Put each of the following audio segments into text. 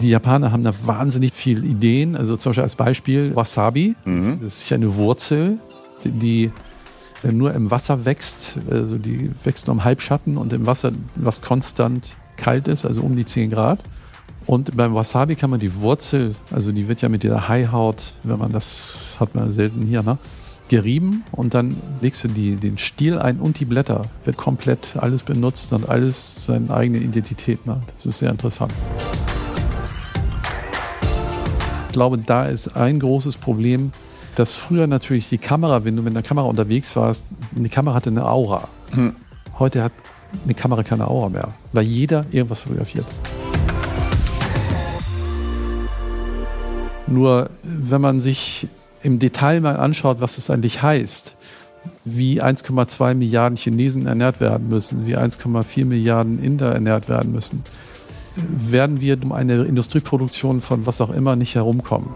Die Japaner haben da wahnsinnig viele Ideen. Also zum Beispiel als Beispiel Wasabi. Mhm. Das ist ja eine Wurzel, die nur im Wasser wächst. Also die wächst nur im Halbschatten und im Wasser, was konstant kalt ist, also um die 10 Grad. Und beim Wasabi kann man die Wurzel, also die wird ja mit dieser Haihaut, wenn man das hat man selten hier, ne? gerieben und dann legst du die, den Stiel ein und die Blätter. Wird komplett alles benutzt und alles seine eigene Identität. Ne? Das ist sehr interessant. Ich glaube, da ist ein großes Problem, dass früher natürlich die Kamera, wenn du mit einer Kamera unterwegs warst, die Kamera hatte eine Aura. Hm. Heute hat eine Kamera keine Aura mehr, weil jeder irgendwas fotografiert. Nur wenn man sich im Detail mal anschaut, was das eigentlich heißt, wie 1,2 Milliarden Chinesen ernährt werden müssen, wie 1,4 Milliarden Inder ernährt werden müssen, werden wir um eine Industrieproduktion von was auch immer nicht herumkommen.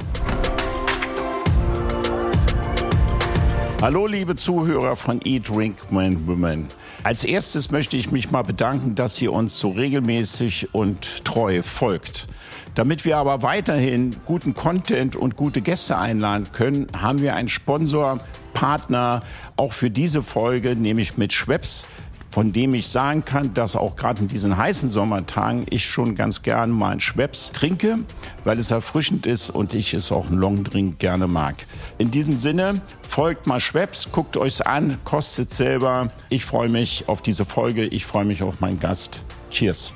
Hallo liebe Zuhörer von Eat, Drink, Man, Women. Als erstes möchte ich mich mal bedanken, dass ihr uns so regelmäßig und treu folgt. Damit wir aber weiterhin guten Content und gute Gäste einladen können, haben wir einen Sponsor, Partner auch für diese Folge, nämlich mit Schweppes von dem ich sagen kann, dass auch gerade in diesen heißen Sommertagen ich schon ganz gern mal einen Schweppes trinke, weil es erfrischend ist und ich es auch einen Longdrink gerne mag. In diesem Sinne, folgt mal Schweppes, guckt euch's an, kostet selber. Ich freue mich auf diese Folge, ich freue mich auf meinen Gast. Cheers.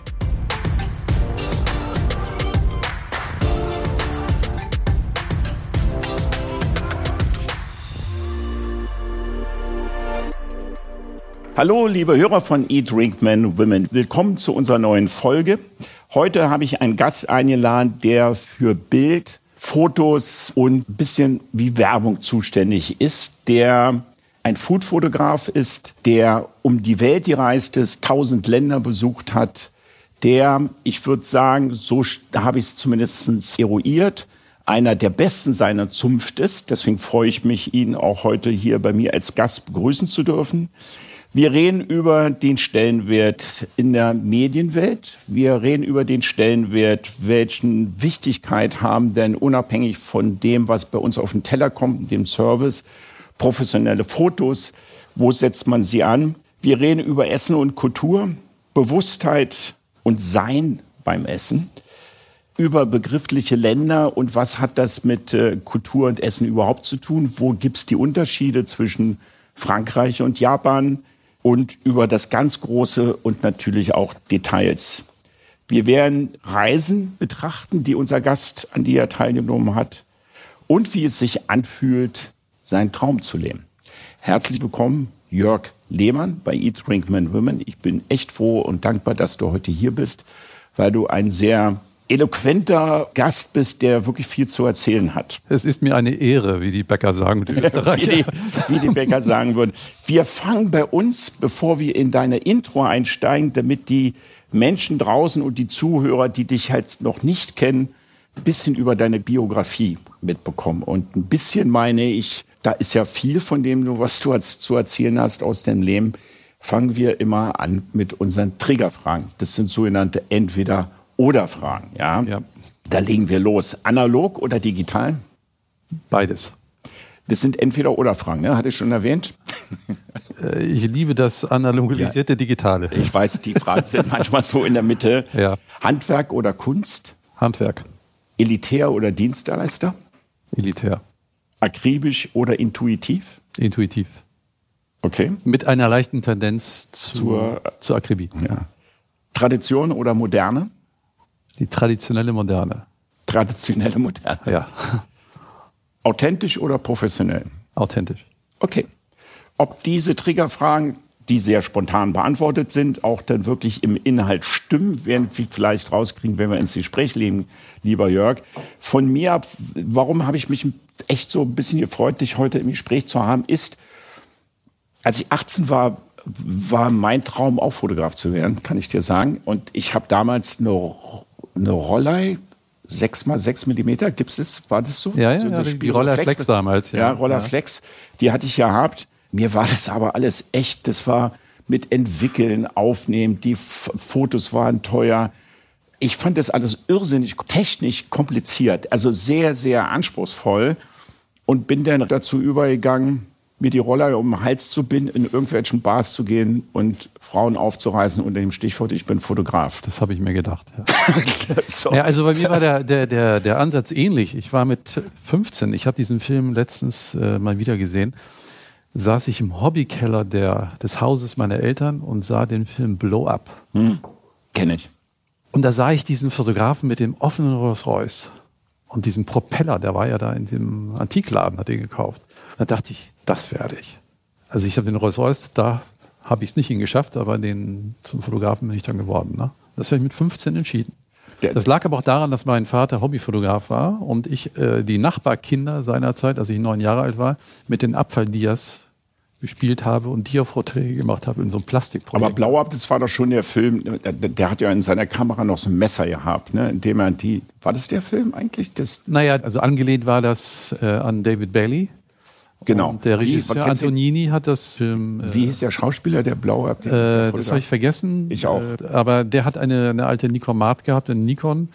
Hallo, liebe Hörer von Eat, Drink, Men, Women. Willkommen zu unserer neuen Folge. Heute habe ich einen Gast eingeladen, der für Bild, Fotos und ein bisschen wie Werbung zuständig ist, der ein Foodfotograf ist, der um die Welt gereist ist, tausend Länder besucht hat, der, ich würde sagen, so habe ich es zumindest eruiert, einer der besten seiner Zunft ist. Deswegen freue ich mich, ihn auch heute hier bei mir als Gast begrüßen zu dürfen. Wir reden über den Stellenwert in der Medienwelt. Wir reden über den Stellenwert, welchen Wichtigkeit haben denn unabhängig von dem, was bei uns auf den Teller kommt, dem Service, professionelle Fotos, wo setzt man sie an? Wir reden über Essen und Kultur, Bewusstheit und Sein beim Essen, über begriffliche Länder und was hat das mit äh, Kultur und Essen überhaupt zu tun? Wo gibt es die Unterschiede zwischen Frankreich und Japan? Und über das ganz Große und natürlich auch Details. Wir werden Reisen betrachten, die unser Gast, an die er teilgenommen hat, und wie es sich anfühlt, seinen Traum zu leben. Herzlich willkommen, Jörg Lehmann bei Eat, Drink, Men, Women. Ich bin echt froh und dankbar, dass du heute hier bist, weil du ein sehr eloquenter Gast bist, der wirklich viel zu erzählen hat. Es ist mir eine Ehre, wie die Bäcker sagen, die Österreicher. wie, die, wie die Bäcker sagen würden. Wir fangen bei uns, bevor wir in deine Intro einsteigen, damit die Menschen draußen und die Zuhörer, die dich halt noch nicht kennen, ein bisschen über deine Biografie mitbekommen. Und ein bisschen meine ich, da ist ja viel von dem, was du zu erzählen hast aus deinem Leben. Fangen wir immer an mit unseren Triggerfragen. Das sind sogenannte entweder oder Fragen. Ja? ja. Da legen wir los. Analog oder digital? Beides. Das sind entweder oder Fragen, ne? hatte ich schon erwähnt. Äh, ich liebe das analogisierte ja, Digitale. Ich weiß, die Fragen sind manchmal so in der Mitte. Ja. Handwerk oder Kunst? Handwerk. Elitär oder Dienstleister? Elitär. Akribisch oder intuitiv? Intuitiv. Okay. Mit einer leichten Tendenz zur, zur Akribie. Ja. Tradition oder Moderne? Die traditionelle Moderne. Traditionelle Moderne. Ja. Authentisch oder professionell? Authentisch. Okay. Ob diese Triggerfragen, die sehr spontan beantwortet sind, auch dann wirklich im Inhalt stimmen, werden wir vielleicht rauskriegen, wenn wir ins Gespräch leben, lieber Jörg. Von mir ab, warum habe ich mich echt so ein bisschen gefreut, dich heute im Gespräch zu haben, ist, als ich 18 war, war mein Traum, auch Fotograf zu werden, kann ich dir sagen. Und ich habe damals eine, eine Rollei, 6 mal 6 Millimeter, gibt es War das so? Ja, ja, so ja die, die Roller Flex, Flex damals. Ja, ja Roller ja. Flex, die hatte ich ja gehabt. Mir war das aber alles echt, das war mit entwickeln, aufnehmen, die F Fotos waren teuer. Ich fand das alles irrsinnig technisch kompliziert, also sehr, sehr anspruchsvoll und bin dann dazu übergegangen, mir die Roller um den Hals zu binden, in irgendwelchen Bars zu gehen und Frauen aufzureißen unter dem Stichwort, ich bin Fotograf. Das habe ich mir gedacht. Ja. so. ja, also bei mir war der, der, der, der Ansatz ähnlich. Ich war mit 15, ich habe diesen Film letztens äh, mal wieder gesehen, saß ich im Hobbykeller der, des Hauses meiner Eltern und sah den Film Blow Up. Hm, Kenne ich. Und da sah ich diesen Fotografen mit dem offenen Rolls Royce und diesem Propeller, der war ja da in dem Antikladen, hat er gekauft. Da dachte ich, das werde ich. Also ich habe den Rolls Royce, da habe ich es nicht hingeschafft, aber den zum Fotografen bin ich dann geworden. Ne? Das habe ich mit 15 entschieden. Das lag aber auch daran, dass mein Vater Hobbyfotograf war und ich äh, die Nachbarkinder seinerzeit, als ich neun Jahre alt war, mit den Abfalldias gespielt habe und Dia-Vorträge gemacht habe in so einem Plastikprojekt. Aber Blau ab, das war doch schon der Film, der, der, hat ja in seiner Kamera noch so ein Messer gehabt, ne? in dem er die, war das der Film eigentlich? Das naja, also angelehnt war das äh, an David Bailey. Genau. Und der Regisseur Wie, Antonini hat das Film. Äh, Wie hieß der Schauspieler, der Blau ab? Äh, das habe ich vergessen. Ich auch. Äh, aber der hat eine, eine alte Nikon Mat gehabt, eine Nikon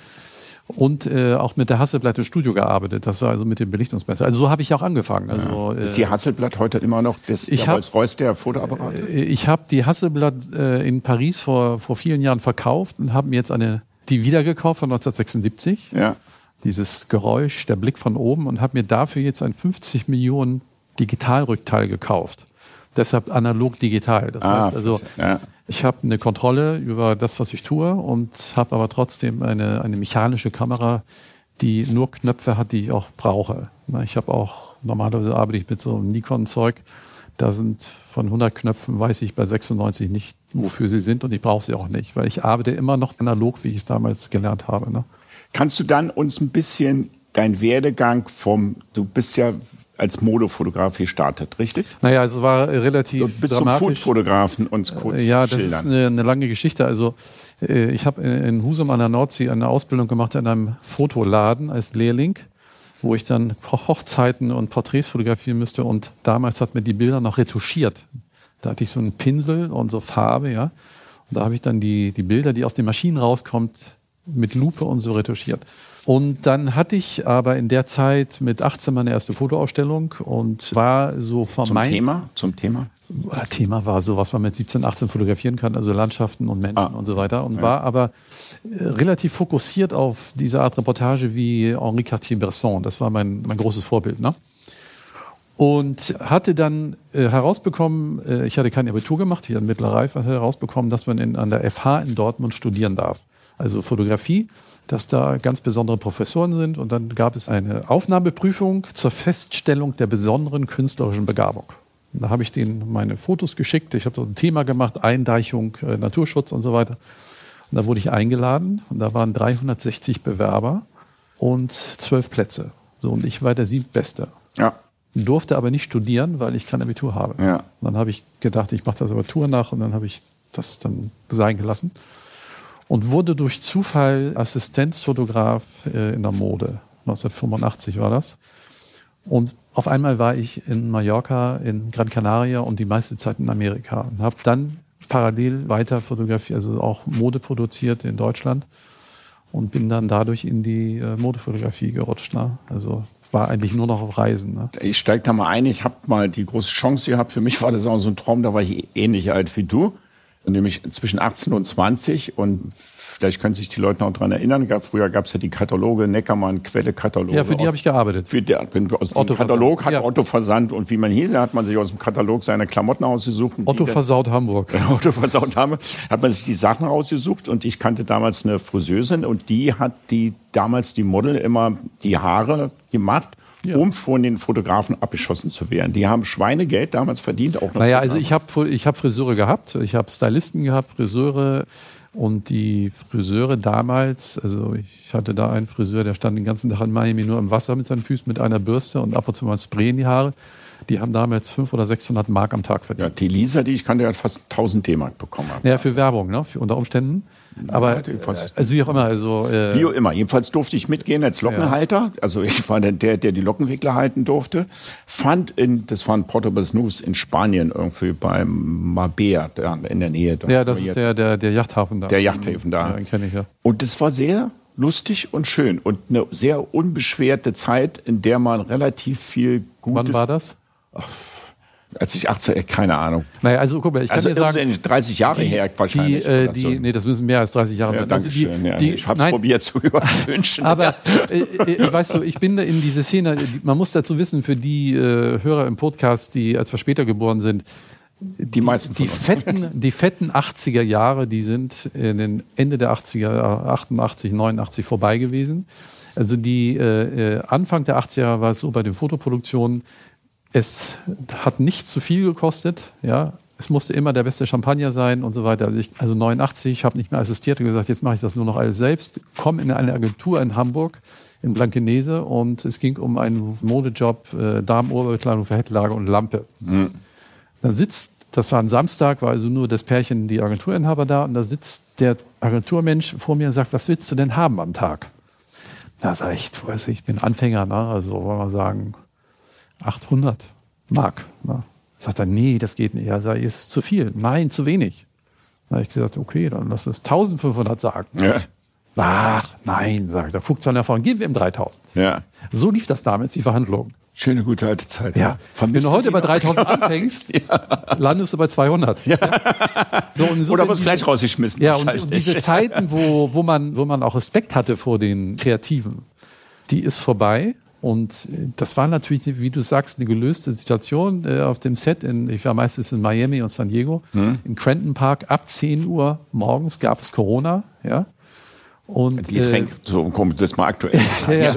und äh, auch mit der Hasselblatt im Studio gearbeitet. Das war also mit dem Belichtungsmesser. Also so habe ich auch angefangen. Also, ja. Ist die Hasselblatt heute immer noch das ich der Rolls-Royce der Fotoapparate? Äh, ich habe die Hasselblatt äh, in Paris vor, vor vielen Jahren verkauft und habe mir jetzt eine die wiedergekauft von 1976. Ja. Dieses Geräusch, der Blick von oben und habe mir dafür jetzt ein 50 Millionen Digitalrückteil gekauft. Deshalb analog digital. Das ah, heißt also, ja. ich habe eine Kontrolle über das, was ich tue und habe aber trotzdem eine, eine mechanische Kamera, die nur Knöpfe hat, die ich auch brauche. Ich habe auch, normalerweise arbeite ich mit so einem Nikon-Zeug. Da sind von 100 Knöpfen, weiß ich bei 96 nicht, wofür sie sind und ich brauche sie auch nicht, weil ich arbeite immer noch analog, wie ich es damals gelernt habe. Ne? Kannst du dann uns ein bisschen dein Werdegang vom, du bist ja als Modefotograf gestartet, richtig? Naja, es war relativ du bist dramatisch. zum Foodfotografen uns kurz Ja, das schildern. ist eine, eine, lange Geschichte. Also äh, ich habe in Husum an der Nordsee eine Ausbildung gemacht in einem Fotoladen als Lehrling, wo ich dann Hochzeiten und Porträts fotografieren müsste. Und damals hat mir die Bilder noch retuschiert. Da hatte ich so einen Pinsel und so Farbe, ja. Und da habe ich dann die, die Bilder, die aus den Maschinen rauskommt, mit Lupe und so retuschiert. Und dann hatte ich aber in der Zeit mit 18 meine erste Fotoausstellung und war so von Zum Thema? Zum Thema? Thema war so, was man mit 17, 18 fotografieren kann, also Landschaften und Menschen ah. und so weiter. Und ja. war aber äh, relativ fokussiert auf diese Art Reportage wie Henri Cartier-Bresson. Das war mein, mein großes Vorbild. Ne? Und hatte dann äh, herausbekommen, äh, ich hatte kein Abitur gemacht, hier in Mittlerer Reife, hatte herausbekommen, dass man in, an der FH in Dortmund studieren darf. Also Fotografie dass da ganz besondere Professoren sind. Und dann gab es eine Aufnahmeprüfung zur Feststellung der besonderen künstlerischen Begabung. da habe ich denen meine Fotos geschickt. Ich habe so ein Thema gemacht, Eindeichung, äh, Naturschutz und so weiter. Und da wurde ich eingeladen und da waren 360 Bewerber und zwölf Plätze. So, und ich war der siebtbeste. Ja. Durfte aber nicht studieren, weil ich kein Abitur habe. Ja. Dann habe ich gedacht, ich mache das Abitur nach und dann habe ich das dann sein gelassen und wurde durch Zufall Assistenzfotograf äh, in der Mode. 1985 war das. Und auf einmal war ich in Mallorca, in Gran Canaria und die meiste Zeit in Amerika und habe dann parallel weiter fotografiert, also auch Mode produziert in Deutschland und bin dann dadurch in die äh, Modefotografie gerutscht. Ne? Also war eigentlich nur noch auf Reisen. Ne? Ich steige da mal ein. Ich habe mal die große Chance gehabt. Für mich war das auch so ein Traum. Da war ich ähnlich alt wie du nämlich zwischen 18 und 20 und vielleicht können sich die Leute noch daran erinnern, gab, früher gab es ja die Kataloge, Neckermann, Quelle-Kataloge. Ja, für die habe ich gearbeitet. Für die, aus dem Katalog hat ja. Otto Versand und wie man hieß, hat man sich aus dem Katalog seine Klamotten ausgesucht. Otto Versaut Hamburg. Otto Versaut Hamburg, hat man sich die Sachen ausgesucht und ich kannte damals eine Friseusin und die hat die damals die Model immer die Haare gemacht ja. um von den Fotografen abgeschossen zu werden. Die haben Schweinegeld damals verdient. Auch noch naja, also ich habe ich hab Friseure gehabt, ich habe Stylisten gehabt, Friseure. Und die Friseure damals, also ich hatte da einen Friseur, der stand den ganzen Tag in Miami nur im Wasser mit seinen Füßen mit einer Bürste und ab und zu mal Spray in die Haare. Die haben damals 500 oder 600 Mark am Tag Ja, verdient. die Lisa, die ich kannte, hat fast 1000 D-Mark bekommen. Ja, für Werbung, ne? Für unter Umständen. Aber Ja, jedenfalls. also wie auch immer, also äh, Wie auch immer. Jedenfalls durfte ich mitgehen als Lockenhalter. Also ich war der, der der die Lockenwickler halten durfte. Fand in, das war in Portobello News in Spanien irgendwie beim Marbella, da in der Nähe. Da ja, das ist der, der, der Yachthafen da. Der Yachthafen da. Ja, kenne ich ja. Und das war sehr lustig und schön und eine sehr unbeschwerte Zeit, in der man relativ viel Gutes. Wann war das? Als ich 18, äh, keine Ahnung. Naja, also guck mal, ich kann Also dir sagen, irgendwie 30 Jahre her wahrscheinlich. die, äh, die, so. nee, das müssen mehr als 30 Jahre ja, sein. danke Also die, schön. Ja, die, ich habe es nein, probiert zu überwünschen. Aber äh, äh, weißt du, ich bin in diese Szene, man muss dazu wissen, für die äh, Hörer im Podcast, die etwas später geboren sind, die meisten die uns. fetten, die fetten 80er Jahre, die sind in den Ende der 80er, 88, 89 vorbei gewesen. Also die äh, äh, Anfang der 80er war es so bei den Fotoproduktionen, es hat nicht zu viel gekostet, ja. Es musste immer der beste Champagner sein und so weiter. Also, ich, also 89, ich habe nicht mehr assistiert und gesagt, jetzt mache ich das nur noch alles selbst. Komme in eine Agentur in Hamburg, in Blankenese und es ging um einen Modejob, äh, Damenoberbekleidung für Headlage und Lampe. Dann sitzt, das war ein Samstag, war also nur das Pärchen, die Agenturinhaber da, und da sitzt der Agenturmensch vor mir und sagt, was willst du denn haben am Tag? Da sag ich, ich bin Anfänger, ne? also wollen wir sagen 800 Mark. Ne? Sagt er, nee, das geht nicht. Ja, sag ich, ist zu viel. Nein, zu wenig. Da habe ich gesagt, okay, dann lass es 1500 sagen. Ja, Ach, nein, sagt er, Fuchs davon, geben wir ihm 3000. ja. So lief das damals, die Verhandlung. Schöne gute alte Zeit. Ja, wenn du heute bei noch? 3000 anfängst, landest du bei 200. Ja. So, und insofern Oder wirst gleich rausgeschmissen. Ja, und, und diese Zeiten, wo, wo, man, wo man auch Respekt hatte vor den Kreativen, die ist vorbei. Und äh, das war natürlich, wie du sagst, eine gelöste Situation äh, auf dem Set. In, ich war meistens in Miami und San Diego. Hm. In Crenton Park ab 10 Uhr morgens gab es Corona. Ja. Und, die Getränk, so um das mal aktuell zu ja,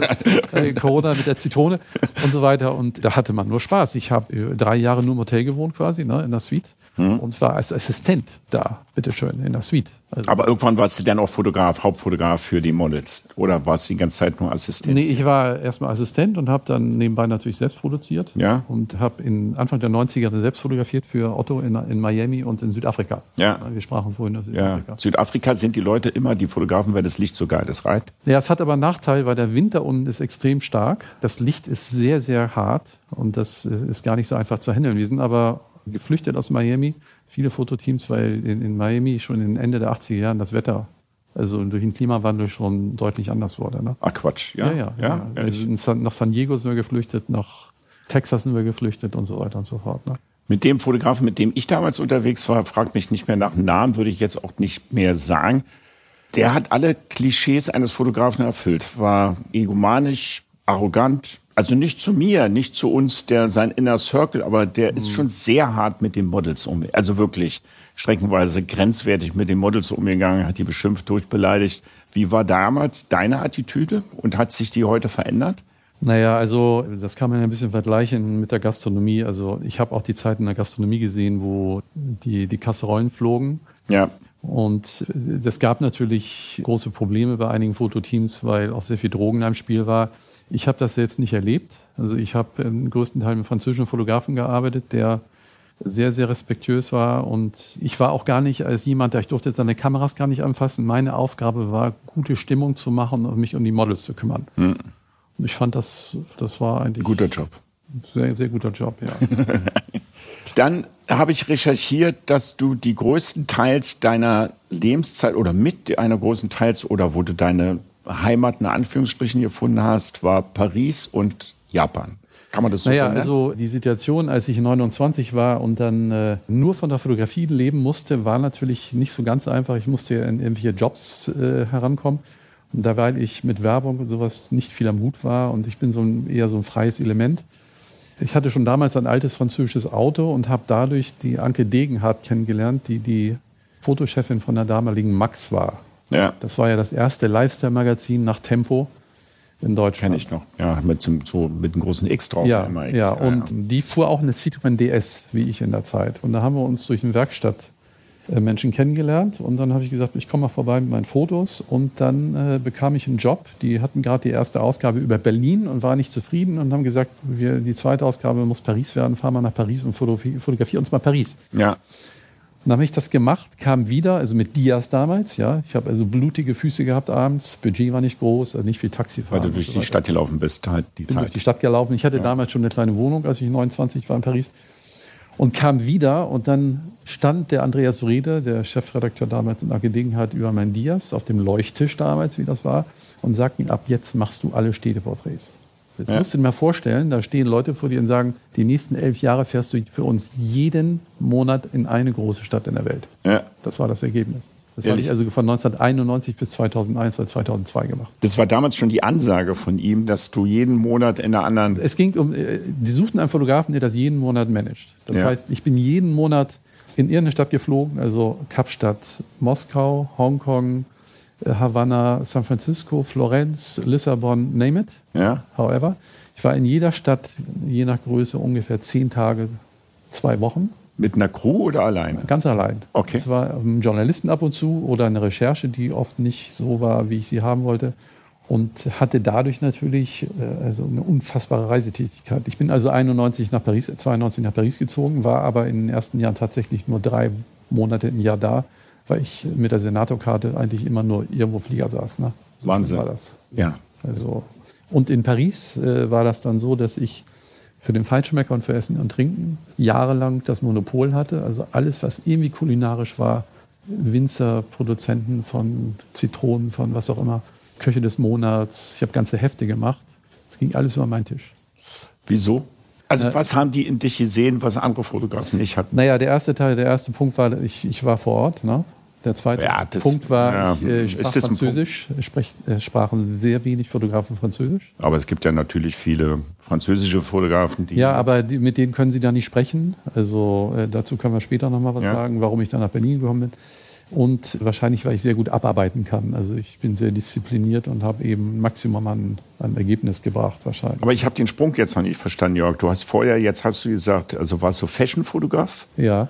äh, Corona mit der Zitrone und so weiter. Und da hatte man nur Spaß. Ich habe äh, drei Jahre nur im Hotel gewohnt quasi, ne, in der Suite. Und war als Assistent da, bitteschön, in der Suite. Also, Aber irgendwann warst du dann auch Fotograf, Hauptfotograf für die Models. Oder warst du die ganze Zeit nur Assistent? nee, ich war erstmal Assistent und habe dann nebenbei natürlich selbst produziert. Ja. Und habe in Anfang der 90er selbst fotografiert für Otto in, in Miami und in Südafrika. Ja. Wir sprachen vorhin über ja. Südafrika. Südafrika sind die Leute immer die Fotografen, weil das Licht so geil ist, right? Ja, es hat aber einen Nachteil, weil der Winter unten ist extrem stark. Das Licht ist sehr, sehr hart und das ist gar nicht so einfach zu handeln. Wir sind aber geflüchtet aus Miami, viele Fototeams, weil in, in Miami schon in Ende der 80er Jahren das Wetter, also durch den Klimawandel schon deutlich anders wurde. Ne? Ach Quatsch, ja. Ja, ja. ja, ja. in San, nach San Diego sind wir geflüchtet, nach Texas sind wir geflüchtet und so weiter und so fort. Ne? Mit dem Fotografen, mit dem ich damals unterwegs war, fragt mich nicht mehr nach dem Namen, würde ich jetzt auch nicht mehr sagen. Der hat alle Klischees eines Fotografen erfüllt. War egomanisch, arrogant. Also nicht zu mir, nicht zu uns, der sein Inner Circle, aber der ist schon sehr hart mit den Models um. Also wirklich streckenweise grenzwertig mit den Models umgegangen, hat die beschimpft, durchbeleidigt. Wie war damals deine Attitüde und hat sich die heute verändert? Naja, also das kann man ja ein bisschen vergleichen mit der Gastronomie. Also ich habe auch die Zeit in der Gastronomie gesehen, wo die, die Kasserollen flogen. Ja, Und es gab natürlich große Probleme bei einigen Fototeams, weil auch sehr viel Drogen im Spiel war. Ich habe das selbst nicht erlebt. Also ich habe im größten Teil mit französischen Fotografen gearbeitet, der sehr, sehr respektiös war. Und ich war auch gar nicht als jemand, der ich durfte seine Kameras gar nicht anfassen. Meine Aufgabe war, gute Stimmung zu machen und mich um die Models zu kümmern. Und ich fand, das, das war eigentlich guter Job. sehr, sehr guter Job, ja. Dann habe ich recherchiert, dass du die größten Teils deiner Lebenszeit oder mit einer großen Teils oder wo du deine Heimat in Anführungsstrichen gefunden hast, war Paris und Japan. Kann man das so Naja, nennen? also die Situation, als ich 29 war und dann äh, nur von der Fotografie leben musste, war natürlich nicht so ganz einfach. Ich musste in irgendwelche Jobs äh, herankommen. Und da, weil ich mit Werbung und sowas nicht viel am Hut war und ich bin so ein, eher so ein freies Element. Ich hatte schon damals ein altes französisches Auto und habe dadurch die Anke Degenhardt kennengelernt, die die Fotochefin von der damaligen Max war. Ja, Das war ja das erste Lifestyle-Magazin nach Tempo in Deutschland. kenne ich noch. Ja, mit, so, mit einem großen X drauf. Ja, immer X. ja, und die fuhr auch eine Citroën DS, wie ich in der Zeit. Und da haben wir uns durch eine Werkstatt äh, Menschen kennengelernt und dann habe ich gesagt, ich komme mal vorbei mit meinen Fotos und dann äh, bekam ich einen Job. Die hatten gerade die erste Ausgabe über Berlin und waren nicht zufrieden und haben gesagt, wir, die zweite Ausgabe muss Paris werden, fahren wir nach Paris und fotografieren uns mal Paris. Ja. Dann habe ich das gemacht, kam wieder, also mit Dias damals, ja. Ich habe also blutige Füße gehabt abends, Budget war nicht groß, also nicht viel Taxifahren. Weil du durch die Stadt gelaufen bist, halt die Bin Zeit. durch die Stadt gelaufen. Ich hatte ja. damals schon eine kleine Wohnung, als ich 29 war in Paris. Und kam wieder und dann stand der Andreas Wrede, der Chefredakteur damals in der Gelegenheit über mein Dias auf dem Leuchttisch damals, wie das war, und sagte ihm, ab jetzt machst du alle Städteporträts. Jetzt ja. musst du dir mal vorstellen, da stehen Leute vor dir und sagen, die nächsten elf Jahre fährst du für uns jeden Monat in eine große Stadt in der Welt. Ja. Das war das Ergebnis. Das habe ich also von 1991 bis 2001 oder 2002 gemacht. Das war damals schon die Ansage von ihm, dass du jeden Monat in einer anderen. Es ging um, äh, die suchten einen Fotografen, der das jeden Monat managt. Das ja. heißt, ich bin jeden Monat in irgendeine Stadt geflogen, also Kapstadt, Moskau, Hongkong, äh, Havanna, San Francisco, Florenz, Lissabon, name it. Ja. However, ich war in jeder Stadt, je nach Größe, ungefähr zehn Tage, zwei Wochen. Mit einer Crew oder alleine? Ganz allein. Okay. Es war ein Journalisten ab und zu oder eine Recherche, die oft nicht so war, wie ich sie haben wollte. Und hatte dadurch natürlich äh, also eine unfassbare Reisetätigkeit. Ich bin also 91 nach Paris, 92 nach Paris gezogen, war aber in den ersten Jahren tatsächlich nur drei Monate im Jahr da weil ich mit der Senatorkarte eigentlich immer nur irgendwo Flieger saß. Ne? So Wahnsinn. war das. Ja. Also, und in Paris äh, war das dann so, dass ich für den Feinschmecker und für Essen und Trinken jahrelang das Monopol hatte. Also alles, was irgendwie kulinarisch war, Winzer, Produzenten von Zitronen, von was auch immer, Köche des Monats. Ich habe ganze Hefte gemacht. Es ging alles über meinen Tisch. Wieso? Also äh, was haben die in dich gesehen, was andere Fotografen nicht hatten? Naja, der erste Teil, der erste Punkt war, ich, ich war vor Ort. Ne? Der zweite ja, das, Punkt war, ja, ich äh, sprach Französisch. Sprech, äh, sprachen sehr wenig Fotografen Französisch. Aber es gibt ja natürlich viele französische Fotografen, die. Ja, aber die, mit denen können sie da nicht sprechen. Also äh, dazu können wir später nochmal was ja. sagen, warum ich dann nach Berlin gekommen bin. Und wahrscheinlich, weil ich sehr gut abarbeiten kann. Also ich bin sehr diszipliniert und habe eben Maximum an, an Ergebnis gebracht wahrscheinlich. Aber ich habe den Sprung jetzt noch nicht verstanden, Jörg. Du hast vorher, jetzt hast du gesagt, also warst du Fashion-Fotograf? Ja.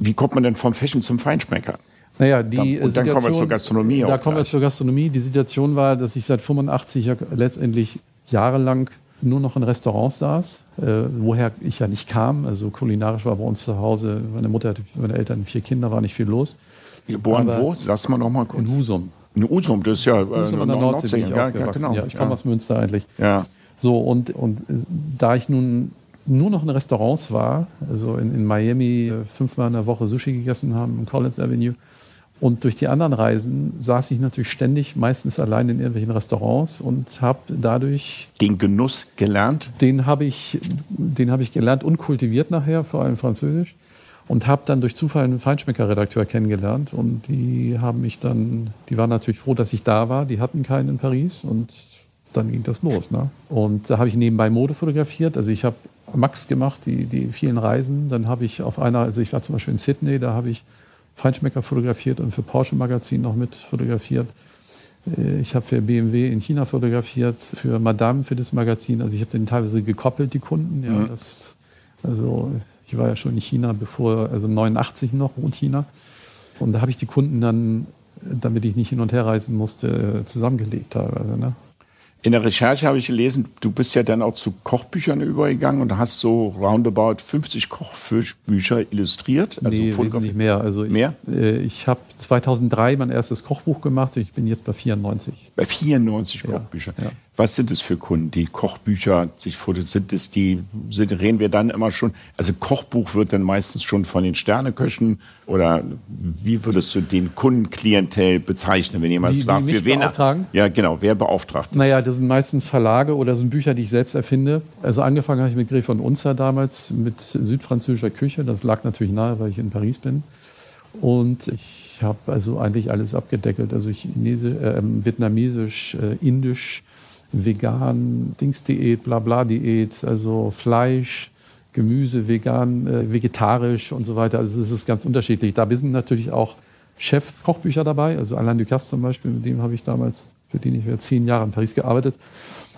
Wie kommt man denn vom Fashion zum Feinschmecker? Naja, die dann, und dann kommen wir zur Gastronomie. Da kommen wir zur Gastronomie. Die Situation war, dass ich seit 85 ja letztendlich jahrelang nur noch in Restaurants saß, äh, woher ich ja nicht kam. Also kulinarisch war bei uns zu Hause, meine Mutter hatte, meine Eltern vier Kinder, war nicht viel los. Geboren Aber wo? Sag's mal noch mal kurz. In Husum. In Husum, das ist ja Husum äh, an der Nordsee. Nordsee ich ja, genau, ja, ich komme ja. aus Münster eigentlich. Ja. So, und, und äh, da ich nun nur noch in Restaurants war, also in, in Miami äh, fünfmal in der Woche Sushi gegessen haben, in Collins Avenue, und durch die anderen Reisen saß ich natürlich ständig, meistens allein in irgendwelchen Restaurants und habe dadurch den Genuss gelernt. Den habe ich, den habe ich gelernt und kultiviert nachher, vor allem Französisch und habe dann durch Zufall einen Feinschmecker-Redakteur kennengelernt und die haben mich dann, die waren natürlich froh, dass ich da war. Die hatten keinen in Paris und dann ging das los. Ne? Und da habe ich nebenbei Mode fotografiert. Also ich habe Max gemacht, die, die vielen Reisen. Dann habe ich auf einer, also ich war zum Beispiel in Sydney, da habe ich Feinschmecker fotografiert und für Porsche Magazin noch mit fotografiert. Äh, ich habe für BMW in China fotografiert, für Madame, für das Magazin. Also ich habe den teilweise gekoppelt, die Kunden. Ja, mhm. das, also ich war ja schon in China, bevor, also 89 noch, und China. Und da habe ich die Kunden dann, damit ich nicht hin und her reisen musste, zusammengelegt teilweise. Ne? In der Recherche habe ich gelesen, du bist ja dann auch zu Kochbüchern übergegangen und hast so roundabout 50 Kochbücher illustriert. Also nee, wesentlich mehr. Also ich, mehr? Äh, ich habe 2003 mein erstes Kochbuch gemacht. Ich bin jetzt bei 94. Bei 94 Kochbüchern. Ja, ja. Was sind es für Kunden, die Kochbücher sich fotografieren? Sind es die, sind, reden wir dann immer schon, also Kochbuch wird dann meistens schon von den Sterneköchen oder wie würdest du den Kundenklientel bezeichnen, wenn jemand die, sagt, die für wen? Beauftragen? Ja, genau, wer beauftragt? Naja, das sind meistens Verlage oder sind Bücher, die ich selbst erfinde. Also angefangen habe ich mit Gref von Unzer damals mit südfranzösischer Küche. Das lag natürlich nahe, weil ich in Paris bin. Und ich habe also eigentlich alles abgedeckelt. Also Chinesisch, äh, Vietnamesisch, äh, Indisch, vegan, Dingsdiät, Blabla-Diät, also Fleisch, Gemüse, vegan, äh, vegetarisch und so weiter. Also es ist ganz unterschiedlich. Da sind natürlich auch Chef-Kochbücher dabei, also Alain Ducasse zum Beispiel, mit dem habe ich damals, für den ich zehn Jahre in Paris gearbeitet.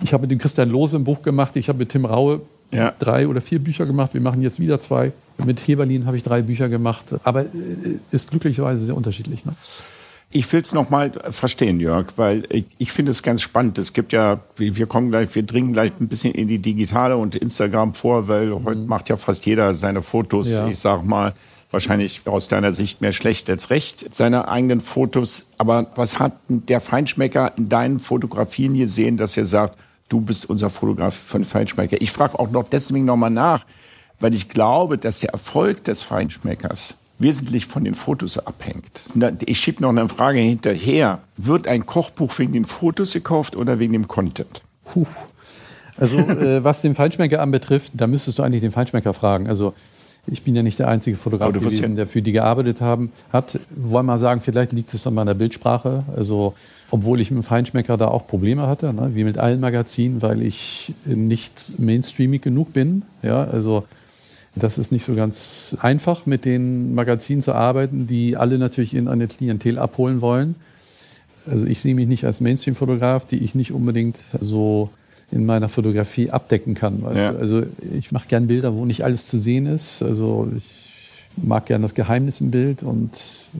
Ich habe mit dem Christian Lose ein Buch gemacht, ich habe mit Tim Raue ja. drei oder vier Bücher gemacht, wir machen jetzt wieder zwei. Mit Heberlin habe ich drei Bücher gemacht, aber äh, ist glücklicherweise sehr unterschiedlich. Ne? Ich will es nochmal verstehen, Jörg, weil ich, ich finde es ganz spannend. Es gibt ja, wir kommen gleich, wir dringen gleich ein bisschen in die Digitale und Instagram vor, weil mhm. heute macht ja fast jeder seine Fotos, ja. ich sag mal, wahrscheinlich aus deiner Sicht mehr schlecht als recht, seine eigenen Fotos. Aber was hat der Feinschmecker in deinen Fotografien gesehen, dass er sagt, du bist unser Fotograf von Feinschmecker? Ich frage auch noch deswegen nochmal nach, weil ich glaube, dass der Erfolg des Feinschmeckers wesentlich von den Fotos abhängt. Ich schiebe noch eine Frage hinterher. Wird ein Kochbuch wegen den Fotos gekauft oder wegen dem Content? Puh. Also äh, was den Feinschmecker anbetrifft, da müsstest du eigentlich den Feinschmecker fragen. Also ich bin ja nicht der einzige Fotograf, gewesen, der für die gearbeitet haben, hat. Wollen wir mal sagen, vielleicht liegt es an meiner Bildsprache. Also obwohl ich mit dem Feinschmecker da auch Probleme hatte, ne, wie mit allen Magazinen, weil ich nicht mainstreamig genug bin. Ja, also das ist nicht so ganz einfach, mit den Magazinen zu arbeiten, die alle natürlich in eine Klientel abholen wollen. Also ich sehe mich nicht als Mainstream-Fotograf, die ich nicht unbedingt so in meiner Fotografie abdecken kann. Ja. Also ich mache gern Bilder, wo nicht alles zu sehen ist. Also ich mag gern das Geheimnis im Bild und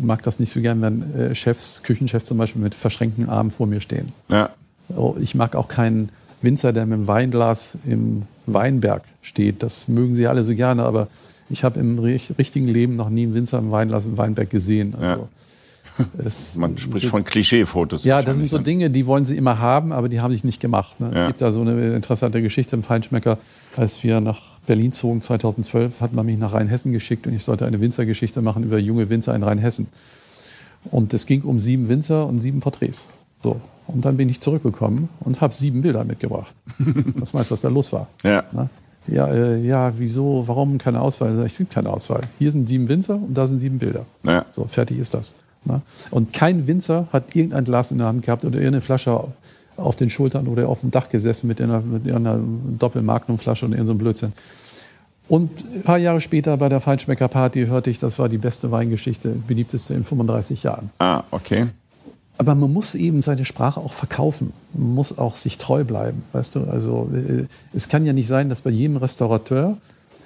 mag das nicht so gern, wenn äh, Chefs, Küchenchefs zum Beispiel mit verschränkten Armen vor mir stehen. Ja. Oh, ich mag auch keinen Winzer, der mit dem Weinglas im Weinberg steht. Das mögen sie alle so gerne, aber ich habe im richtigen Leben noch nie einen Winzer im Weinberg gesehen. Also, ja. Man spricht so, von Klischeefotos. Ja, das sind so ne? Dinge, die wollen sie immer haben, aber die haben sich nicht gemacht. Ne? Ja. Es gibt da so eine interessante Geschichte im Feinschmecker. Als wir nach Berlin zogen 2012, hat man mich nach Rheinhessen geschickt und ich sollte eine Winzergeschichte machen über junge Winzer in Rheinhessen. Und es ging um sieben Winzer und sieben Porträts. So. Und dann bin ich zurückgekommen und habe sieben Bilder mitgebracht. was meinst du, was da los war? Ja. Na? Ja, äh, ja, wieso, warum keine Auswahl? Ich gibt keine Auswahl. Hier sind sieben Winzer und da sind sieben Bilder. Ja. So, fertig ist das. Na? Und kein Winzer hat irgendein Glas in der Hand gehabt oder irgendeine Flasche auf den Schultern oder auf dem Dach gesessen mit einer, mit einer Doppelmagnumflasche und irgendeinem so Blödsinn. Und ein paar Jahre später bei der Feinschmecker-Party hörte ich, das war die beste Weingeschichte, beliebteste in 35 Jahren. Ah, okay. Aber man muss eben seine Sprache auch verkaufen. Man muss auch sich treu bleiben. Weißt du, also äh, es kann ja nicht sein, dass bei jedem Restaurateur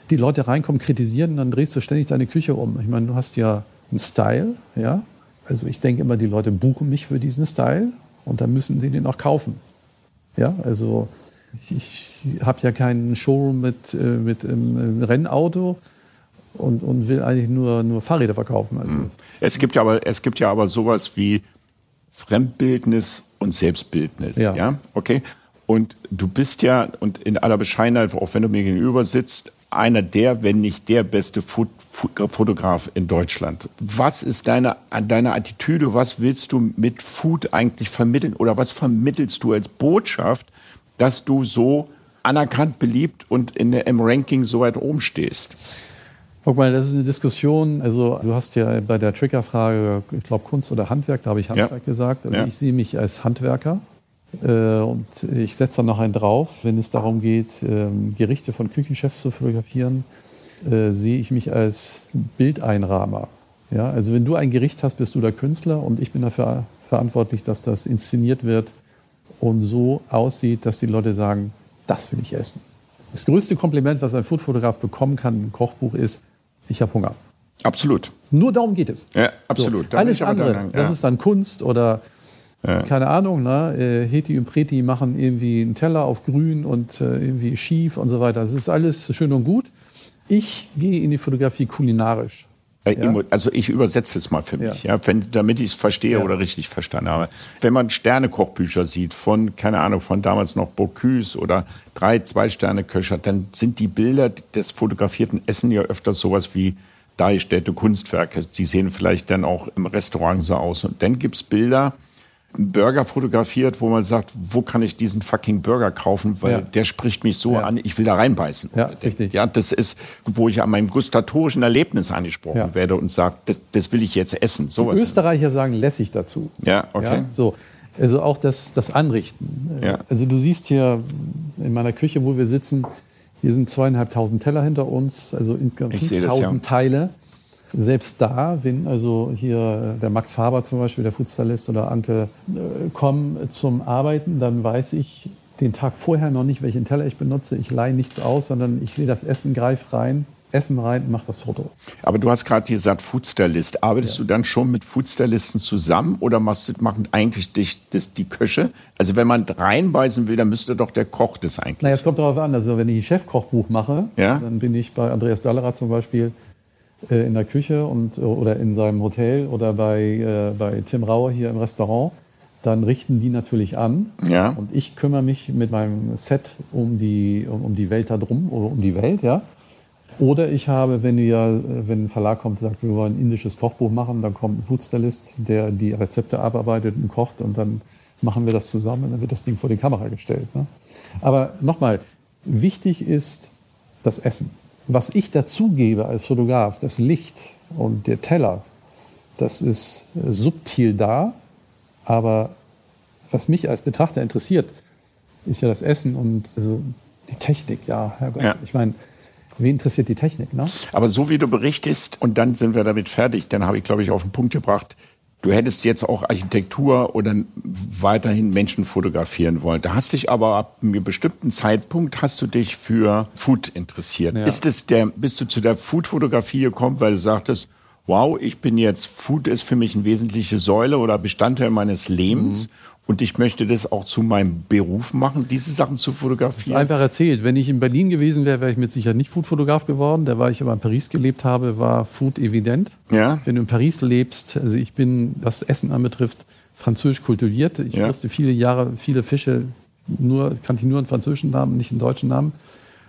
die Leute reinkommen, kritisieren und dann drehst du ständig deine Küche um. Ich meine, du hast ja einen Style, ja. Also ich denke immer, die Leute buchen mich für diesen Style und dann müssen sie den auch kaufen. Ja, also ich, ich habe ja keinen Showroom mit, äh, mit einem Rennauto und, und will eigentlich nur, nur Fahrräder verkaufen. Also hm. es, gibt ja aber, es gibt ja aber sowas wie Fremdbildnis und Selbstbildnis. Ja. ja. Okay. Und du bist ja, und in aller Bescheidenheit, auch wenn du mir gegenüber sitzt, einer der, wenn nicht der beste Fotograf in Deutschland. Was ist deine, deine Attitüde? Was willst du mit Food eigentlich vermitteln? Oder was vermittelst du als Botschaft, dass du so anerkannt, beliebt und in der, im Ranking so weit oben stehst? Guck mal, das ist eine Diskussion. Also du hast ja bei der Triggerfrage, ich glaube Kunst oder Handwerk, da habe ich Handwerk ja. gesagt. Also ja. ich sehe mich als Handwerker. Äh, und ich setze da noch einen drauf, wenn es darum geht, ähm, Gerichte von Küchenchefs zu fotografieren, äh, sehe ich mich als Bildeinrahmer. Ja, also wenn du ein Gericht hast, bist du der Künstler und ich bin dafür verantwortlich, dass das inszeniert wird und so aussieht, dass die Leute sagen, das will ich essen. Das größte Kompliment, was ein Foodfotograf bekommen kann im Kochbuch, ist, ich habe Hunger. Absolut. Nur darum geht es. Ja, absolut. So, alles andere, dann, ja. das ist dann Kunst oder ja. keine Ahnung, ne? Äh, Heti und Preti machen irgendwie einen Teller auf grün und äh, irgendwie schief und so weiter. Das ist alles schön und gut. Ich gehe in die Fotografie kulinarisch. Äh, ja? Also ich übersetze es mal für mich, ja. ja wenn, damit ich es verstehe ja. oder richtig verstanden habe. Wenn man Sternekochbücher sieht von, keine Ahnung, von damals noch Bocuse oder drei Zwei-Sterne-Köcher, dann sind die Bilder des fotografierten Essen ja öfters sowas wie dargestellte Kunstwerke. Sie sehen vielleicht dann auch im Restaurant so aus. Und dann gibt's Bilder, Burger fotografiert, wo man sagt, wo kann ich diesen fucking Burger kaufen, weil ja. der spricht mich so ja. an, ich will da reinbeißen. Ja, richtig. Ja, das ist, wo ich an meinem gustatorischen Erlebnis angesprochen ja. werde und sage, das, das will ich jetzt essen. So Die Österreicher sagen lässig dazu. Ja, okay. so. Also auch das, das Anrichten. Ja. Also du siehst hier in meiner Küche, wo wir sitzen, hier sind zweieinhalbtausend Teller hinter uns, also insgesamt 5000 Teile selbst da, wenn also hier der Max Faber zum Beispiel, der Foodstylist oder Anke äh, kommen zum Arbeiten, dann weiß ich den Tag vorher noch nicht, welchen Teller ich benutze. Ich leihe nichts aus, sondern ich sehe das Essen, greife rein, Essen rein, mache das Foto. Aber du hast gerade gesagt Foodstylist. Arbeitest ja. du dann schon mit Foodstylisten zusammen oder machst du, machen eigentlich dich das, die Köche? Also wenn man reinbeißen will, dann müsste doch der Koch das eigentlich. Naja, es kommt darauf an. Also wenn ich ein Chefkochbuch mache, ja? dann bin ich bei Andreas Dallerer zum Beispiel äh, in der Küche und, oder in seinem Hotel oder bei, äh, bei Tim Rauer hier im Restaurant dann richten die natürlich an. Ja. Und ich kümmere mich mit meinem Set um die, um, um die Welt da drum oder um die Welt, ja. Oder ich habe, wenn, wir, wenn ein Verlag kommt und sagt, wir wollen ein indisches Kochbuch machen, dann kommt ein Foodstylist, der die Rezepte abarbeitet und kocht und dann machen wir das zusammen und dann wird das Ding vor die Kamera gestellt. Ne? Aber nochmal, wichtig ist das Essen. Was ich dazugebe als Fotograf, das Licht und der Teller, das ist subtil da, aber was mich als Betrachter interessiert, ist ja das Essen und also die Technik. Ja, Herrgott. Ja. Ich meine, Wen interessiert die Technik? Ne? Aber so wie du berichtest, und dann sind wir damit fertig, dann habe ich, glaube ich, auf den Punkt gebracht, du hättest jetzt auch Architektur oder weiterhin Menschen fotografieren wollen. Da hast dich aber ab einem bestimmten Zeitpunkt hast du dich für Food interessiert. Ja. Ist es der, bist du zu der Food-Fotografie gekommen, weil du sagtest, wow, ich bin jetzt, Food ist für mich eine wesentliche Säule oder Bestandteil meines Lebens. Mhm. Und ich möchte das auch zu meinem Beruf machen, diese Sachen zu fotografieren. Einfach erzählt. Wenn ich in Berlin gewesen wäre, wäre ich mit Sicherheit nicht Foodfotograf geworden. Da war ich aber in Paris gelebt habe, war Food evident. Ja. Wenn du in Paris lebst, also ich bin, was Essen anbetrifft, französisch kultiviert. Ich ja. wusste viele Jahre, viele Fische nur, kannte ich nur in französischen Namen, nicht in deutschen Namen.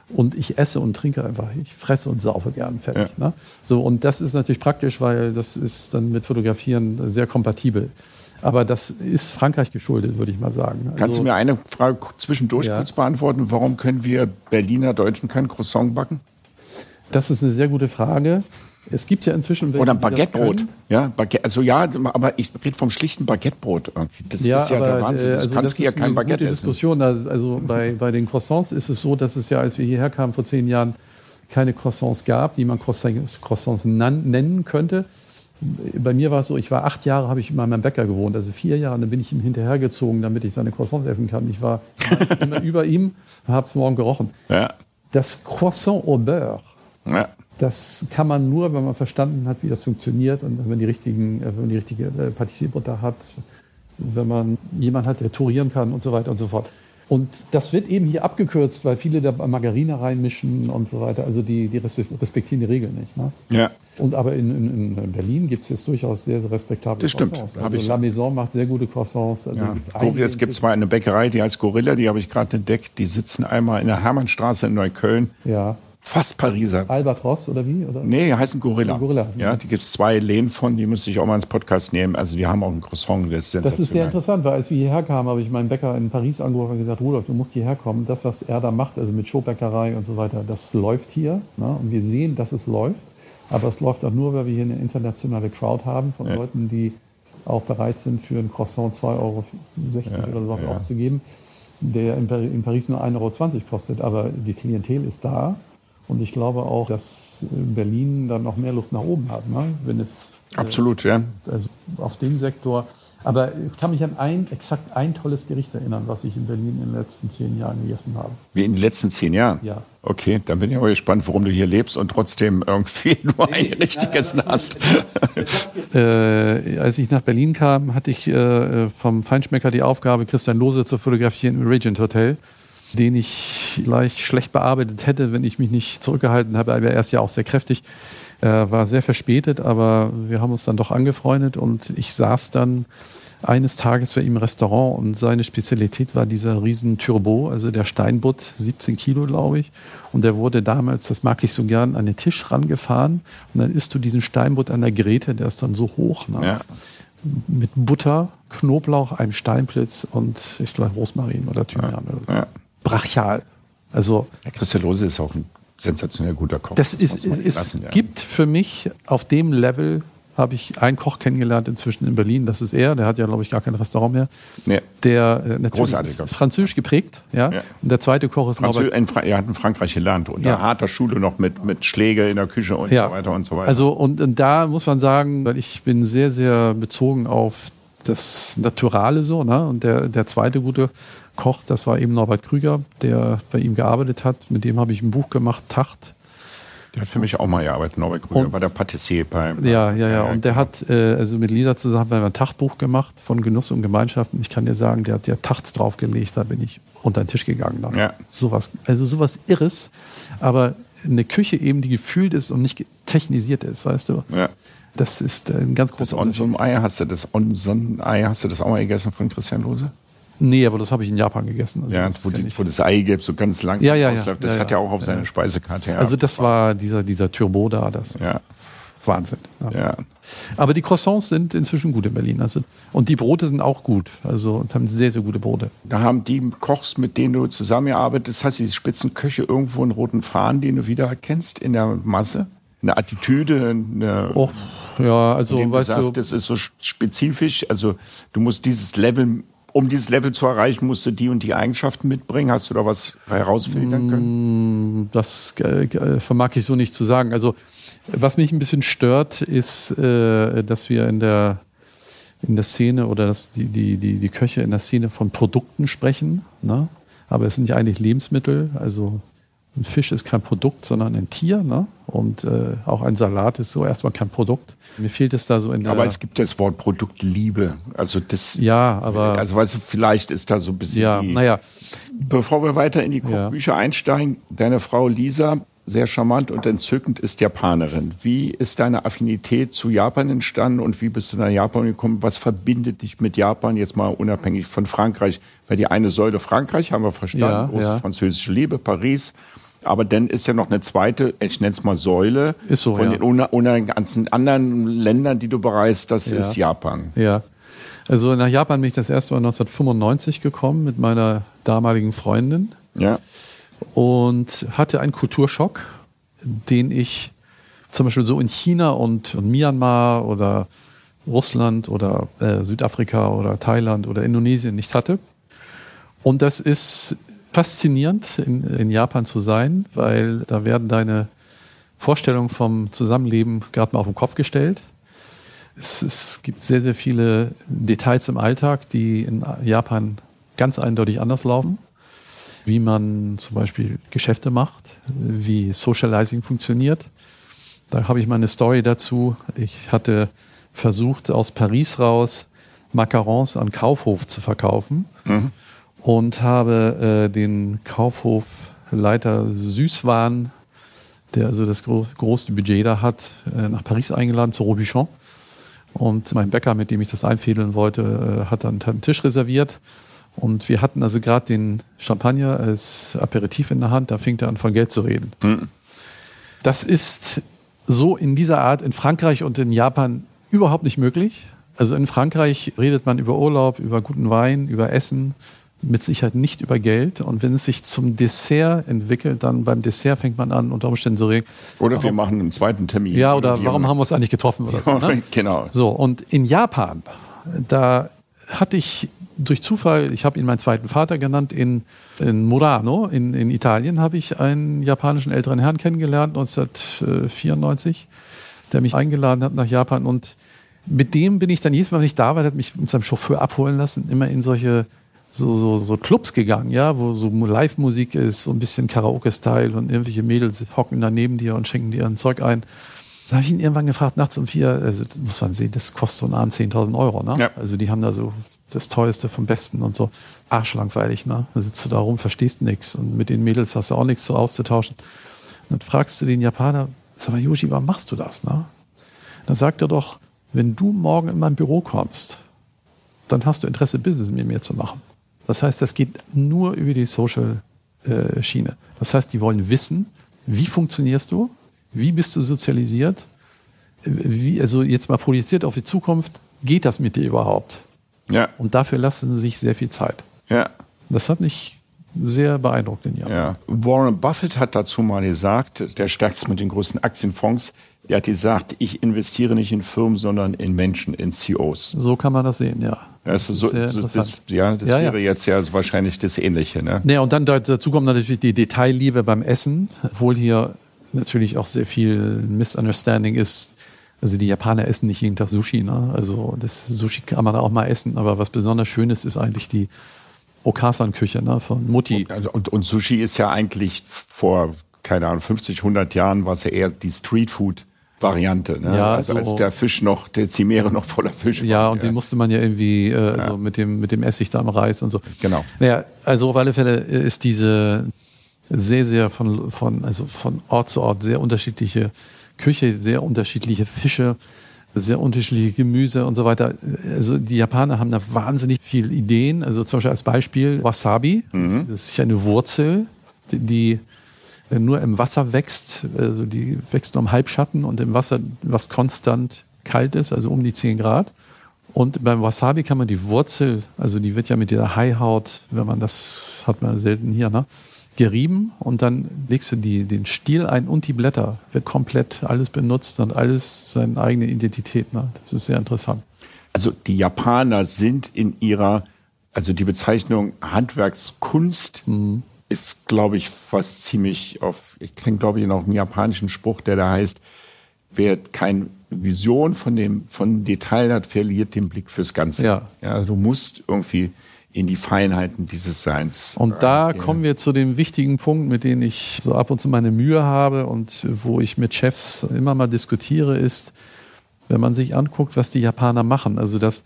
Und ich esse und trinke einfach. Ich fresse und saufe gern fertig. Ja. Ne? So, und das ist natürlich praktisch, weil das ist dann mit Fotografieren sehr kompatibel. Aber das ist Frankreich geschuldet, würde ich mal sagen. Also, Kannst du mir eine Frage zwischendurch ja. kurz beantworten? Warum können wir Berliner Deutschen kein Croissant backen? Das ist eine sehr gute Frage. Es gibt ja inzwischen welche, Oder ein Baguettebrot. Ja, Baguette, also ja, aber ich rede vom schlichten Baguettebrot. Das ja, ist ja aber, der Wahnsinn. Also du kannst ja kein Baguette gute essen. Diskussion. Also bei, bei den Croissants ist es so, dass es ja, als wir hierher kamen vor zehn Jahren, keine Croissants gab, die man Croissants nennen könnte bei mir war es so, ich war acht Jahre, habe ich bei meinem Bäcker gewohnt, also vier Jahre, dann bin ich ihm hinterhergezogen, damit ich seine Croissants essen kann. Ich war immer über ihm habe es morgen gerochen. Ja. Das Croissant au beurre, ja. das kann man nur, wenn man verstanden hat, wie das funktioniert und wenn man die, richtigen, wenn man die richtige äh, Patissierbutter hat, wenn man jemanden hat, der tourieren kann und so weiter und so fort. Und das wird eben hier abgekürzt, weil viele da Margarine reinmischen und so weiter. Also die, die respektieren die Regeln nicht. Ne? Ja. Und aber in, in, in Berlin gibt es jetzt durchaus sehr, sehr respektable das stimmt. Croissants. Also La Maison macht sehr gute Croissants. Also ja. Gibt's es gibt zwar eine Bäckerei, die heißt Gorilla, die habe ich gerade entdeckt. Die sitzen einmal in der Hermannstraße in Neukölln. Ja. Fast Pariser. Albatros oder wie? Oder? Nee, die heißen Gorilla. Also Gorilla. Ja, die gibt es zwei Läden von, die müsste ich auch mal ins Podcast nehmen. Also die haben auch ein Croissant, das ist Das ist sehr interessant, weil als wir hierher kamen, habe ich meinen Bäcker in Paris angerufen und gesagt, Rudolf, du musst hierher kommen. Das, was er da macht, also mit Showbäckerei und so weiter, das läuft hier. Ne? Und wir sehen, dass es läuft. Aber es läuft auch nur, weil wir hier eine internationale Crowd haben von ja. Leuten, die auch bereit sind, für ein Croissant 2,60 Euro ja, oder sowas ja. auszugeben, der in Paris nur 1,20 Euro kostet. Aber die Klientel ist da und ich glaube auch, dass Berlin dann noch mehr Luft nach oben hat, ne? wenn es äh, Absolut, äh, ja. Also auf dem Sektor. Aber ich kann mich an ein, exakt ein tolles Gericht erinnern, was ich in Berlin in den letzten zehn Jahren gegessen habe. Wie in den letzten zehn Jahren? Ja. Okay, dann bin ich aber gespannt, warum du hier lebst und trotzdem irgendwie nur ein Gericht gegessen hast. äh, als ich nach Berlin kam, hatte ich äh, vom Feinschmecker die Aufgabe, Christian Lose zu fotografieren im Regent Hotel den ich vielleicht schlecht bearbeitet hätte, wenn ich mich nicht zurückgehalten habe. Aber er ist ja auch sehr kräftig. Er war sehr verspätet, aber wir haben uns dann doch angefreundet und ich saß dann eines Tages für ihn im Restaurant und seine Spezialität war dieser riesen Turbo, also der Steinbutt, 17 Kilo, glaube ich. Und der wurde damals, das mag ich so gern, an den Tisch rangefahren und dann isst du diesen Steinbutt an der Grete, der ist dann so hoch. Ne? Ja. Mit Butter, Knoblauch, einem Steinblitz und ich glaube Rosmarin oder Thymian ja. oder so. Ja brachial. Also, Herr Christian Lose ist auch ein sensationell guter Koch. Das, das ist, es lassen, ja. gibt für mich auf dem Level habe ich einen Koch kennengelernt inzwischen in Berlin. Das ist er. Der hat ja, glaube ich, gar kein Restaurant mehr. Nee. Der äh, natürlich ist französisch geprägt. Ja? ja. Und der zweite Koch ist Franzö. Fra er hat in Frankreich gelernt. Unter ja. harter Schule noch mit, mit Schläge in der Küche und ja. so weiter und so weiter. Also, und, und da muss man sagen, weil ich bin sehr, sehr bezogen auf das Naturale so. Ne? Und der, der zweite gute Koch, das war eben Norbert Krüger, der bei ihm gearbeitet hat. Mit dem habe ich ein Buch gemacht, Tacht. Der hat für mich auch mal gearbeitet, Norbert Krüger, war der Patissier bei. Ja, ja, ja. Und der genau. hat, äh, also mit Lisa zusammen haben wir ein Tachtbuch gemacht von Genuss und Gemeinschaften. Ich kann dir sagen, der hat ja Tachts draufgelegt, da bin ich unter den Tisch gegangen. Dann. Ja. Sowas, also sowas Irres. Aber eine Küche eben, die gefühlt ist und nicht technisiert ist, weißt du? Ja. Das ist ein ganz großer Das Onson-Ei, hast du das Onson-Ei, hast du das auch mal gegessen von Christian Lose? Nee, aber das habe ich in Japan gegessen. Also ja, wo, die, wo, das Ei gibt, so ganz langsam ja, ja, ausläuft. Das ja, hat ja auch auf seiner Speisekarte. Also das war dieser, dieser Turbo da, das ist Wahnsinn. Ja. Aber die Croissants sind inzwischen gut in Berlin. Also, und die Brote sind auch gut. Also und haben sehr, sehr gute Brote. Da haben die Kochs, mit denen du zusammengearbeitet hast, du diese Spitzenköche irgendwo einen roten Faden, den du wieder erkennst in der Masse? Eine Attitüde, eine... Oh, ja, also weißt du, sagst, das ist so spezifisch. Also du musst dieses Level um dieses Level zu erreichen, musst du die und die Eigenschaften mitbringen. Hast du da was herausfiltern können? Mm, das äh, vermag ich so nicht zu sagen. Also, was mich ein bisschen stört, ist, äh, dass wir in der, in der Szene oder dass die, die, die, die Köche in der Szene von Produkten sprechen. Ne? Aber es sind ja eigentlich Lebensmittel. Also, ein Fisch ist kein Produkt, sondern ein Tier. Ne? Und äh, auch ein Salat ist so erstmal kein Produkt. Mir fehlt es da so in der. Aber es gibt das Wort Produktliebe. Also das. Ja, aber. Also weißt du, vielleicht ist da so ein bisschen. Ja, naja. Bevor wir weiter in die Kochbücher ja. einsteigen, deine Frau Lisa, sehr charmant und entzückend, ist Japanerin. Wie ist deine Affinität zu Japan entstanden und wie bist du nach Japan gekommen? Was verbindet dich mit Japan jetzt mal unabhängig von Frankreich? Weil die eine Säule Frankreich haben wir verstanden, ja, große ja. französische Liebe, Paris. Aber dann ist ja noch eine zweite, ich nenne es mal Säule, ist so, von ja. den un ganzen anderen Ländern, die du bereist, das ja. ist Japan. Ja. Also nach Japan bin ich das erste Mal 1995 gekommen mit meiner damaligen Freundin. Ja. Und hatte einen Kulturschock, den ich zum Beispiel so in China und, und Myanmar oder Russland oder äh, Südafrika oder Thailand oder Indonesien nicht hatte. Und das ist faszinierend, in, in Japan zu sein, weil da werden deine Vorstellungen vom Zusammenleben gerade mal auf den Kopf gestellt. Es, es, gibt sehr, sehr viele Details im Alltag, die in Japan ganz eindeutig anders laufen. Wie man zum Beispiel Geschäfte macht, wie Socializing funktioniert. Da habe ich mal eine Story dazu. Ich hatte versucht, aus Paris raus Macarons an Kaufhof zu verkaufen. Mhm und habe äh, den Kaufhofleiter Süßwaren, der also das gro größte Budget da hat, äh, nach Paris eingeladen zu Robichon. Und mein Bäcker, mit dem ich das einfädeln wollte, äh, hat dann einen Tisch reserviert. Und wir hatten also gerade den Champagner als Aperitif in der Hand, da fing er an von Geld zu reden. Mhm. Das ist so in dieser Art in Frankreich und in Japan überhaupt nicht möglich. Also in Frankreich redet man über Urlaub, über guten Wein, über Essen, mit Sicherheit nicht über Geld. Und wenn es sich zum Dessert entwickelt, dann beim Dessert fängt man an, unter Umständen zu reden. Oder wir machen einen zweiten Termin. Ja, oder, oder warum haben wir uns eigentlich getroffen oder so. Ne? genau. So, und in Japan, da hatte ich durch Zufall, ich habe ihn meinen zweiten Vater genannt, in, in Murano in, in Italien habe ich einen japanischen älteren Herrn kennengelernt, 1994, der mich eingeladen hat nach Japan. Und mit dem bin ich dann jedes Mal, wenn ich da war, der hat mich mit seinem Chauffeur abholen lassen, immer in solche so, so, so Clubs gegangen, ja, wo so Live-Musik ist, so ein bisschen Karaoke-Style und irgendwelche Mädels hocken da neben dir und schenken dir ein Zeug ein. Da habe ich ihn irgendwann gefragt, nachts um vier, also muss man sehen, das kostet so ein Abend 10.000 Euro, ne? Ja. Also die haben da so das Teuerste vom Besten und so. Arschlangweilig, ne? Da sitzt du da rum, verstehst nichts und mit den Mädels hast du auch nichts so auszutauschen. Und dann fragst du den Japaner, sag mal, Yoshi, warum machst du das, ne? Dann sagt er doch, wenn du morgen in mein Büro kommst, dann hast du Interesse, Business mit mir zu machen. Das heißt, das geht nur über die Social-Schiene. Äh, das heißt, die wollen wissen, wie funktionierst du, wie bist du sozialisiert, wie, also jetzt mal projiziert auf die Zukunft, geht das mit dir überhaupt? Ja. Und dafür lassen sie sich sehr viel Zeit. Ja. Das hat mich sehr beeindruckt in Japan. Ja. Warren Buffett hat dazu mal gesagt, der stärkste mit den größten Aktienfonds, der hat gesagt, ich investiere nicht in Firmen, sondern in Menschen, in CEOs. So kann man das sehen, ja. Das, das, so, das, ja, das ja, wäre ja. jetzt ja wahrscheinlich das Ähnliche. Ne? Ja, und dann dazu kommt natürlich die Detailliebe beim Essen, obwohl hier natürlich auch sehr viel Misunderstanding ist. Also die Japaner essen nicht jeden Tag Sushi. Ne? Also das Sushi kann man auch mal essen, aber was besonders schön ist, ist eigentlich die Okasan-Küche ne? von Mutti. Und, und, und Sushi ist ja eigentlich vor keine Ahnung, 50, 100 Jahren war es ja eher die Streetfood. Variante, ne? Ja, also so als der Fisch noch, der Zimäre noch voller Fisch Ja, war. und den musste man ja irgendwie, äh, also Ja. mit dem, mit dem Essig da am Reis und so. Genau. Naja, also auf alle Fälle ist diese sehr, sehr von, von, also von Ort zu Ort sehr unterschiedliche Küche, sehr unterschiedliche Fische, sehr unterschiedliche Gemüse und so weiter. Also die Japaner haben da wahnsinnig viele Ideen. Also zum Beispiel als Beispiel Wasabi. Das ist ja eine Wurzel, die, die nur im Wasser wächst. Also die wächst nur im Halbschatten und im Wasser, was konstant kalt ist, also um die 10 Grad. Und beim Wasabi kann man die Wurzel, also die wird ja mit dieser Haihaut, wenn man das hat man selten hier, ne, gerieben und dann legst du die, den Stiel ein und die Blätter. Wird komplett alles benutzt und alles seine eigene Identität. Ne? Das ist sehr interessant. Also die Japaner sind in ihrer, also die Bezeichnung Handwerkskunst Mhm. ist, glaube ich, fast ziemlich auf, ich kenne, glaube ich, noch einen japanischen Spruch, der da heißt, wer keine Vision von dem, von Detail hat, verliert den Blick fürs Ganze. Ja. ja du musst irgendwie in die Feinheiten dieses Seins. Und da gehen. kommen wir zu dem wichtigen Punkt, mit dem ich so ab und zu meine Mühe habe und wo ich mit Chefs immer mal diskutiere, ist, wenn man sich anguckt, was die Japaner machen. Also das,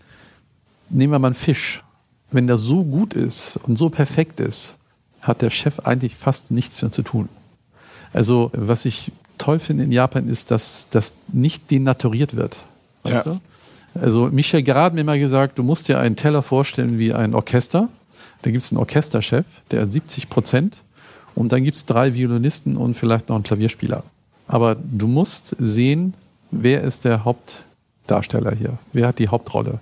nehmen wir mal einen Fisch. Wenn der so gut ist und so perfekt ist, hat der Chef eigentlich fast nichts mehr zu tun. Also was ich toll finde in Japan ist, dass das nicht denaturiert wird. Weißt Ja. du? Also Michel Gerard hat mir mal gesagt, du musst dir einen Teller vorstellen wie ein Orchester. Da gibt es einen Orchesterchef, der hat 70 Prozent. Und dann gibt es drei Violinisten und vielleicht noch einen Klavierspieler. Aber du musst sehen, wer ist der Hauptdarsteller hier? Wer hat die Hauptrolle?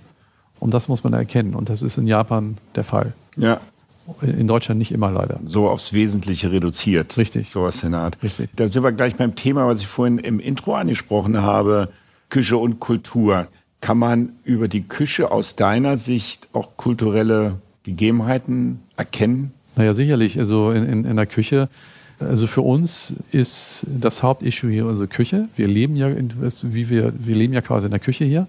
Und das muss man erkennen. Und das ist in Japan der Fall. Ja, In Deutschland nicht immer leider. so aufs Wesentliche reduziert. Richtig. So was in der Art. Richtig. Da sind wir gleich beim Thema, was ich vorhin im Intro angesprochen habe, Küche und Kultur. Kann man über die Küche aus deiner Sicht auch kulturelle Gegebenheiten erkennen? Naja, sicherlich. Also in, in, in der Küche, also für uns ist das Hauptissue hier unsere Küche. Wir leben ja, in, wie wir, wir leben ja quasi in der Küche hier.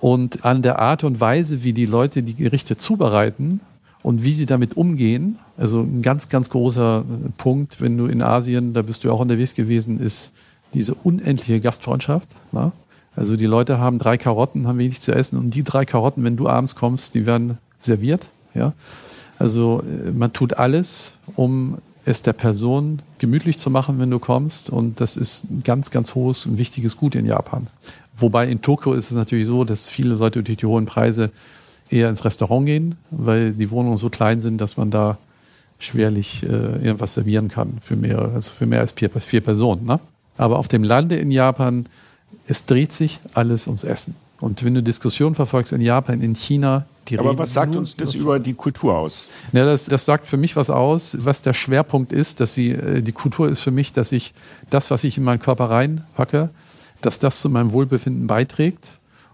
Und an der Art und Weise, wie die Leute die Gerichte zubereiten und wie sie damit umgehen, also ein ganz, ganz großer Punkt, wenn du in Asien, da bist du auch unterwegs gewesen, ist diese unendliche Gastfreundschaft. Na? Also die Leute haben drei Karotten, haben wenig zu essen und die drei Karotten, wenn du abends kommst, die werden serviert. Ja? Also äh, man tut alles, um es der Person gemütlich zu machen, wenn du kommst. Und das ist ein ganz, ganz hohes und wichtiges Gut in Japan. Wobei in Tokio ist es natürlich so, dass viele Leute durch die hohen Preise eher ins Restaurant gehen, weil die Wohnungen so klein sind, dass man da schwerlich äh, irgendwas servieren kann für mehr, also für mehr als vier, vier Personen. Ne? Aber auf dem Lande in Japan, es dreht sich alles ums Essen. Und wenn du Diskussionen verfolgst in Japan, in China, die Aber reden was sagt uns das über über die Kultur aus? ja, das, das sagt für mich was aus, was der Schwerpunkt ist, dass sie, äh, die Kultur ist für mich, dass ich das, was ich in meinen Körper reinpacke, dass das zu meinem Wohlbefinden beiträgt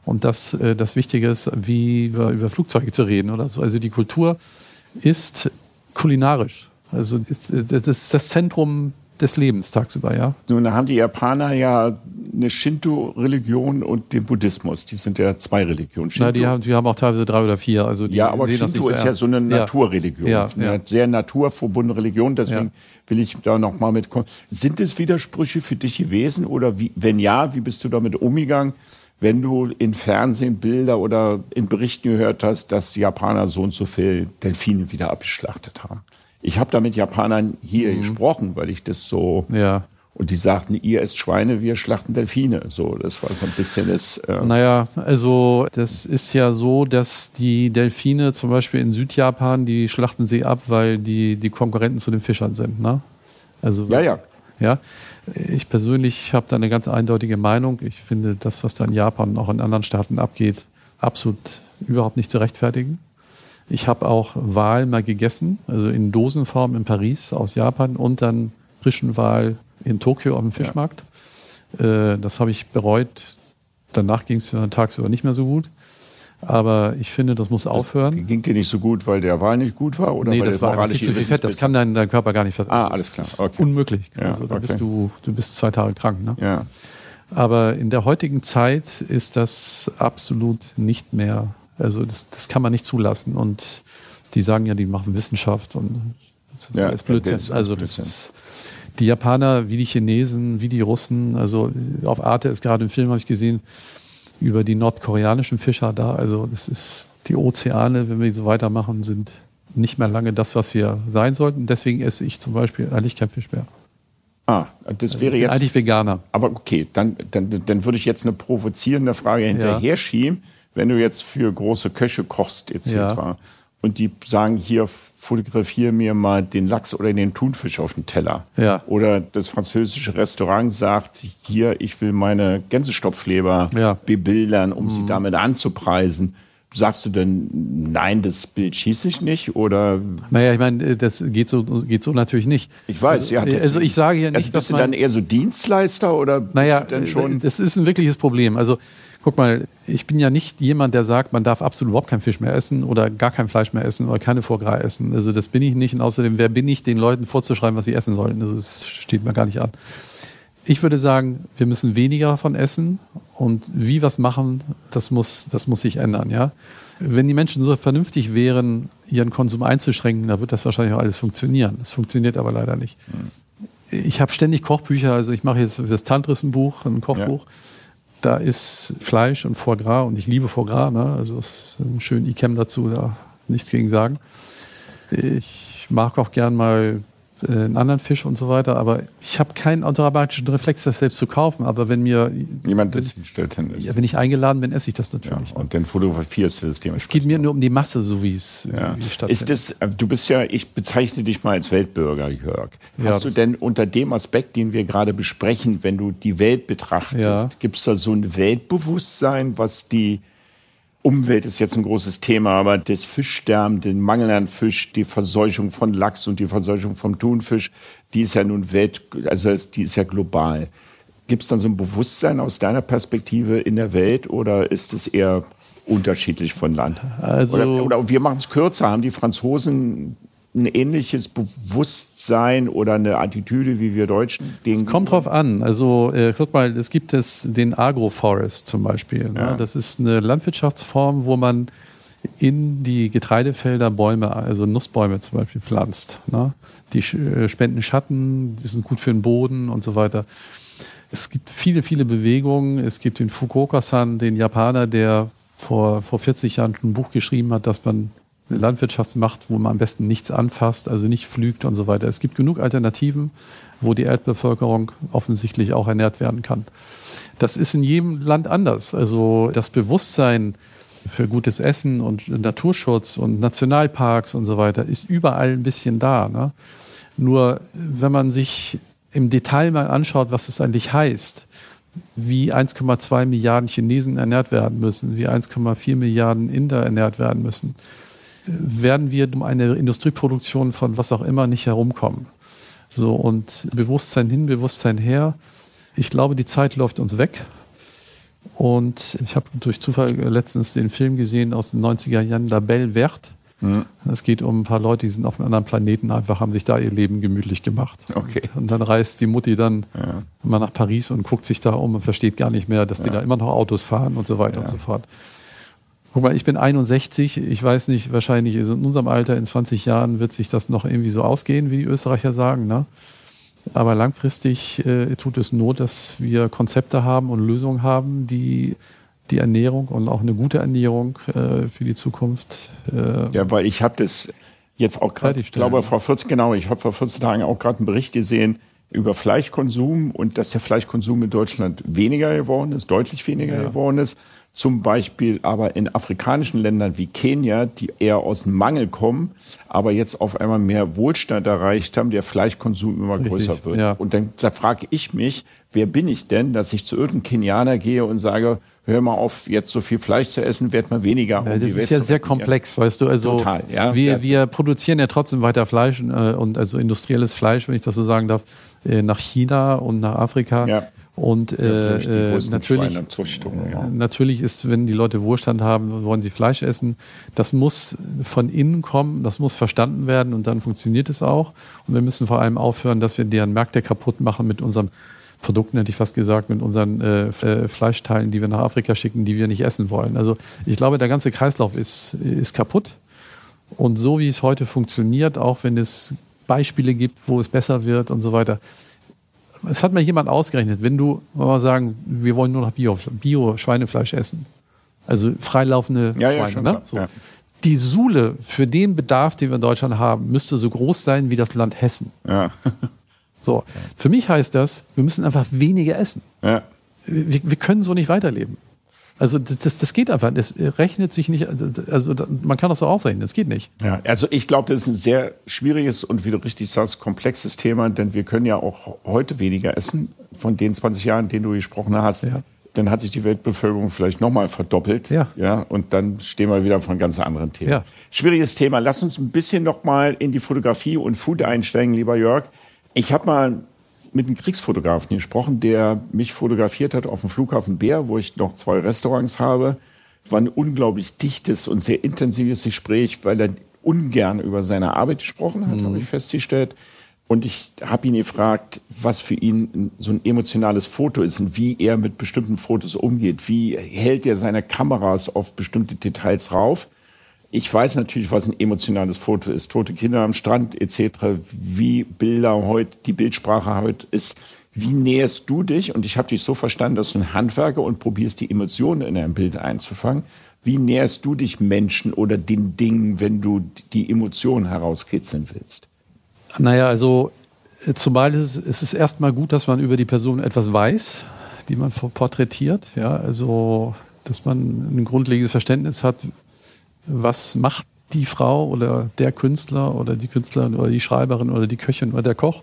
und dass äh, das Wichtige ist, wie wir über Flugzeuge zu reden oder so. Also die Kultur ist kulinarisch. Also äh, das ist das Zentrum des Lebens tagsüber, ja. Nun haben die Japaner ja eine Shinto-Religion und den Buddhismus. Die sind ja zwei Religionen. Na, die, haben, die haben auch teilweise drei oder vier. Also die ja, aber Shinto nicht ist ja so eine Ja. Naturreligion, Ja, eine ja. sehr naturverbundene Religion. Deswegen will ich da noch mal mitkommen. Sind es Widersprüche für dich gewesen oder wie, wenn ja, wie bist du damit umgegangen, wenn du in Fernsehen Bilder oder in Berichten gehört hast, dass die Japaner so und so viel Delfine wieder abgeschlachtet haben? Ich habe da mit Japanern hier gesprochen, weil ich das so Mhm. Ja. und die sagten, ihr esst Schweine, wir schlachten Delfine. So, das war so ein bisschen das. Äh, Naja, also das ist ja so, dass die Delfine zum Beispiel in Südjapan, die schlachten sie ab, weil die die Konkurrenten zu den Fischern sind. Ne? Also, ja, ja. ja. Ich persönlich habe da eine ganz eindeutige Meinung. Ich finde das, was da in Japan und auch in anderen Staaten abgeht, absolut überhaupt nicht zu rechtfertigen. Ich habe auch Wal mal gegessen, also in Dosenform in Paris aus Japan und dann frischen Wal in Tokio auf dem Fischmarkt. Äh, das habe ich bereut. Danach ging es mir tagsüber nicht mehr so gut. Aber ich finde, das muss aufhören. Ging dir nicht so gut, weil der Wal nicht gut war? Oder nee, weil das war viel zu viel Fett. Das kann dein, dein Körper gar nicht ver- Ah, alles das klar. Okay. Unmöglich. Ja, also, da okay. bist du, du bist zwei Tage krank. Ne? Ja. Aber in der heutigen Zeit ist das absolut nicht mehr, also das, das kann man nicht zulassen. Und die sagen ja, die machen Wissenschaft und Das ist ja, alles Blödsinn. Das also das ist die Japaner wie die Chinesen, wie die Russen. Also auf Arte ist gerade ein Film, habe ich gesehen, über die nordkoreanischen Fischer da. Also das ist die Ozeane, wenn wir so weitermachen, sind nicht mehr lange das, was wir sein sollten. Deswegen esse ich zum Beispiel eigentlich kein Fisch mehr. Ah, das wäre jetzt. Eigentlich Veganer. Aber okay, dann, dann, dann würde ich jetzt eine provozierende Frage hinterher schieben. Wenn du jetzt für große Köche kochst, etc. Ja. und die sagen, hier fotografiere mir mal den Lachs oder den Thunfisch auf dem Teller. Ja. Oder das französische Restaurant sagt, hier, ich will meine Gänsestopfleber ja. bebildern, um mhm. sie damit anzupreisen sagst du denn, nein, das Bild schieße ich nicht? Oder? Naja, ich meine, das geht so, geht so natürlich nicht. Ich weiß, ja. Also, also ich sage ja nicht, also bist dass man, du dann eher so Dienstleister oder naja, bist du denn schon? Das ist ein wirkliches Problem. Also guck mal, ich bin ja nicht jemand, der sagt, man darf absolut überhaupt kein Fisch mehr essen oder gar kein Fleisch mehr essen oder keine Gras essen. Also das bin ich nicht. Und außerdem, wer bin ich, den Leuten vorzuschreiben, was sie essen sollen? Also das steht mir gar nicht an. Ich würde sagen, wir müssen weniger davon essen und wie es machen, das muss, das muss sich ändern. Ja? Wenn die Menschen so vernünftig wären, ihren Konsum einzuschränken, dann wird das wahrscheinlich auch alles funktionieren. Das funktioniert aber leider nicht. Ich habe ständig Kochbücher, also ich mache jetzt für das Tantris ein Buch, ein Kochbuch. Ja. Da ist Fleisch und Foie Gras und ich liebe Foie Gras, ne? also es ist ein schön Ikem dazu, da nichts gegen sagen. Ich mag auch gern mal äh, einen anderen Fisch und so weiter. Aber ich habe keinen automatischen Reflex, das selbst zu kaufen. Aber wenn mir jemand das hinstellt, dann ist ja, wenn ich eingeladen bin, esse ich das natürlich. Ja, und dann fotografierst du das Thema. Es geht mir nur um die Masse, so wie es ja. Ist das, äh, du bist ja, ich bezeichne dich mal als Weltbürger, Jörg. Hast ja, du denn unter dem Aspekt, den wir gerade besprechen, wenn du die Welt betrachtest, gibt es da so ein Weltbewusstsein, was die Umwelt ist jetzt ein großes Thema, aber das Fischsterben, den Mangel an Fisch, die Verseuchung von Lachs und die Verseuchung vom Thunfisch, die ist ja nun Welt, also die ist ja global. Gibt es dann so ein Bewusstsein aus deiner Perspektive in der Welt oder ist es eher unterschiedlich von Land? Also oder, oder wir machen es kürzer, haben die Franzosen ein ähnliches Bewusstsein oder eine Attitüde wie wir Deutschen? Es kommt drauf an. Also äh, guck mal, es gibt es den Agroforest zum Beispiel. Ne? Ja. Das ist eine Landwirtschaftsform, wo man in die Getreidefelder Bäume, also Nussbäume zum Beispiel pflanzt. Ne? Die äh, spenden Schatten, die sind gut für den Boden und so weiter. Es gibt viele, viele Bewegungen. Es gibt den Fukuoka-san, den Japaner, der vor, vor 40 Jahren ein Buch geschrieben hat, dass man eine Landwirtschaftsmacht, wo man am besten nichts anfasst, also nicht pflügt und so weiter. Es gibt genug Alternativen, wo die Erdbevölkerung offensichtlich auch ernährt werden kann. Das ist in jedem Land anders. Also das Bewusstsein für gutes Essen und Naturschutz und Nationalparks und so weiter ist überall ein bisschen da. Ne? Nur wenn man sich im Detail mal anschaut, was es eigentlich heißt, wie 1,2 Milliarden Chinesen ernährt werden müssen, wie 1,4 Milliarden Inder ernährt werden müssen, werden wir um eine Industrieproduktion von was auch immer nicht herumkommen. So und Bewusstsein hin, Bewusstsein her. Ich glaube, die Zeit läuft uns weg. Und ich habe durch Zufall letztens den Film gesehen aus den 90er Jahren, La Belle Verte. Mhm. Es geht um ein paar Leute, die sind auf einem anderen Planeten einfach, haben sich da ihr Leben gemütlich gemacht. Okay. Und dann reist die Mutti dann ja. mal nach Paris und guckt sich da um und versteht gar nicht mehr, dass ja. die da immer noch Autos fahren und so weiter ja. und so fort. Guck mal, ich bin 61, ich weiß nicht, wahrscheinlich in unserem Alter, in 20 Jahren wird sich das noch irgendwie so ausgehen, wie die Österreicher sagen. Ne? Aber langfristig äh, tut es Not, dass wir Konzepte haben und Lösungen haben, die die Ernährung und auch eine gute Ernährung äh, für die Zukunft. Äh, ja, weil ich habe das jetzt auch gerade, ich glaube vor 14, genau, ich habe vor 14 Tagen auch gerade einen Bericht gesehen über Fleischkonsum und dass der Fleischkonsum in Deutschland weniger geworden ist, deutlich weniger ja. geworden ist zum Beispiel aber in afrikanischen Ländern wie Kenia, die eher aus dem Mangel kommen, aber jetzt auf einmal mehr Wohlstand erreicht haben, der Fleischkonsum immer Richtig, größer wird. Ja. Und dann da frage ich mich, wer bin ich denn, dass ich zu irgendeinem Kenianer gehe und sage, hör mal auf, jetzt so viel Fleisch zu essen, wird man weniger. Um ja, das ist ja sehr komplex, weißt du. Also Total, ja. Wir, wir produzieren ja trotzdem weiter Fleisch äh, und also industrielles Fleisch, wenn ich das so sagen darf, äh, nach China und nach Afrika. Ja. Und äh, äh, natürlich, ja. natürlich ist, wenn die Leute Wohlstand haben, wollen sie Fleisch essen. Das muss von innen kommen, das muss verstanden werden und dann funktioniert es auch. Und wir müssen vor allem aufhören, dass wir deren Märkte kaputt machen mit unseren Produkten, hätte ich fast gesagt, mit unseren äh, äh, Fleischteilen, die wir nach Afrika schicken, die wir nicht essen wollen. Also ich glaube, der ganze Kreislauf ist, ist kaputt. Und so wie es heute funktioniert, auch wenn es Beispiele gibt, wo es besser wird und so weiter. Es hat mir jemand ausgerechnet, wenn du mal sagen, wir wollen nur noch Bio-Schweinefleisch Bio essen, also freilaufende ja, Schweine, ja, ne? so. ja. Die Sule für den Bedarf, den wir in Deutschland haben, müsste so groß sein wie das Land Hessen. Ja. So, für mich heißt das, wir müssen einfach weniger essen. Ja. Wir, wir können so nicht weiterleben. Also das, das geht einfach. Das rechnet sich nicht. Also man kann das so ausrechnen. Das geht nicht. Ja, also ich glaube, das ist ein sehr schwieriges und wie du richtig sagst, komplexes Thema, denn wir können ja auch heute weniger essen von den 20 Jahren, in denen du gesprochen hast. Ja. Dann hat sich die Weltbevölkerung vielleicht nochmal verdoppelt. Ja. ja. Und dann stehen wir wieder von ganz anderen Themen. Ja. Schwieriges Thema. Lass uns ein bisschen nochmal in die Fotografie und Food einsteigen, lieber Jörg. Ich habe mal mit einem Kriegsfotografen gesprochen, der mich fotografiert hat auf dem Flughafen Bär, wo ich noch zwei Restaurants habe. War ein unglaublich dichtes und sehr intensives Gespräch, weil er ungern über seine Arbeit gesprochen hat, mhm. habe ich festgestellt. Und ich habe ihn gefragt, was für ihn so ein emotionales Foto ist und wie er mit bestimmten Fotos umgeht. Wie hält er seine Kameras auf bestimmte Details rauf? Ich weiß natürlich, was ein emotionales Foto ist. Tote Kinder am Strand etc. Wie Bilder heute, die Bildsprache heute ist. Wie näherst du dich? Und ich habe dich so verstanden, dass du ein Handwerker und probierst die Emotionen in einem Bild einzufangen. Wie näherst du dich Menschen oder den Dingen, wenn du die Emotionen herauskitzeln willst? Naja, also äh, zumal ist es, ist erstmal gut, dass man über die Person etwas weiß, die man porträtiert. Ja, also dass man ein grundlegendes Verständnis hat, was macht die Frau oder der Künstler oder die Künstlerin oder die Schreiberin oder die Köchin oder der Koch.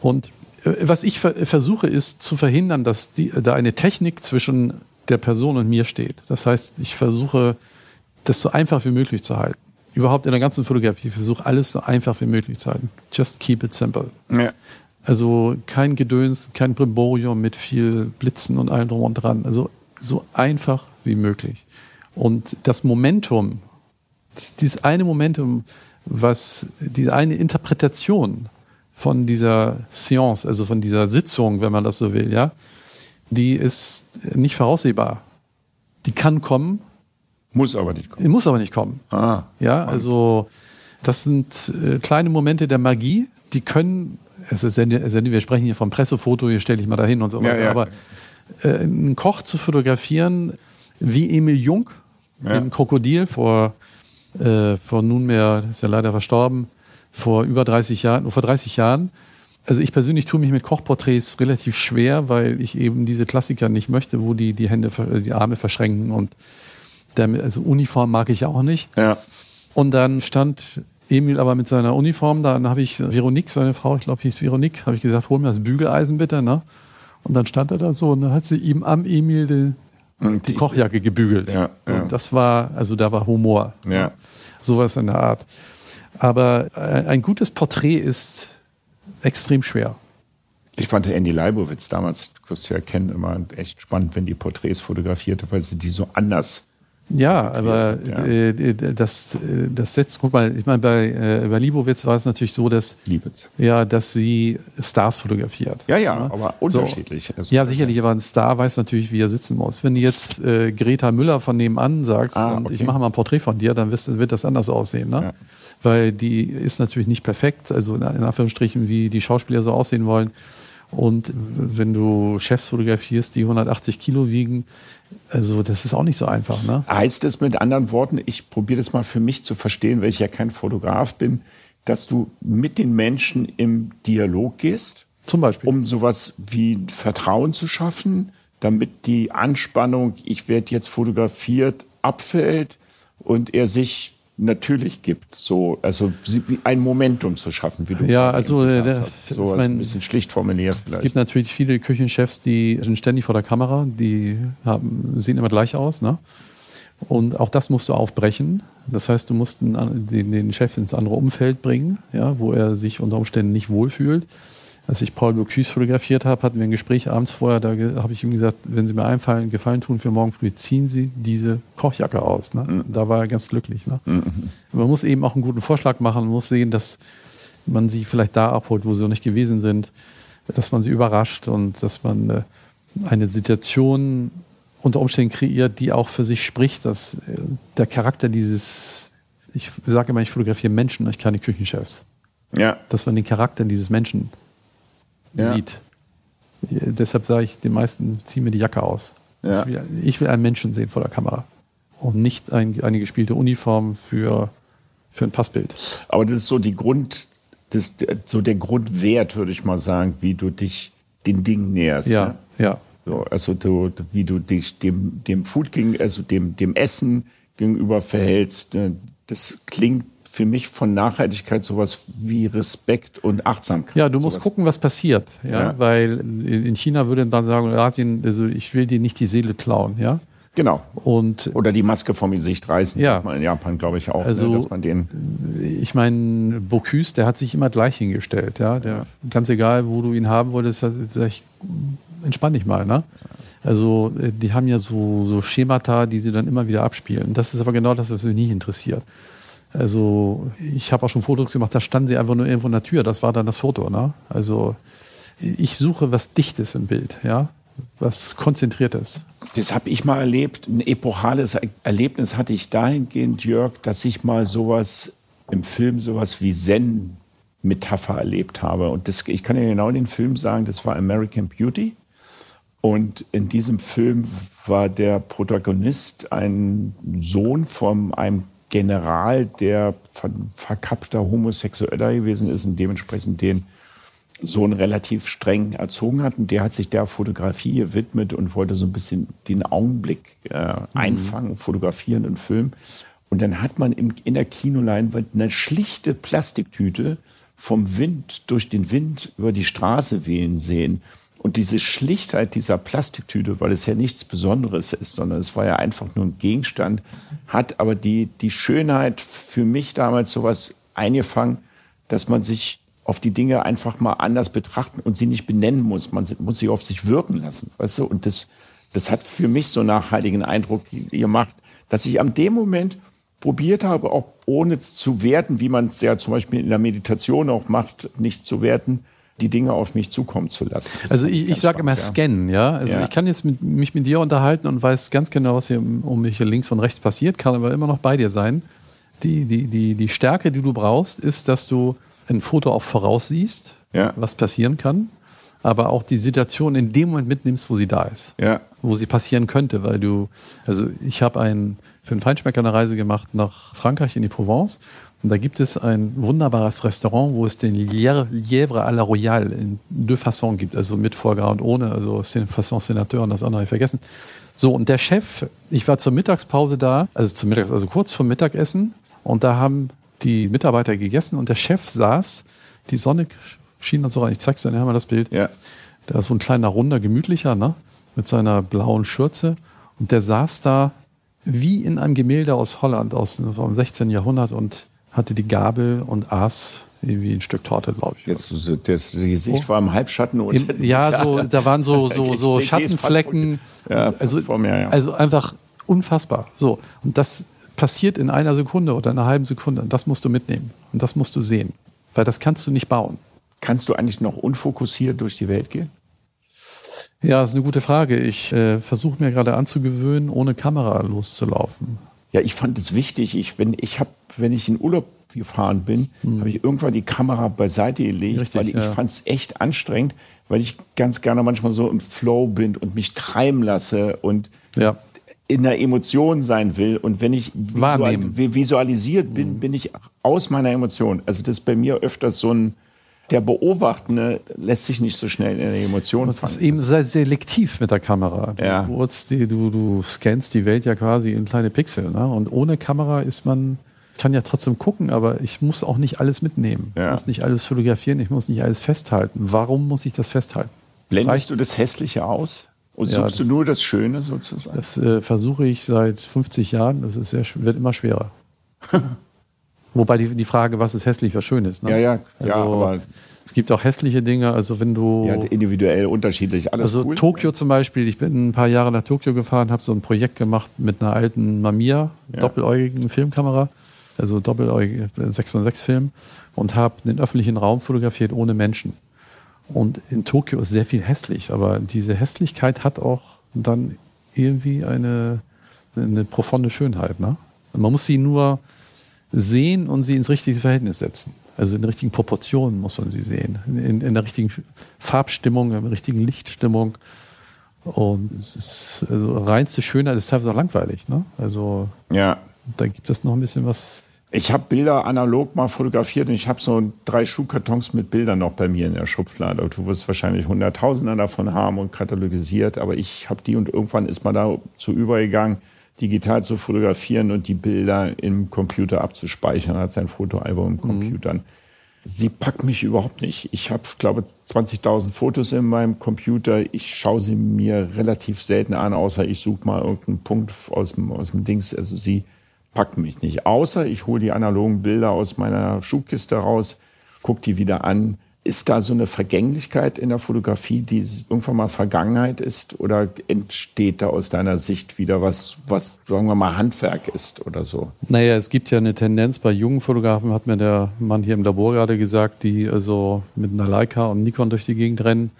Und äh, was ich versuche, ist zu verhindern, dass die, da eine Technik zwischen der Person und mir steht. Das heißt, ich versuche, das so einfach wie möglich zu halten. Überhaupt in der ganzen Fotografie, ich versuche alles so einfach wie möglich zu halten. Just keep it simple. Ja. Also kein Gedöns, kein Brimborium mit viel Blitzen und allem drum und dran. Also so einfach wie möglich. Und das Momentum dieses eine Momentum, was die eine Interpretation von dieser Seance, also von dieser Sitzung, wenn man das so will, ja, die ist nicht voraussehbar. Die kann kommen. Muss aber nicht kommen. Muss aber nicht kommen. Ah, ja, also das sind äh, kleine Momente der Magie, die können, es ist, wir sprechen hier vom Pressefoto, hier stelle ich mal dahin und so weiter, ja, ja. aber äh, einen Koch zu fotografieren, wie Emil Jung, ja. im Krokodil vor äh, vor nunmehr, ist ja leider verstorben, vor über 30 Jahren, vor 30 Jahren. Also ich persönlich tue mich mit Kochporträts relativ schwer, weil ich eben diese Klassiker nicht möchte, wo die die Hände, die Arme verschränken und der, also Uniform mag ich auch nicht. Ja. Und dann stand Emil aber mit seiner Uniform, dann habe ich Veronique, seine Frau, ich glaube, hieß Veronique, habe ich gesagt, hol mir das Bügeleisen bitte, ne? Und dann stand er da so und dann hat sie ihm am Emil den, die, die Kochjacke gebügelt. Ja, ja. das war, also da war Humor. Ja. Sowas in der Art. Aber äh, ein gutes Porträt ist extrem schwer. Ich fand Andy Leibowitz damals, du wirst ja kennen, immer echt spannend, wenn die Porträts fotografierte, weil sie die so anders ja, aber ja. Äh, das, äh, das setzt, guck mal, ich meine, bei, äh, bei Libowitz war es natürlich so, dass, Liebitz. ja, dass sie Stars fotografiert. Ja, ja, ja? aber unterschiedlich. So. Also, ja, sicherlich, aber ein Star weiß natürlich, wie er sitzen muss. Wenn du jetzt äh, Greta Müller von nebenan sagst ah, und okay. ich mache mal ein Porträt von dir, dann wirst, wird das anders aussehen, ne? Ja. Weil die ist natürlich nicht perfekt, also in Anführungsstrichen, wie die Schauspieler so aussehen wollen. Und wenn du Chefs fotografierst, die 180 Kilo wiegen, also das ist auch nicht so einfach. Ne? Heißt es mit anderen Worten, ich probiere das mal für mich zu verstehen, weil ich ja kein Fotograf bin, dass du mit den Menschen im Dialog gehst? Zum Beispiel. Um sowas wie Vertrauen zu schaffen, damit die Anspannung, ich werde jetzt fotografiert, abfällt und er sich natürlich gibt, so also ein Momentum zu schaffen, wie du ja also der, so mein, ein bisschen schlicht formuliert vielleicht. Es gibt natürlich viele Küchenchefs, die sind ständig vor der Kamera, die haben, sehen immer gleich aus, ne? Und auch das musst du aufbrechen. Das heißt, du musst den, den Chef ins andere Umfeld bringen, ja, wo er sich unter Umständen nicht wohlfühlt als ich Paul Bocuse fotografiert habe, hatten wir ein Gespräch abends vorher, da habe ich ihm gesagt, wenn Sie mir einfallen, Gefallen tun für morgen früh, ziehen Sie diese Kochjacke aus. Ne? Mhm. Da war er ganz glücklich. Ne? Mhm. Man muss eben auch einen guten Vorschlag machen, man muss sehen, dass man sie vielleicht da abholt, wo sie noch nicht gewesen sind, dass man sie überrascht und dass man äh, eine Situation unter Umständen kreiert, die auch für sich spricht, dass äh, der Charakter dieses, ich sage immer, ich fotografiere Menschen, ich keine Küchenchefs. Ja. Dass man den Charakter dieses Menschen Ja. sieht. Deshalb sage ich den meisten, zieh mir die Jacke aus. Ja. Ich, will, ich will einen Menschen sehen vor der Kamera. Und nicht ein, eine gespielte Uniform für, für ein Passbild. Aber das ist so die Grund, das, so der Grundwert, würde ich mal sagen, wie du dich den Dingen näherst. Ja, Ne? ja. So, also du, wie du dich dem, dem Food gegen, also dem, dem Essen gegenüber verhältst. ne? Das klingt für mich von Nachhaltigkeit sowas wie Respekt und Achtsamkeit. Ja, du musst sowas. gucken, was passiert. Ja? Ja. Weil in in China würde man sagen, Asien, also ich will dir nicht die Seele klauen. Ja? Genau. Und Oder die Maske vom Gesicht reißen. Ja. in Japan, glaube ich, auch. Also- ne, dass man den. ich meine, Bocuse, der hat sich immer gleich hingestellt. Ja? Der, Ganz egal, wo du ihn haben wolltest, sag ich, entspann dich mal. Ne? Also äh, die haben ja so, so Schemata, die sie dann immer wieder abspielen. Das ist aber genau das, was mich nicht interessiert. Also ich habe auch schon Fotos gemacht, da standen sie einfach nur irgendwo in der Tür. Das war dann das Foto. Ne? Also ich suche was Dichtes im Bild, ja, was Konzentriertes. Das habe ich mal erlebt. Ein epochales Erlebnis hatte ich dahingehend, Jörg, dass ich mal sowas im Film, sowas wie Zen-Metapher erlebt habe. Und das, ich kann ja genau den Film sagen, das war American Beauty. Und in diesem Film war der Protagonist ein Sohn von einem General, der von verkappter Homosexueller gewesen ist und dementsprechend den Sohn relativ streng erzogen hat. Und der hat sich der Fotografie gewidmet und wollte so ein bisschen den Augenblick äh, einfangen, fotografieren und filmen. Und dann hat man im, in der Kinoleinwand eine schlichte Plastiktüte vom Wind, durch den Wind über die Straße wehen sehen. Und diese Schlichtheit dieser Plastiktüte, weil es ja nichts Besonderes ist, sondern es war ja einfach nur ein Gegenstand, hat aber die, die Schönheit für mich damals sowas eingefangen, dass man sich auf die Dinge einfach mal anders betrachten und sie nicht benennen muss. Man muss sie auf sich wirken lassen, weißt du? Und das, das hat für mich so einen nachhaltigen Eindruck gemacht, dass ich am dem Moment probiert habe, auch ohne zu werten, wie man es ja zum Beispiel in der Meditation auch macht, nicht zu werten, die Dinge auf mich zukommen zu lassen. Das Also ich, ich sage immer ja. scannen, ja. Also Ja. ich kann jetzt mit, mich mit dir unterhalten und weiß ganz genau, was hier um mich hier links und rechts passiert, kann aber immer noch bei dir sein. Die, die, die, die Stärke, die du brauchst, ist, dass du ein Foto auch voraussiehst, Ja. was passieren kann, aber auch die Situation in dem Moment mitnimmst, wo sie da ist Ja, wo sie passieren könnte, weil du, also ich habe ein, für einen Feinschmecker eine Reise gemacht nach Frankreich in die Provence und da gibt es ein wunderbares Restaurant, wo es den Lièvre, à la Royale in deux Façons gibt, also mit Foie und ohne, also Fasson Senateur und das andere habe ich vergessen. So, und der Chef, ich war zur Mittagspause da, also zum Mittags, also kurz vor Mittagessen und da haben die Mitarbeiter gegessen und der Chef saß, die Sonne schien dann so rein, ich zeig's dir, haben wir das Bild. ja. Da ist so ein kleiner, runder, gemütlicher, ne? Mit seiner blauen Schürze. Und der saß da wie in einem Gemälde aus Holland, aus dem 16. Jahrhundert und hatte die Gabel und aß irgendwie ein Stück Torte, glaube ich. Jetzt, so- das Gesicht Oh. war im Halbschatten. Und In, ja, so, da waren so, so, so Schattenflecken. vor- ja, also, mir, ja. also einfach unfassbar. So. Und das passiert in einer Sekunde oder einer halben Sekunde. Und das musst du mitnehmen. Und das musst du sehen. Weil das kannst du nicht bauen. Kannst du eigentlich noch unfokussiert durch die Welt gehen? Ja, ist eine gute Frage. Ich äh, versuche mir gerade anzugewöhnen, ohne Kamera loszulaufen. Ja, ich fand es wichtig. Ich, wenn ich hab, wenn ich in Urlaub gefahren bin, habe ich irgendwann die Kamera beiseite gelegt, Hm. Richtig, weil ich ja. fand es echt anstrengend, weil ich ganz gerne manchmal so im Flow bin und mich treiben lasse und Ja. in der Emotion sein will. Und wenn ich visual, visualisiert bin, bin ich aus meiner Emotion. Also das ist bei mir öfters so ein, der Beobachtende lässt sich nicht so schnell in der Emotion Das ist eben sehr selektiv mit der Kamera. Du, Ja. die, du, du scannst die Welt ja quasi in kleine Pixel. Ne? Und ohne Kamera ist man, kann ja trotzdem gucken, aber ich muss auch nicht alles mitnehmen. Ja. Ich muss nicht alles fotografieren, ich muss nicht alles festhalten. Warum muss ich das festhalten? Blendest du das Hässliche aus? Und Ja, suchst du nur das Schöne sozusagen? Das äh, versuche ich seit 50 Jahren. Das ist sehr, wird immer schwerer. Wobei die, die Frage, was ist hässlich, was schön ist. Ne? Ja, ja, ja, Also, aber es gibt auch hässliche Dinge. Also wenn du ja, individuell unterschiedlich. Alles Also cool. Tokio zum Beispiel, ich bin ein paar Jahre nach Tokio gefahren, habe so ein Projekt gemacht mit einer alten Mamiya, Ja. doppeläugigen Filmkamera, also doppeläugige 6x6 Film und habe den öffentlichen Raum fotografiert ohne Menschen. Und in Tokio ist sehr viel hässlich, aber diese Hässlichkeit hat auch dann irgendwie eine, eine profonde Schönheit. Ne? Und man muss sie nur sehen und sie ins richtige Verhältnis setzen. Also in der richtigen Proportionen muss man sie sehen. In, in der richtigen Farbstimmung, in der richtigen Lichtstimmung. Und es ist also reinste Schönheit ist teilweise auch langweilig. Ne? Also ja. da gibt es noch ein bisschen was. Ich habe Bilder analog mal fotografiert und ich habe so drei Schuhkartons mit Bildern noch bei mir in der Schublade. Du wirst wahrscheinlich Hunderttausende davon haben und katalogisiert, aber ich habe die und irgendwann ist man dazu übergegangen, digital zu fotografieren und die Bilder im Computer abzuspeichern, hat sein Fotoalbum im. Computer. Mhm. Sie packt mich überhaupt nicht. Ich habe, glaube 20.000 Fotos in meinem Computer. Ich schaue sie mir relativ selten an, außer ich suche mal irgendeinen Punkt aus dem, aus dem Dings. Also sie packt mich nicht. Außer ich hole die analogen Bilder aus meiner Schubkiste raus, gucke die wieder an, ist da so eine Vergänglichkeit in der Fotografie, die irgendwann mal Vergangenheit ist? Oder entsteht da aus deiner Sicht wieder was, was, sagen wir mal, Handwerk ist oder so? Naja, es gibt ja eine Tendenz bei jungen Fotografen, hat mir der Mann hier im Labor gerade gesagt, die also mit einer Leica und Nikon durch die Gegend rennen.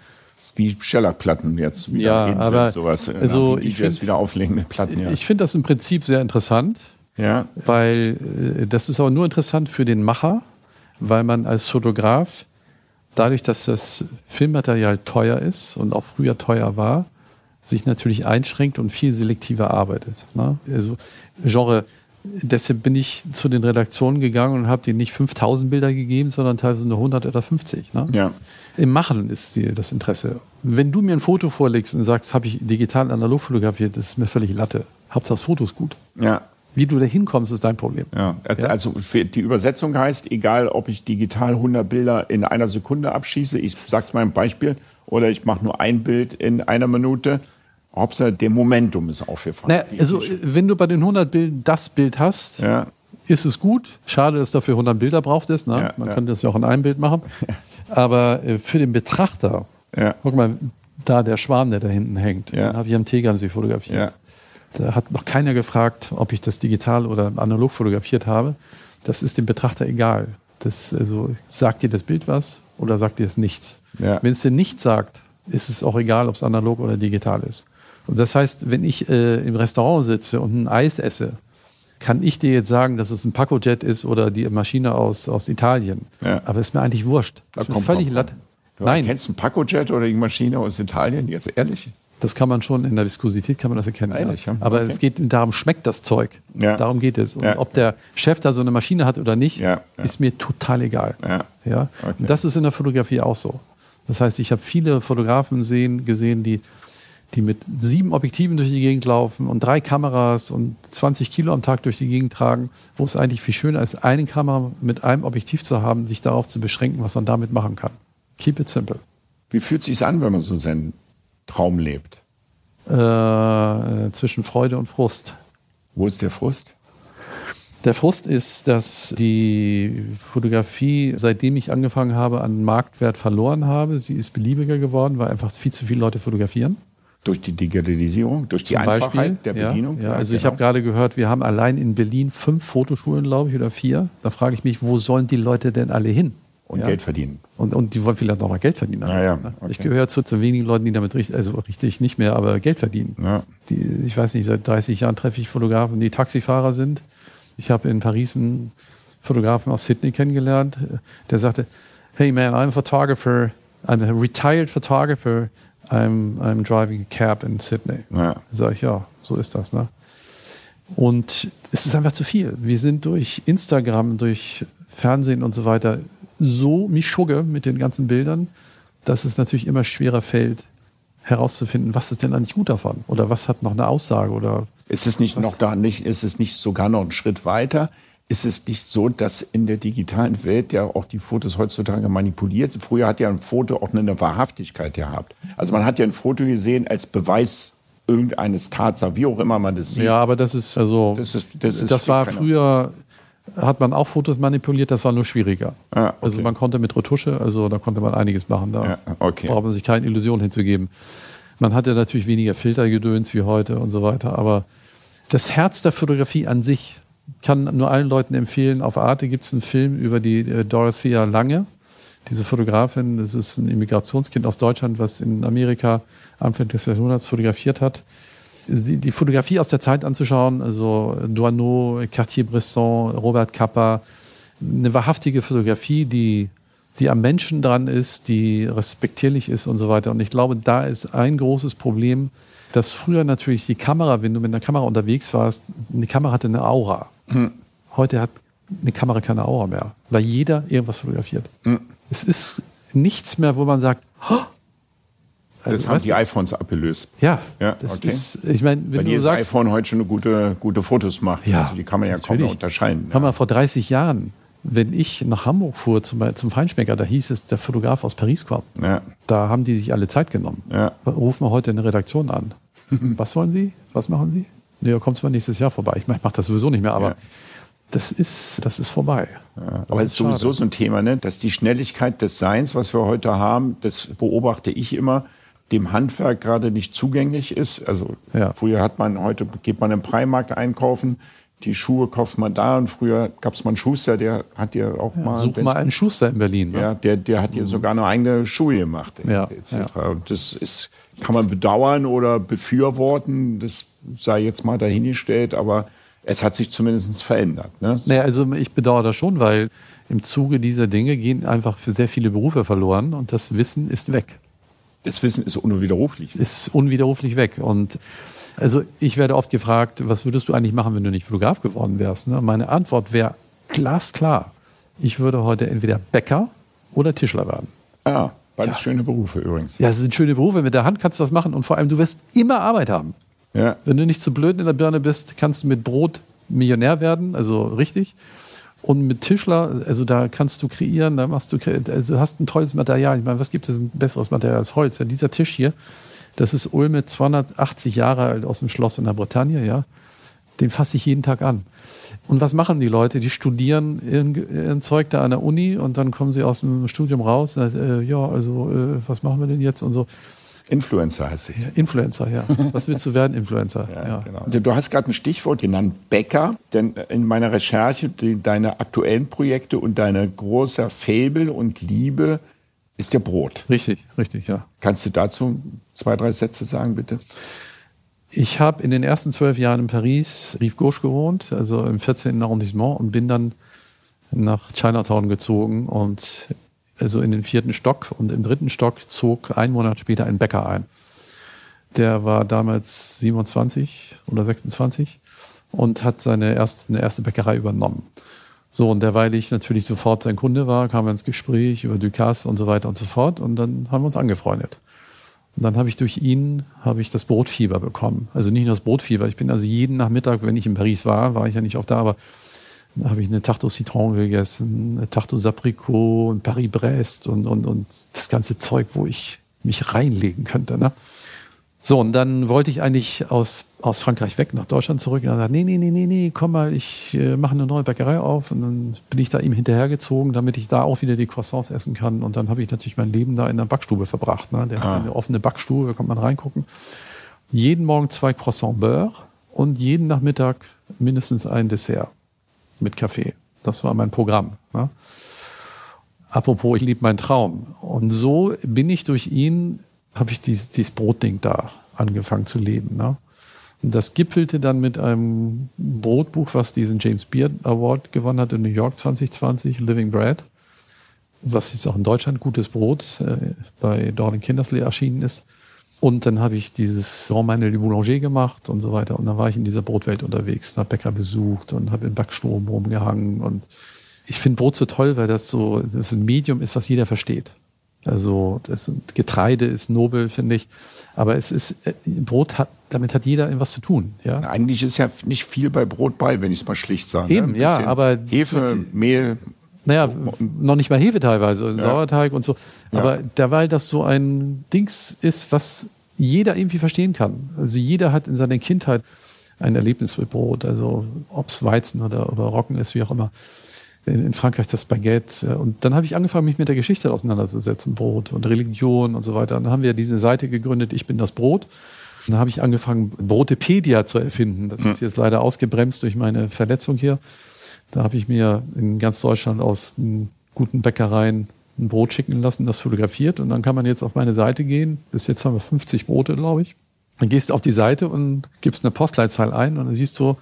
Wie Schellackplatten jetzt wieder ja, aber sowas. Also ich es wieder auflegen mit Platten. Ja. Ich finde das im Prinzip sehr interessant, ja. weil äh, das ist aber nur interessant für den Macher, weil man als Fotograf dadurch, dass das Filmmaterial teuer ist und auch früher teuer war, sich natürlich einschränkt und viel selektiver arbeitet. Ne? Also Genre, deshalb bin ich zu den Redaktionen gegangen und habe denen nicht 5000 Bilder gegeben, sondern teilweise nur 100 oder 50. Ne? Ja. Im Machen ist die, das Interesse. Wenn du mir ein Foto vorlegst und sagst, habe ich digital analog fotografiert, das ist mir völlig Latte. Hauptsache das Foto ist gut. Ja. Wie du da hinkommst, ist dein Problem. Ja, also die Übersetzung heißt, egal ob ich digital 100 Bilder in einer Sekunde abschieße, ich sag's mal ein Beispiel, oder ich mache nur ein Bild in einer Minute, Hauptsache der Momentum ist aufgefallen. Naja, also wenn du bei den 100 Bildern das Bild hast, ja. ist es gut. Schade, dass dafür 100 Bilder braucht ist. Ne? Ja, Man ja. könnte das ja auch in einem Bild machen. Aber äh, für den Betrachter, guck mal, da der Schwarm, der da hinten hängt, den habe ich am Tegernsee fotografiert. Da hat noch keiner gefragt, ob ich das digital oder analog fotografiert habe. Das ist dem Betrachter egal. Das, also, sagt dir das Bild was oder sagt dir es nichts? Ja. Wenn es dir nichts sagt, ist es auch egal, ob es analog oder digital ist. Und das heißt, wenn ich äh, im Restaurant sitze und ein Eis esse, kann ich dir jetzt sagen, dass es ein Pacojet ist oder die Maschine aus, aus Italien. Ja. Aber ist mir eigentlich wurscht. Das ist mir völlig latt. Nein. Kennst du ein Pacojet oder die Maschine aus Italien? Jetzt ehrlich? Das kann man schon, in der Viskosität kann man das erkennen. Ehrlich, ja. Aber okay. es geht darum, schmeckt das Zeug. Ja. Darum geht es. Und ja. ob der Chef da so eine Maschine hat oder nicht, ist mir total egal. Ja. Okay. Und das ist in der Fotografie auch so. Das heißt, ich habe viele Fotografen sehen, gesehen, die, die mit sieben Objektiven durch die Gegend laufen und drei Kameras und 20 Kilo am Tag durch die Gegend tragen, wo es eigentlich viel schöner ist, eine Kamera mit einem Objektiv zu haben, sich darauf zu beschränken, was man damit machen kann. Keep it simple. Wie fühlt es sich an, wenn man so seinen Traum lebt? Äh, zwischen Freude und Frust. Wo ist der Frust? Der Frust ist, dass die Fotografie, seitdem ich angefangen habe, an Marktwert verloren habe. Sie ist beliebiger geworden, weil einfach viel zu viele Leute fotografieren. Durch die Digitalisierung, durch die Zum Einfachheit Beispiel, der Bedienung? Ja, ja also genau. ich habe gerade gehört, wir haben allein in Berlin fünf Fotoschulen, glaube ich, oder vier. Da frage ich mich, wo sollen die Leute denn alle hin? Und ja. Geld verdienen. Und, und die wollen vielleicht auch noch Geld verdienen. Ja, ja. Okay. Ich gehöre zu, zu wenigen Leuten, die damit richtig, also richtig nicht mehr, aber Geld verdienen. Ja. Die, ich weiß nicht, seit 30 Jahren treffe ich Fotografen, die Taxifahrer sind. Ich habe in Paris einen Fotografen aus Sydney kennengelernt, der sagte, hey man, I'm a photographer, I'm a retired photographer, I'm, I'm driving a cab in Sydney. Ja. Da sage ich, ja, so ist das. Ne? Und es ist einfach zu viel. Wir sind durch Instagram, durch Fernsehen und so weiter so mischugge mit den ganzen Bildern, dass es natürlich immer schwerer fällt, herauszufinden, was ist denn eigentlich gut davon oder was hat noch eine Aussage oder ist es nicht was? noch da nicht ist es nicht sogar noch einen Schritt weiter ist es nicht so, dass in der digitalen Welt ja auch die Fotos heutzutage manipuliert? Früher hat ja ein Foto auch eine Wahrhaftigkeit gehabt. Also man hat ja ein Foto gesehen als Beweis irgendeines Tatsache, wie auch immer man das sieht. Ja, aber das ist also das, ist, das, ist das war früher hat man auch Fotos manipuliert, das war nur schwieriger. Ah, okay. Also man konnte mit Retusche, also da konnte man einiges machen. Da ja, okay. braucht man sich keine Illusion hinzugeben. Man hatte natürlich weniger Filtergedöns wie heute und so weiter, aber das Herz der Fotografie an sich kann nur allen Leuten empfehlen. Auf Arte gibt es einen Film über die äh, Dorothea Lange, diese Fotografin. Das ist ein Immigrationskind aus Deutschland, was in Amerika Anfang des Jahrhunderts fotografiert hat die Fotografie aus der Zeit anzuschauen, also Douaneau, Cartier-Bresson, Robert Capa, eine wahrhaftige Fotografie, die, die am Menschen dran ist, die respektierlich ist und so weiter. Und ich glaube, da ist ein großes Problem, dass früher natürlich die Kamera, wenn du mit einer Kamera unterwegs warst, eine Kamera hatte eine Aura. Mhm. Heute hat eine Kamera keine Aura mehr, weil jeder irgendwas fotografiert. Mhm. Es ist nichts mehr, wo man sagt, oh, also, das haben die iPhones abgelöst. Ja, ja das okay. ist, ich meine, wenn Weil du jedes sagst, iPhone heute schon gute, gute Fotos macht. Ja, also die kann man ja natürlich. kaum mehr unterscheiden. Haben wir vor 30 Jahren, wenn ich nach Hamburg fuhr zum, zum Feinschmecker, da hieß es, der Fotograf aus Paris kommt. Ja. Da haben die sich alle Zeit genommen. Ja. Rufen wir heute eine Redaktion an. Was wollen Sie? Was machen Sie? Nee, kommt zwar nächstes Jahr vorbei. Ich, mache das sowieso nicht mehr, aber ja. das, ist, das ist vorbei. Ja, aber es ist sowieso so ein Thema, ne? dass die Schnelligkeit des Seins, was wir heute haben, das beobachte ich immer, dem Handwerk gerade nicht zugänglich ist. Also ja. früher hat man, heute geht man im Primarkt einkaufen, die Schuhe kauft man da und früher gab es mal einen Schuster, der hat dir auch ja, mal. Such mal einen Schuster in Berlin. Ne? Ja, der, der hat dir mhm. sogar eine eigene Schuhe gemacht. Ja, etc. Ja. Und das ist, kann man bedauern oder befürworten, das sei jetzt mal dahingestellt, aber es hat sich zumindest verändert. Ne? Naja, also ich bedauere das schon, weil im Zuge dieser Dinge gehen einfach sehr viele Berufe verloren und das Wissen ist weg. Das Wissen ist unwiderruflich. Ist unwiderruflich weg. Und also ich werde oft gefragt, was würdest du eigentlich machen, wenn du nicht Fotograf geworden wärst? Ne? Meine Antwort wäre glasklar. Ich würde heute entweder Bäcker oder Tischler werden. Ah, beides ja. schöne Berufe übrigens. Ja, es sind schöne Berufe. Mit der Hand kannst du das machen und vor allem, du wirst immer Arbeit haben. Ja. Wenn du nicht zu blöd in der Birne bist, kannst du mit Brot Millionär werden, also richtig. Und mit Tischler, also da kannst du kreieren, da machst du, also hast ein tolles Material. Ich meine, was gibt es ein besseres Material als Holz? Ja, dieser Tisch hier, das ist Ulme 280 Jahre alt aus dem Schloss in der Bretagne, ja. Den fasse ich jeden Tag an. Und was machen die Leute? Die studieren ihren, Zeug da an der Uni und dann kommen sie aus dem Studium raus. Und, äh, ja, also äh, was machen wir denn jetzt und so. Influencer heißt es. Ja, Influencer, ja. Was willst du werden, Influencer? ja, ja. Genau. Du hast gerade ein Stichwort genannt, Bäcker. Denn in meiner Recherche, die, deine aktuellen Projekte und deine großer Fable und Liebe ist ja Brot. Richtig, richtig, ja. Kannst du dazu zwei, drei Sätze sagen, bitte? Ich habe in den ersten zwölf Jahren in Paris, Rive Gauche gewohnt, also im 14. Arrondissement und bin dann nach Chinatown gezogen und also in den vierten Stock und im dritten Stock zog ein Monat später ein Bäcker ein. Der war damals 27 oder 26 und hat seine erste, eine erste Bäckerei übernommen. So, und derweil ich natürlich sofort sein Kunde war, kam er ins Gespräch über Ducasse und so weiter und so fort und dann haben wir uns angefreundet. Und dann habe ich durch ihn habe ich das Brotfieber bekommen. Also nicht nur das Brotfieber. Ich bin also jeden Nachmittag, wenn ich in Paris war, war ich ja nicht auch da, aber da habe ich eine Tarte Citron gegessen, eine Tarte aux Abricots, ein Paris-Brest und, und, und das ganze Zeug, wo ich mich reinlegen könnte. Ne? So, und dann wollte ich eigentlich aus, aus Frankreich weg nach Deutschland zurück. Und dann er, nee, nee, nee, nee, nee, komm mal, ich äh, mache eine neue Bäckerei auf. Und dann bin ich da ihm hinterhergezogen, damit ich da auch wieder die Croissants essen kann. Und dann habe ich natürlich mein Leben da in der Backstube verbracht. Ne? Der ah. hat eine offene Backstube, da kann man reingucken. Jeden Morgen zwei Croissants Beurre und jeden Nachmittag mindestens ein Dessert mit Kaffee. Das war mein Programm. Ne? Apropos, ich liebe meinen Traum. Und so bin ich durch ihn, habe ich dieses, dieses Brotding da angefangen zu leben. Ne? Und das gipfelte dann mit einem Brotbuch, was diesen James Beard Award gewonnen hat in New York 2020, Living Bread, was jetzt auch in Deutschland gutes Brot äh, bei Dorling Kindersley erschienen ist. Und dann habe ich dieses Manuel du Boulanger gemacht und so weiter. Und dann war ich in dieser Brotwelt unterwegs, habe Bäcker besucht und habe im Backstrom rumgehangen. Und ich finde Brot so toll, weil das so das ein Medium ist, was jeder versteht. Also das Getreide ist nobel, finde ich. Aber es ist äh, Brot hat, damit hat jeder etwas zu tun. Ja? Eigentlich ist ja nicht viel bei Brot bei, wenn ich es mal schlicht sage. Ne? Eben, ne? ja, aber Hefe, Mehl. Naja, noch nicht mal Hefe teilweise, ja. Sauerteig und so. Aber ja. derweil das so ein Dings ist, was jeder irgendwie verstehen kann. Also jeder hat in seiner Kindheit ein Erlebnis mit Brot, also ob es Weizen oder, oder Roggen ist, wie auch immer. In, in Frankreich das Baguette. Und dann habe ich angefangen, mich mit der Geschichte auseinanderzusetzen, Brot und Religion und so weiter. Und dann haben wir diese Seite gegründet, Ich bin das Brot. Und dann habe ich angefangen, Brotepedia zu erfinden. Das ist jetzt leider ausgebremst durch meine Verletzung hier. Da habe ich mir in ganz Deutschland aus guten Bäckereien ein Brot schicken lassen, das fotografiert und dann kann man jetzt auf meine Seite gehen. Bis jetzt haben wir 50 Brote, glaube ich. Dann gehst du auf die Seite und gibst eine Postleitzahl ein und dann siehst du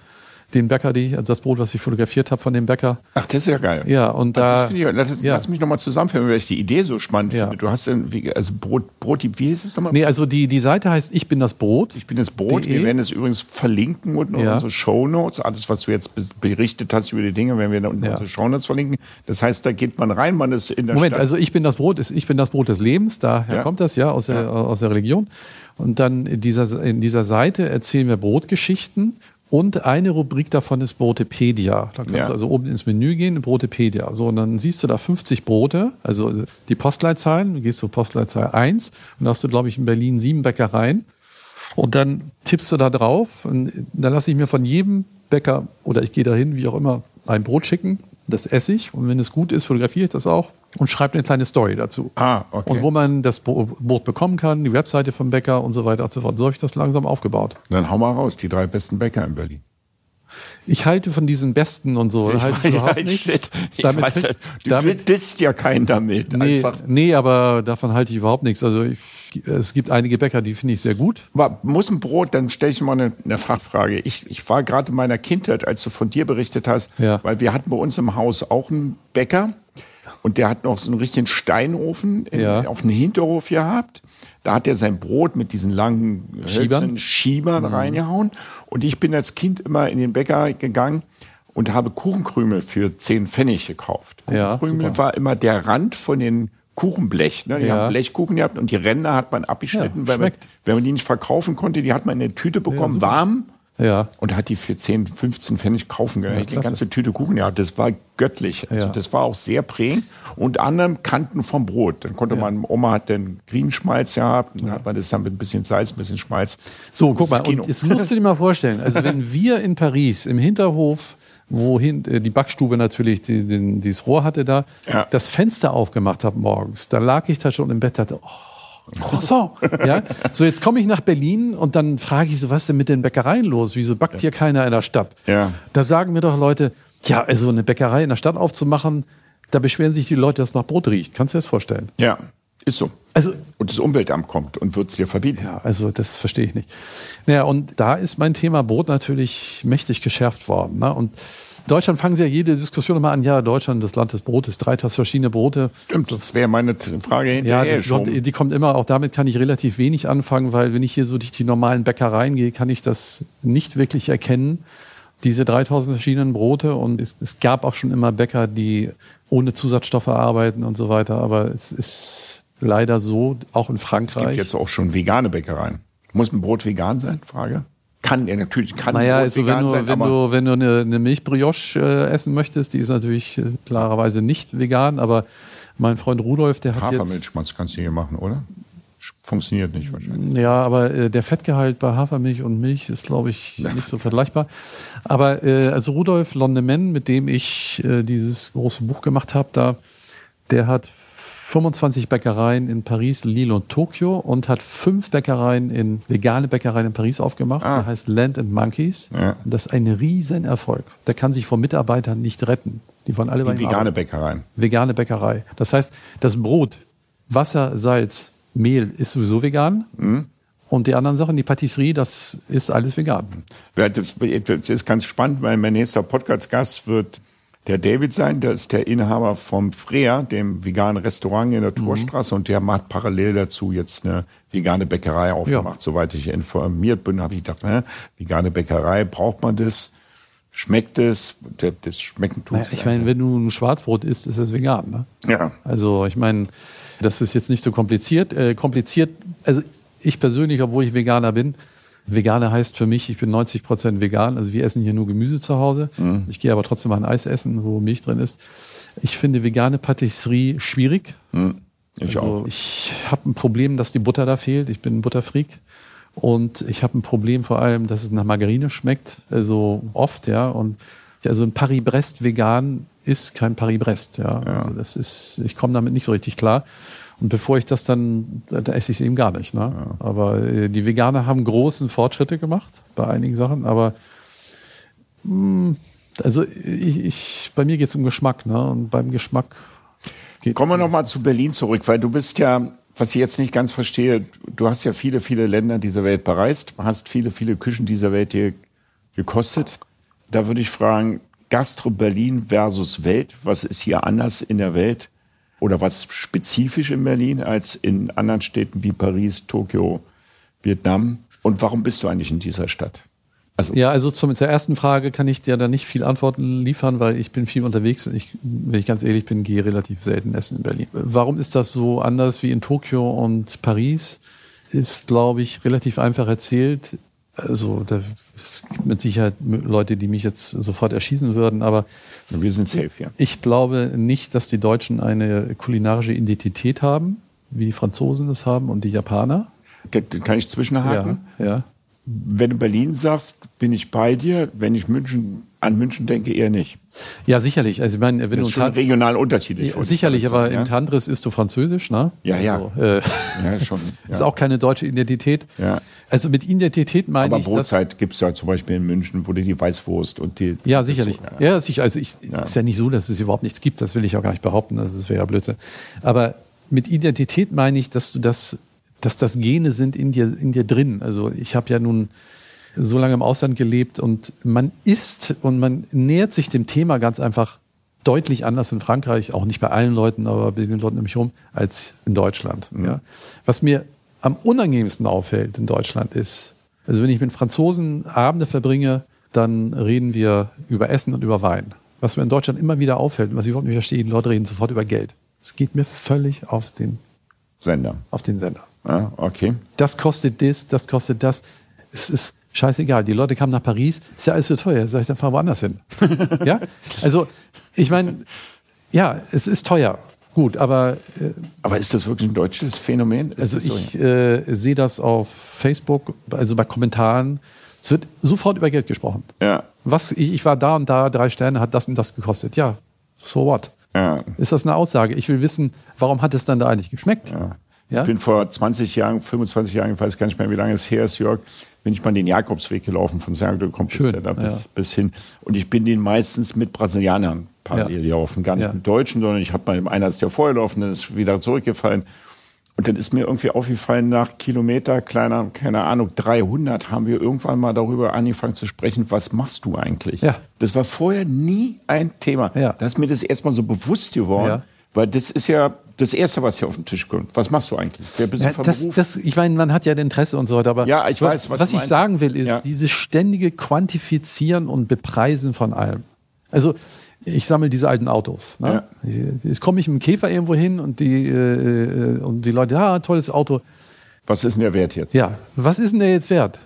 den Bäcker, die, also das Brot, was ich fotografiert habe von dem Bäcker. Ach, das ist ja geil. Ja, und da. Ich, lass, ja. lass, mich nochmal zusammenführen, weil ich die Idee so spannend ja. finde. Du hast dann, also Brot, Brot, wie hieß es nochmal? Nee, also die, die Seite heißt Ich bin das Brot. Ich bin das Brot. Wir werden es übrigens verlinken und ja. unsere Shownotes. Alles, was du jetzt berichtet hast über die Dinge, werden wir dann ja. unsere Shownotes verlinken. Das heißt, da geht man rein, man ist in der Moment, Stadt. also ich bin das Brot, ich bin das Brot des Lebens, daher kommt das ja aus der, aus der Religion. Und dann in dieser, in dieser Seite erzählen wir Brotgeschichten und eine Rubrik davon ist Brotepedia. Da kannst ja. du also oben ins Menü gehen, Brotepedia. So, und dann siehst du da 50 Brote, also die Postleitzahlen. Du gehst zur Postleitzahl 1 und da hast du, glaube ich, in Berlin sieben Bäckereien. Und dann tippst du da drauf und dann lasse ich mir von jedem Bäcker oder ich gehe dahin, wie auch immer, ein Brot schicken. Das esse ich und wenn es gut ist, fotografiere ich das auch und schreibe eine kleine Story dazu. Ah, okay. Und wo man das Brot bekommen kann, die Webseite vom Bäcker und so weiter und so fort. So habe ich das langsam aufgebaut. Dann hau mal raus, die drei besten Bäcker in Berlin. Ich halte von diesen Besten und so. Ich halte ich überhaupt ich nicht. Ich damit, weiß, du damit, disst ja keinen damit. Nee, nee, aber davon halte ich überhaupt nichts. Also ich, es gibt einige Bäcker, die finde ich sehr gut. Aber muss ein Brot, dann stelle ich mal eine, eine Fachfrage. Ich, ich war gerade in meiner Kindheit, als du von dir berichtet hast, ja. weil wir hatten bei uns im Haus auch einen Bäcker und der hat noch so einen richtigen Steinofen in, ja. auf dem Hinterhof gehabt. Da hat er sein Brot mit diesen langen Schiebern, Schiebern mhm. reingehauen. Und ich bin als Kind immer in den Bäcker gegangen und habe Kuchenkrümel für 10 Pfennig gekauft. Kuchenkrümel ja, war immer der Rand von den Kuchenblech. Ne? Die ja. haben Blechkuchen gehabt und die Ränder hat man abgeschnitten, ja, weil man, wenn man die nicht verkaufen konnte, die hat man in eine Tüte bekommen, ja, warm. Ja. Und hat die für 10, 15 Pfennig kaufen können. Ja, die ganze Tüte Kuchen gehabt. Das war göttlich. Also ja. das war auch sehr prägend. Und anderen Kanten vom Brot. Dann konnte ja. man, Oma hat den Grünschmalz gehabt, dann hat man das dann mit ein bisschen Salz, ein bisschen Schmalz. So, guck mal, und jetzt musst du dir mal vorstellen, also wenn wir in Paris im Hinterhof wohin äh, die Backstube natürlich die, die, dieses Rohr hatte da, ja. das Fenster aufgemacht habe morgens. Da lag ich da schon im Bett, dachte, oh, Croissant. ja? So, jetzt komme ich nach Berlin und dann frage ich so, was ist denn mit den Bäckereien los? Wieso backt hier keiner in der Stadt? Ja. Da sagen mir doch Leute, ja, also eine Bäckerei in der Stadt aufzumachen, da beschweren sich die Leute, dass nach Brot riecht. Kannst du dir das vorstellen? Ja, ist so. Also, und das Umweltamt kommt und wird es dir verbieten. Ja, also das verstehe ich nicht. Naja, und da ist mein Thema Brot natürlich mächtig geschärft worden. Ne? Und Deutschland fangen Sie ja jede Diskussion immer an, ja, Deutschland, das Land des Brotes, 3000 verschiedene Brote. Stimmt, das wäre meine Frage hinterher. Ja, kommt, die kommt immer, auch damit kann ich relativ wenig anfangen, weil wenn ich hier so durch die normalen Bäckereien gehe, kann ich das nicht wirklich erkennen, diese 3000 verschiedenen Brote. Und es, es gab auch schon immer Bäcker, die ohne Zusatzstoffe arbeiten und so weiter. Aber es ist leider so, auch in Frankreich. Es gibt jetzt auch schon vegane Bäckereien. Muss ein Brot vegan sein? Frage kann er natürlich kann naja, also wenn du, sein, wenn du wenn du eine, eine Milchbrioche äh, essen möchtest, die ist natürlich äh, klarerweise nicht vegan, aber mein Freund Rudolf, der hat Hafermilchschmatz jetzt, kannst du hier machen, oder? Funktioniert nicht wahrscheinlich. Ja, aber äh, der Fettgehalt bei Hafermilch und Milch ist, glaube ich, nicht so vergleichbar. Aber äh, also Rudolf Londeman, mit dem ich äh, dieses große Buch gemacht habe, da der hat 25 Bäckereien in Paris, Lille und Tokio und hat fünf Bäckereien in vegane Bäckereien in Paris aufgemacht. Ah. Der heißt Land and Monkeys. Ja. Das ist ein Riesenerfolg. Der kann sich vor Mitarbeitern nicht retten. Die wollen alle Die vegane Arbeiten. Bäckereien. Vegane Bäckerei. Das heißt, das Brot, Wasser, Salz, Mehl ist sowieso vegan. Mhm. Und die anderen Sachen, die Patisserie, das ist alles vegan. Das ist ganz spannend, weil mein nächster Podcast-Gast wird der David sein, der ist der Inhaber vom Freer, dem veganen Restaurant in der mhm. Torstraße, mhm. und der macht parallel dazu jetzt eine vegane Bäckerei aufgemacht. Ja. Soweit ich informiert bin, habe ich gedacht, ne, vegane Bäckerei, braucht man das? Schmeckt es? Das schmecken tut naja, Ich meine, wenn du ein Schwarzbrot isst, ist es vegan. Ne? Ja. Also ich meine, das ist jetzt nicht so kompliziert. Äh, kompliziert, also ich persönlich, obwohl ich Veganer bin, Veganer heißt für mich, ich bin 90 Prozent vegan. Also wir essen hier nur Gemüse zu Hause. Mhm. Ich gehe aber trotzdem mal ein Eis essen, wo Milch drin ist. Ich finde vegane Patisserie schwierig. Mhm. Ich also auch. Ich habe ein Problem, dass die Butter da fehlt. Ich bin ein Butterfreak. Und ich habe ein Problem vor allem, dass es nach Margarine schmeckt. Also oft, ja. Und also ein Paris-Brest vegan ist kein Paris-Brest, ja. ja. Also das ist, ich komme damit nicht so richtig klar. Und bevor ich das dann, da esse ich es eben gar nicht. Ne? Ja. Aber äh, die Veganer haben großen Fortschritte gemacht bei einigen Sachen, aber mh, hm, also ich, ich, bei mir geht es um Geschmack, ne? Und beim Geschmack geht Kommen wir nochmal zu Berlin zurück, weil du bist ja, was ich jetzt nicht ganz verstehe, du hast ja viele, viele Länder dieser Welt bereist, hast viele, viele Küchen dieser Welt hier gekostet. Da würde ich fragen, Gastro Berlin versus Welt. Was ist hier anders in der Welt oder was spezifisch in Berlin als in anderen Städten wie Paris, Tokio, Vietnam? Und warum bist du eigentlich in dieser Stadt? Also ja, also zum, zur ersten Frage kann ich dir da nicht viel Antworten liefern, weil ich bin viel unterwegs und ich, wenn ich ganz ehrlich bin, gehe relativ selten essen in Berlin. Warum ist das so anders wie in Tokio und Paris? Ist, glaube ich, relativ einfach erzählt. Also da, es gibt mit Sicherheit Leute, die mich jetzt sofort erschießen würden, aber wir sind safe hier. Ich glaube nicht, dass die Deutschen eine kulinarische Identität haben, wie die Franzosen es haben und die Japaner. Kann ich zwischenhaken? Ja, ja wenn du Berlin sagst, bin ich bei dir. Wenn ich München an München denke, eher nicht. Ja, sicherlich. Also ich meine, wenn das ist schon regional unterschiedlich. Ja, sicherlich, aber ja? im Tandris ist du Französisch, ne? Ja, ja. Also, äh, ja schon. Ja. Ist auch keine deutsche Identität. Ja. Also mit Identität meine aber ich. Aber Brotzeit gibt es ja zum Beispiel in München, wo du die Weißwurst und die. Ja, sicherlich. So, ja. sicher. Also ich, ist ja nicht so, dass es überhaupt nichts gibt. Das will ich auch gar nicht behaupten. Das wäre ja Blödsinn. Aber mit Identität meine ich, dass du das dass das Gene sind in dir, in dir drin. Also ich habe ja nun so lange im Ausland gelebt und man isst und man nähert sich dem Thema ganz einfach deutlich anders in Frankreich, auch nicht bei allen Leuten, aber bei den Leuten um mich herum, als in Deutschland. Mhm. Ja. Was mir am unangenehmsten auffällt in Deutschland ist, also wenn ich mit Franzosen Abende verbringe, dann reden wir über Essen und über Wein. Was mir in Deutschland immer wieder auffällt, was ich überhaupt nicht verstehe, die Leute reden sofort über Geld. Es geht mir völlig auf den Sender. Auf den Sender. Ah, okay. Das kostet das, das kostet das. Es ist scheißegal. Die Leute kamen nach Paris, ist ja alles so teuer. Sag ich, dann fahren wir woanders hin. ja? Also, ich meine, ja, es ist teuer. Gut, aber. Äh, aber ist das wirklich ein deutsches Phänomen? Ist also, ich äh, sehe das auf Facebook, also bei Kommentaren. Es wird sofort über Geld gesprochen. Ja. Was, ich, ich war da und da, drei Sterne, hat das und das gekostet. Ja, so what? Ja. Ist das eine Aussage? Ich will wissen, warum hat es dann da eigentlich geschmeckt? Ja. Ja? Ich bin vor 20 Jahren, 25 Jahren, ich weiß gar nicht mehr, wie lange es her ist, Jörg, bin ich mal den Jakobsweg gelaufen von Santo de Compostela bis, ja. bis hin. Und ich bin den meistens mit Brasilianern parallel ja. gelaufen. Gar nicht ja. mit Deutschen, sondern ich habe mal einer ist ja vorher gelaufen, dann ist wieder zurückgefallen. Und dann ist mir irgendwie aufgefallen, nach Kilometer, kleiner, keine Ahnung, 300 haben wir irgendwann mal darüber angefangen zu sprechen, was machst du eigentlich? Ja. Das war vorher nie ein Thema. Ja. Da ist mir das erstmal so bewusst geworden. Ja. Weil das ist ja das Erste, was hier auf den Tisch kommt. Was machst du eigentlich? Wer bist ja, du das, das, Ich meine, man hat ja Interesse und so weiter, aber ja, ich weiß, was, was ich sagen will, ist ja. dieses ständige Quantifizieren und Bepreisen von allem. Also ich sammle diese alten Autos. Ne? Ja. Jetzt komme ich mit dem Käfer irgendwo hin und die, äh, und die Leute, ja, tolles Auto. Was ist denn der Wert jetzt? Ja, was ist denn der jetzt wert?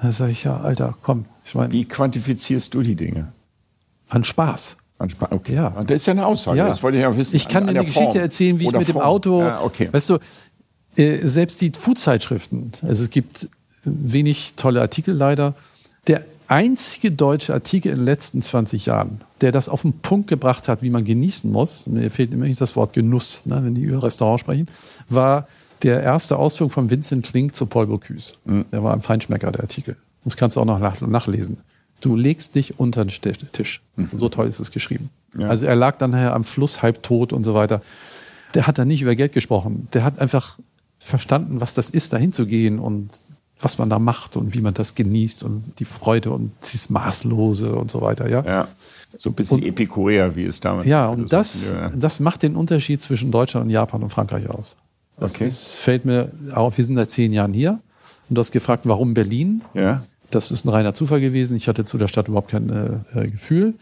Da sage ich, ja, Alter, komm. Ich mein, Wie quantifizierst du die Dinge? An Spaß. Okay. Ja. Und das ist ja eine Aussage. Ja. Das wollte ich ja wissen. Ich kann an, dir eine Geschichte erzählen, wie Oder ich mit Form. dem Auto. Ja, okay. Weißt du, äh, selbst die Food-Zeitschriften, also es gibt wenig tolle Artikel leider. Der einzige deutsche Artikel in den letzten 20 Jahren, der das auf den Punkt gebracht hat, wie man genießen muss, mir fehlt immer nicht das Wort Genuss, ne, wenn die über Restaurant sprechen, war der erste Ausführung von Vincent Klink zu Paul Bocuse. Mhm. Der war ein Feinschmecker, der Artikel. Das kannst du auch noch nachlesen. Du legst dich unter den Tisch. Mhm. So toll ist es geschrieben. Ja. Also er lag dann nachher am Fluss halb tot und so weiter. Der hat da nicht über Geld gesprochen. Der hat einfach verstanden, was das ist, dahin zu gehen und was man da macht und wie man das genießt und die Freude und dieses Maßlose und so weiter. Ja, ja. so ein bisschen und, Epikureer, wie es damals Ja, und das, das macht den Unterschied zwischen Deutschland und Japan und Frankreich aus. Das okay. ist, fällt mir auf. Wir sind seit zehn Jahren hier und du hast gefragt, warum Berlin? Ja. Das ist ein reiner Zufall gewesen. Ich hatte zu der Stadt überhaupt kein äh, äh, Gefühl.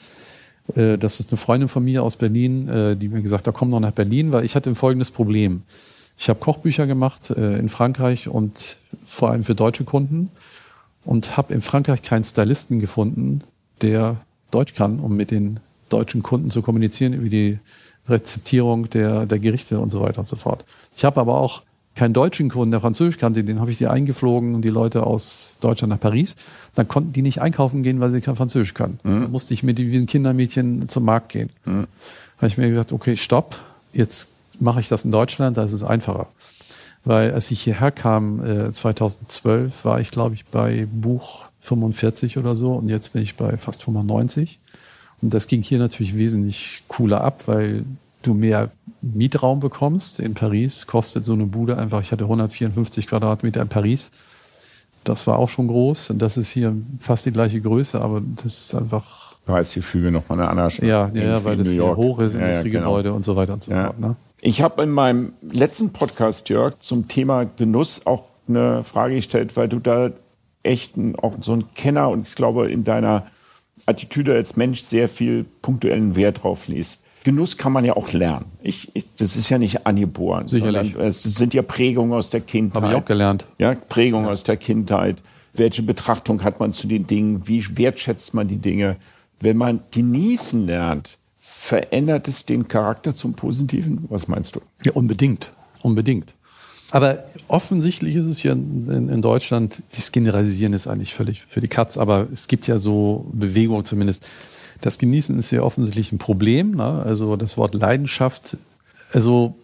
Äh, das ist eine Freundin von mir aus Berlin, äh, die mir gesagt hat, komm noch nach Berlin, weil ich hatte folgendes Problem. Ich habe Kochbücher gemacht äh, in Frankreich und vor allem für deutsche Kunden und habe in Frankreich keinen Stylisten gefunden, der Deutsch kann, um mit den deutschen Kunden zu kommunizieren über die Rezeptierung der, der Gerichte und so weiter und so fort. Ich habe aber auch keinen deutschen Kunden, der Französisch kannte, den habe ich dir eingeflogen, die Leute aus Deutschland nach Paris. Dann konnten die nicht einkaufen gehen, weil sie kein Französisch können. Mhm. Dann musste ich mit wie Kindermädchen zum Markt gehen. Mhm. habe ich mir gesagt, okay, stopp, jetzt mache ich das in Deutschland, da ist es einfacher. Weil als ich hierher kam, äh, 2012, war ich, glaube ich, bei Buch 45 oder so und jetzt bin ich bei fast 95. Und das ging hier natürlich wesentlich cooler ab, weil du mehr Mietraum bekommst. In Paris kostet so eine Bude einfach, ich hatte 154 Quadratmeter in Paris. Das war auch schon groß. Und das ist hier fast die gleiche Größe, aber das ist einfach. Da ist die Füge nochmal eine andere. Ja, ja, weil das hier hoch ist, Industriegebäude ja, genau. und so weiter und so ja. fort. Ne? Ich habe in meinem letzten Podcast, Jörg, zum Thema Genuss auch eine Frage gestellt, weil du da echt ein, auch so ein Kenner und ich glaube in deiner Attitüde als Mensch sehr viel punktuellen Wert drauf liest. Genuss kann man ja auch lernen. Ich, ich, das ist ja nicht angeboren. Sicherlich. Es sind ja Prägungen aus der Kindheit. Habe ich auch gelernt. Ja, Prägungen ja. aus der Kindheit. Welche Betrachtung hat man zu den Dingen? Wie wertschätzt man die Dinge? Wenn man genießen lernt, verändert es den Charakter zum Positiven? Was meinst du? Ja, unbedingt. Unbedingt. Aber offensichtlich ist es ja in, in, Deutschland, das Generalisieren ist eigentlich völlig für die Katz, aber es gibt ja so Bewegungen zumindest. Das Genießen ist ja offensichtlich ein Problem. Ne? Also das Wort Leidenschaft. Also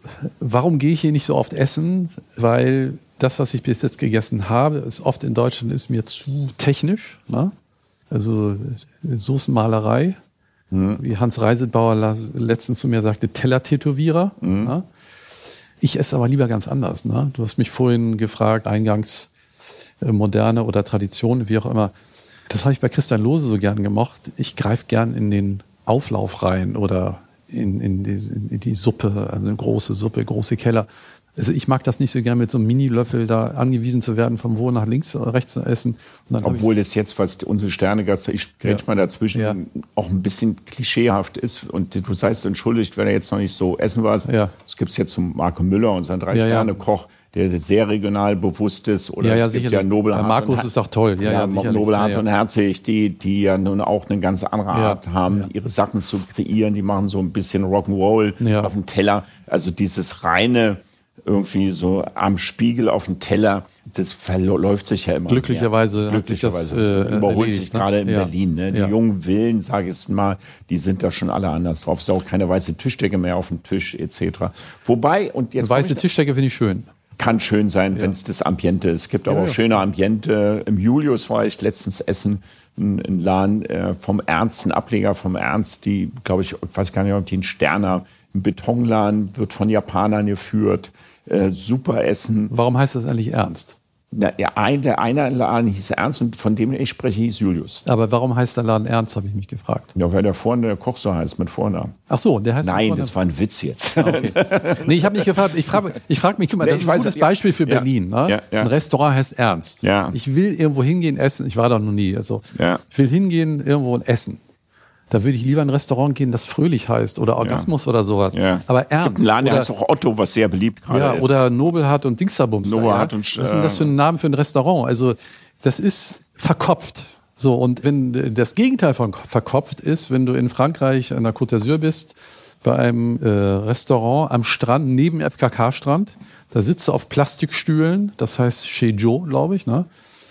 warum gehe ich hier nicht so oft essen? Weil das, was ich bis jetzt gegessen habe, ist oft in Deutschland ist mir zu technisch. Ne? Also Soßenmalerei. Mhm. Wie Hans Reisebauer letztens zu mir sagte, Teller-Tätowierer. Mhm. Ne? Ich esse aber lieber ganz anders. Ne? Du hast mich vorhin gefragt, eingangs äh, moderne oder Tradition, wie auch immer. Das habe ich bei Christian Lose so gern gemocht. Ich greife gern in den Auflauf rein oder in, in, die, in die Suppe, also eine große Suppe, große Keller. Also ich mag das nicht so gern mit so einem Mini-Löffel da angewiesen zu werden, vom wo nach links, rechts zu essen. Obwohl es jetzt, was unsere Sternegast, ich grätsch ja. mal dazwischen, ja. auch ein bisschen klischeehaft ist und du seist entschuldigt, wenn er jetzt noch nicht so essen warst. Ja. Das gibt's jetzt zum Marco Müller, unseren Drei-Sterne-Koch. Der sehr regional bewusst ist. Oder ja, ja, es gibt ja Nobelhart. Markus ist auch toll. Ja, ja, ja Nobelhart und Herzig, die, die ja nun auch eine ganz andere Art haben, ihre Sachen zu kreieren. Die machen so ein bisschen Rock'n'Roll auf dem Teller. Also dieses reine, irgendwie so am Spiegel auf dem Teller, das verläuft sich ja immer. Glücklicherweise, mehr. Glücklicherweise das äh, überholt sich ne? gerade in ja. Berlin. Ne? Die ja. jungen Willen, sage ich es mal, die sind da schon alle anders drauf. Es ist auch keine weiße Tischdecke mehr auf dem Tisch etc. Wobei und jetzt weiße Tischdecke finde ich schön. Kann schön sein, ja. wenn es das Ambiente ist. Es gibt aber auch schöne Ambiente. Im Julius war ich letztens essen ein Laden äh, vom Ernst, ein Ableger vom Ernst, die, glaube ich, ich weiß gar nicht, ob die ein Sterner, ein Betonladen, wird von Japanern geführt äh, super Essen. Warum heißt das eigentlich Ernst? Der, ein, der eine Laden hieß Ernst und von dem ich spreche hieß Julius. Aber warum heißt der Laden Ernst, habe ich mich gefragt. Ja, weil der vorne der Koch so heißt mit Vornamen. Ach so, der heißt Nein, das war ein Witz jetzt. Ah, okay. Nee, ich habe mich gefragt, ich frage ich frag mich, guck mal, das nee, ist ein gutes Beispiel für Berlin. Ne? Ja, ja. Ein Restaurant heißt Ernst. Ja. Ich will irgendwo hingehen, essen. Ich war da noch nie. Also, ja. ich will hingehen, irgendwo und essen. Da würde ich lieber in ein Restaurant gehen, das fröhlich heißt oder Orgasmus ja. oder sowas. Ja. Aber ernst. Es gibt einen Laden, der heißt auch Otto, was sehr beliebt gerade ja, ist. Oder Nobelhart und Dingsterbums. Nobelhart ja. und Was sind das für ein Name für ein Restaurant? Also das ist verkopft. So, und wenn das Gegenteil von verkopft ist, wenn du in Frankreich an der Côte d'Azur bist, bei einem äh, Restaurant am Strand, neben FKK-Strand, da sitzt du auf Plastikstühlen, das heißt Chez Joe, glaube ich, ne?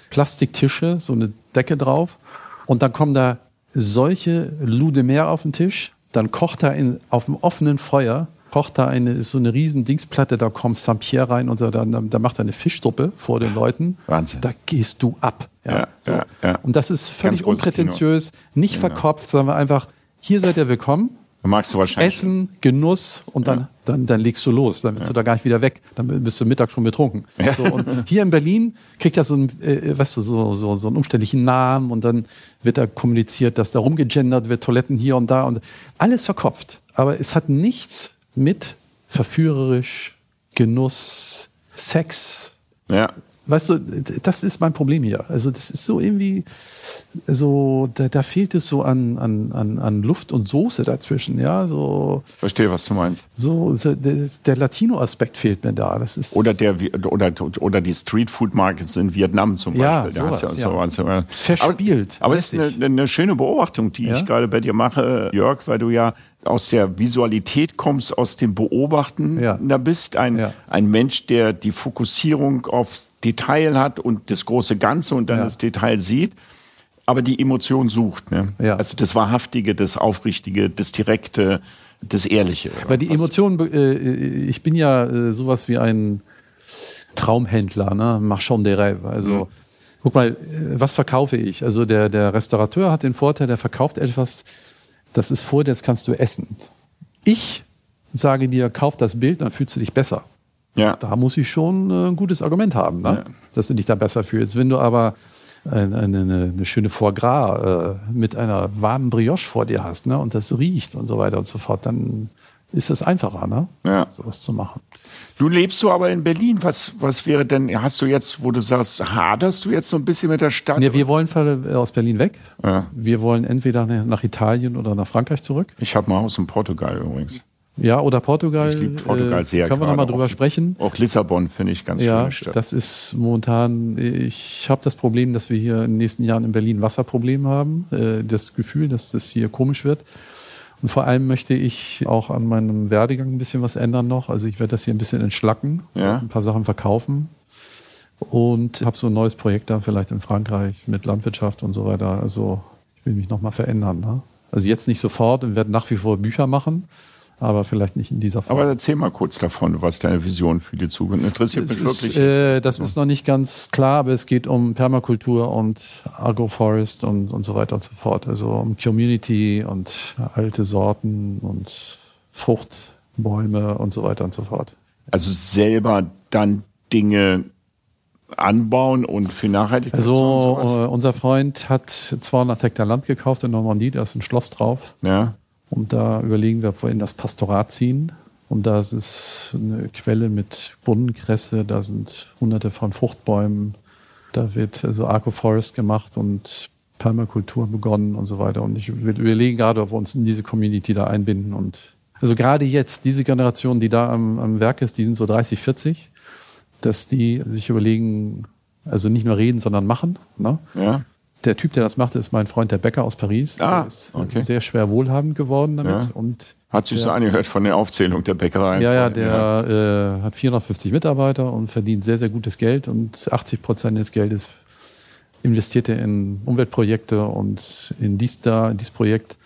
Plastiktische, so eine Decke drauf. Und dann kommen da solche Lude mehr auf den Tisch, dann kocht er in, auf dem offenen Feuer, kocht da eine, ist so eine riesen Dingsplatte, da kommt Saint-Pierre rein und so, dann, da macht er eine Fischsuppe vor den Leuten. Wahnsinn. Da gehst du ab. Ja, ja, so. ja, ja. Und das ist völlig unprätentiös, nicht genau. verkopft, sondern einfach, hier seid ihr willkommen. Dann magst du wahrscheinlich. Essen, Genuss und dann, ja. dann, dann legst du los. Dann bist ja. du da gar nicht wieder weg. Dann bist du Mittag schon betrunken. Ja. So, und hier in Berlin kriegt das so ein, äh, weißt du, so, so, so einen umständlichen Namen und dann wird da kommuniziert, dass da rumgegendert wird, Toiletten hier und da und alles verkopft. Aber es hat nichts mit verführerisch, Genuss, Sex. Ja. Weißt du, das ist mein Problem hier. Also das ist so irgendwie, so, da, da fehlt es so an, an, an Luft und Soße dazwischen, ja, so. Verstehe, was du meinst. So, so der, Latino-Aspekt fehlt mir da. Das ist oder der, oder, oder die Street-Food-Markets in Vietnam zum Beispiel. Ja, sowas, ja, ja. So, Verspielt. Aber es ist eine, eine, schöne Beobachtung, die ja? ich gerade bei dir mache, Jörg, weil du ja aus der Visualität kommst, aus dem Beobachten ja. da bist, ein, ja. ein Mensch, der die Fokussierung aufs Detail hat und das große Ganze und dann ja. das Detail sieht, aber die Emotion sucht. Ne? Ja. Also das Wahrhaftige, das Aufrichtige, das Direkte, das Ehrliche. Weil die Emotionen, äh, ich bin ja äh, sowas wie ein Traumhändler, ne? Marchand de rêve. Also mhm. guck mal, äh, was verkaufe ich? Also der, der Restaurateur hat den Vorteil, der verkauft etwas, das ist vor, das kannst du essen. Ich sage dir, kauf das Bild, dann fühlst du dich besser. Ja. Da muss ich schon äh, ein gutes Argument haben, ne? Ja. dass du dich da besser fühlst. Wenn du aber eine, eine, eine schöne Foie Gras äh, mit einer warmen Brioche vor dir hast ne? und das riecht und so weiter und so fort, dann ist es einfacher, ne? Ja. sowas zu machen. Du lebst du aber in Berlin. Was, was wäre denn, hast du jetzt, wo du sagst, haderst du jetzt so ein bisschen mit der Stadt? Ja, wir wollen äh, aus Berlin weg. Ja. Wir wollen entweder nach Italien oder nach Frankreich zurück. Ich habe ein Haus in Portugal übrigens. Ja, oder Portugal. Ich liebe Portugal äh, sehr. Können wir nochmal drüber Auch- sprechen? Auch Lissabon finde ich ganz Ja, schöne Stadt. das ist momentan, ich habe das Problem, dass wir hier in den nächsten Jahren in Berlin Wasserprobleme haben. Äh, Das Gefühl, dass das hier komisch wird. Und vor allem möchte ich auch an meinem Werdegang ein bisschen was ändern noch. Also ich werde das hier ein bisschen entschlacken, Ja. ein paar Sachen verkaufen und habe so ein neues Projekt da vielleicht in Frankreich mit Landwirtschaft und so weiter. Also ich will mich nochmal verändern. Ne? Also jetzt nicht sofort und werde nach wie vor Bücher machen, aber vielleicht nicht in dieser Form. aber erzähl mal kurz davon, was deine Vision für die Zukunft interessiert Es mich ist, wirklich. äh, das ist noch nicht ganz klar, aber es geht um Permakultur und Agroforest und, und so weiter und so fort. Also um Community und alte Sorten und Fruchtbäume und so weiter und so fort. also selber dann Dinge anbauen und für Nachhaltigkeit Also äh, unser Freund hat 200 Hektar Land gekauft in Normandie, da ist ein Schloss drauf. ja. Und da überlegen wir, ob wir in das Pastorat ziehen. Und da ist es eine Quelle mit Brunnenkresse, da sind hunderte von Fruchtbäumen. Da wird also Agroforest gemacht und Permakultur begonnen und so weiter. Und ich wir überlegen gerade, ob wir uns in diese Community da einbinden. Und also gerade jetzt, diese Generation, die da am, am Werk ist, die sind so 30, 40, dass die sich überlegen, also nicht nur reden, sondern machen. Ne? Ja. Der Typ, der das macht, ist mein Freund der Bäcker aus Paris. Ah, der ist okay. sehr schwer wohlhabend geworden damit. Ja. Und Hat sich so angehört von der Aufzählung der Bäckerei. ja, ja, der Äh, hat 450 Mitarbeiter und verdient sehr, sehr gutes Geld und 80 Prozent des Geldes investiert er in Umweltprojekte und in dies da, in dieses Projekt,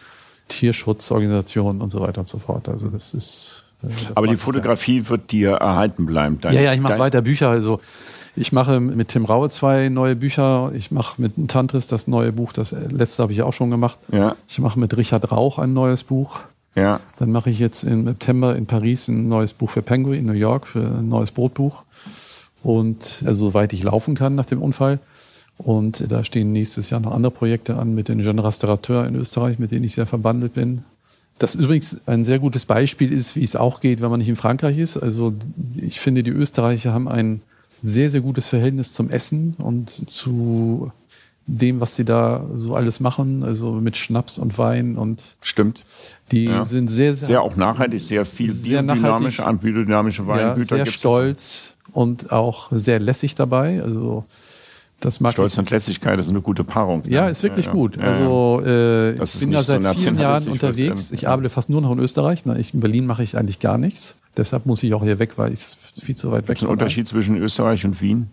Tierschutzorganisationen und so weiter und so fort. Also das ist. äh, das Aber die Fotografie wird dir erhalten bleiben. Dein, ja, ja, ich mache weiter Bücher. Also ich mache mit Tim Raue zwei neue Bücher. Ich mache mit Tantris das neue Buch. Das letzte habe ich auch schon gemacht. Ja, Ich mache mit Richard Rauch ein neues Buch. ja. Dann mache ich jetzt im September in Paris ein neues Buch für Penguin in New York, für ein neues Brotbuch. Und also soweit ich laufen kann nach dem Unfall. Und da stehen nächstes Jahr noch andere Projekte an mit den Jeunes Restaurateurs in Österreich, mit denen ich sehr verbandelt bin. Das übrigens ein sehr gutes Beispiel ist, wie es auch geht, wenn man nicht in Frankreich ist. Also ich finde, die Österreicher haben ein sehr, sehr gutes Verhältnis zum Essen und zu dem, was sie da so alles machen, also mit Schnaps und Wein und Stimmt. die Ja. sind sehr, sehr, Sehr auch nachhaltig, sehr viel Sehr biodynamische, nachhaltig. an biodynamische ja, Weingüter. sehr gibt's stolz und auch sehr lässig dabei. Also das mag Stolz ich. und Lässigkeit ist eine gute Paarung. Ja, ist wirklich ja, gut. Ja, ja. Also äh, ich bin nicht ja so seit vielen Jahren unterwegs. ja. Ich arbeite fast nur noch in Österreich. Na, ich, in Berlin mache ich eigentlich gar nichts. Deshalb muss ich auch hier weg, weil ich es viel zu weit weg Gibt es einen von Unterschied zwischen Österreich und Wien?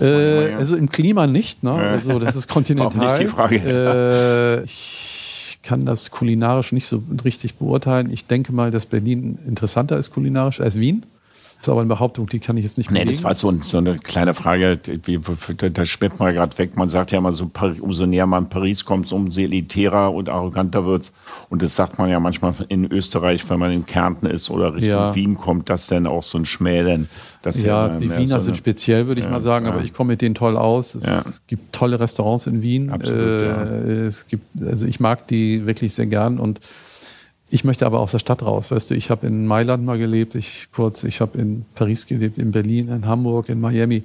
Äh, also im Klima nicht, ne? Also das ist kontinental. Auch nicht die Frage. Äh, ich kann das kulinarisch nicht so richtig beurteilen. Ich denke mal, dass Berlin interessanter ist kulinarisch als Wien. Das ist aber eine Behauptung, die kann ich jetzt nicht Nee, belegen. das war so, ein, so eine kleine Frage, wie, da, schwimmt man gerade weg. Man sagt ja immer so, umso näher man Paris kommt, umso elitärer und arroganter wird's. Und das sagt man ja manchmal in Österreich, wenn man in Kärnten ist oder Richtung Ja. Wien kommt, dass dann auch so ein Schmälen. Das Ja, die mehr Wiener so sind speziell, würde ich Ja, mal sagen, ja. aber ich komme mit denen toll aus. Es Ja. gibt tolle Restaurants in Wien. Absolut, äh, ja. Es gibt, also ich mag die wirklich sehr gern und ich möchte aber aus der Stadt raus. Weißt du, ich habe in Mailand mal gelebt, ich kurz, ich habe in Paris gelebt, in Berlin, in Hamburg, in Miami.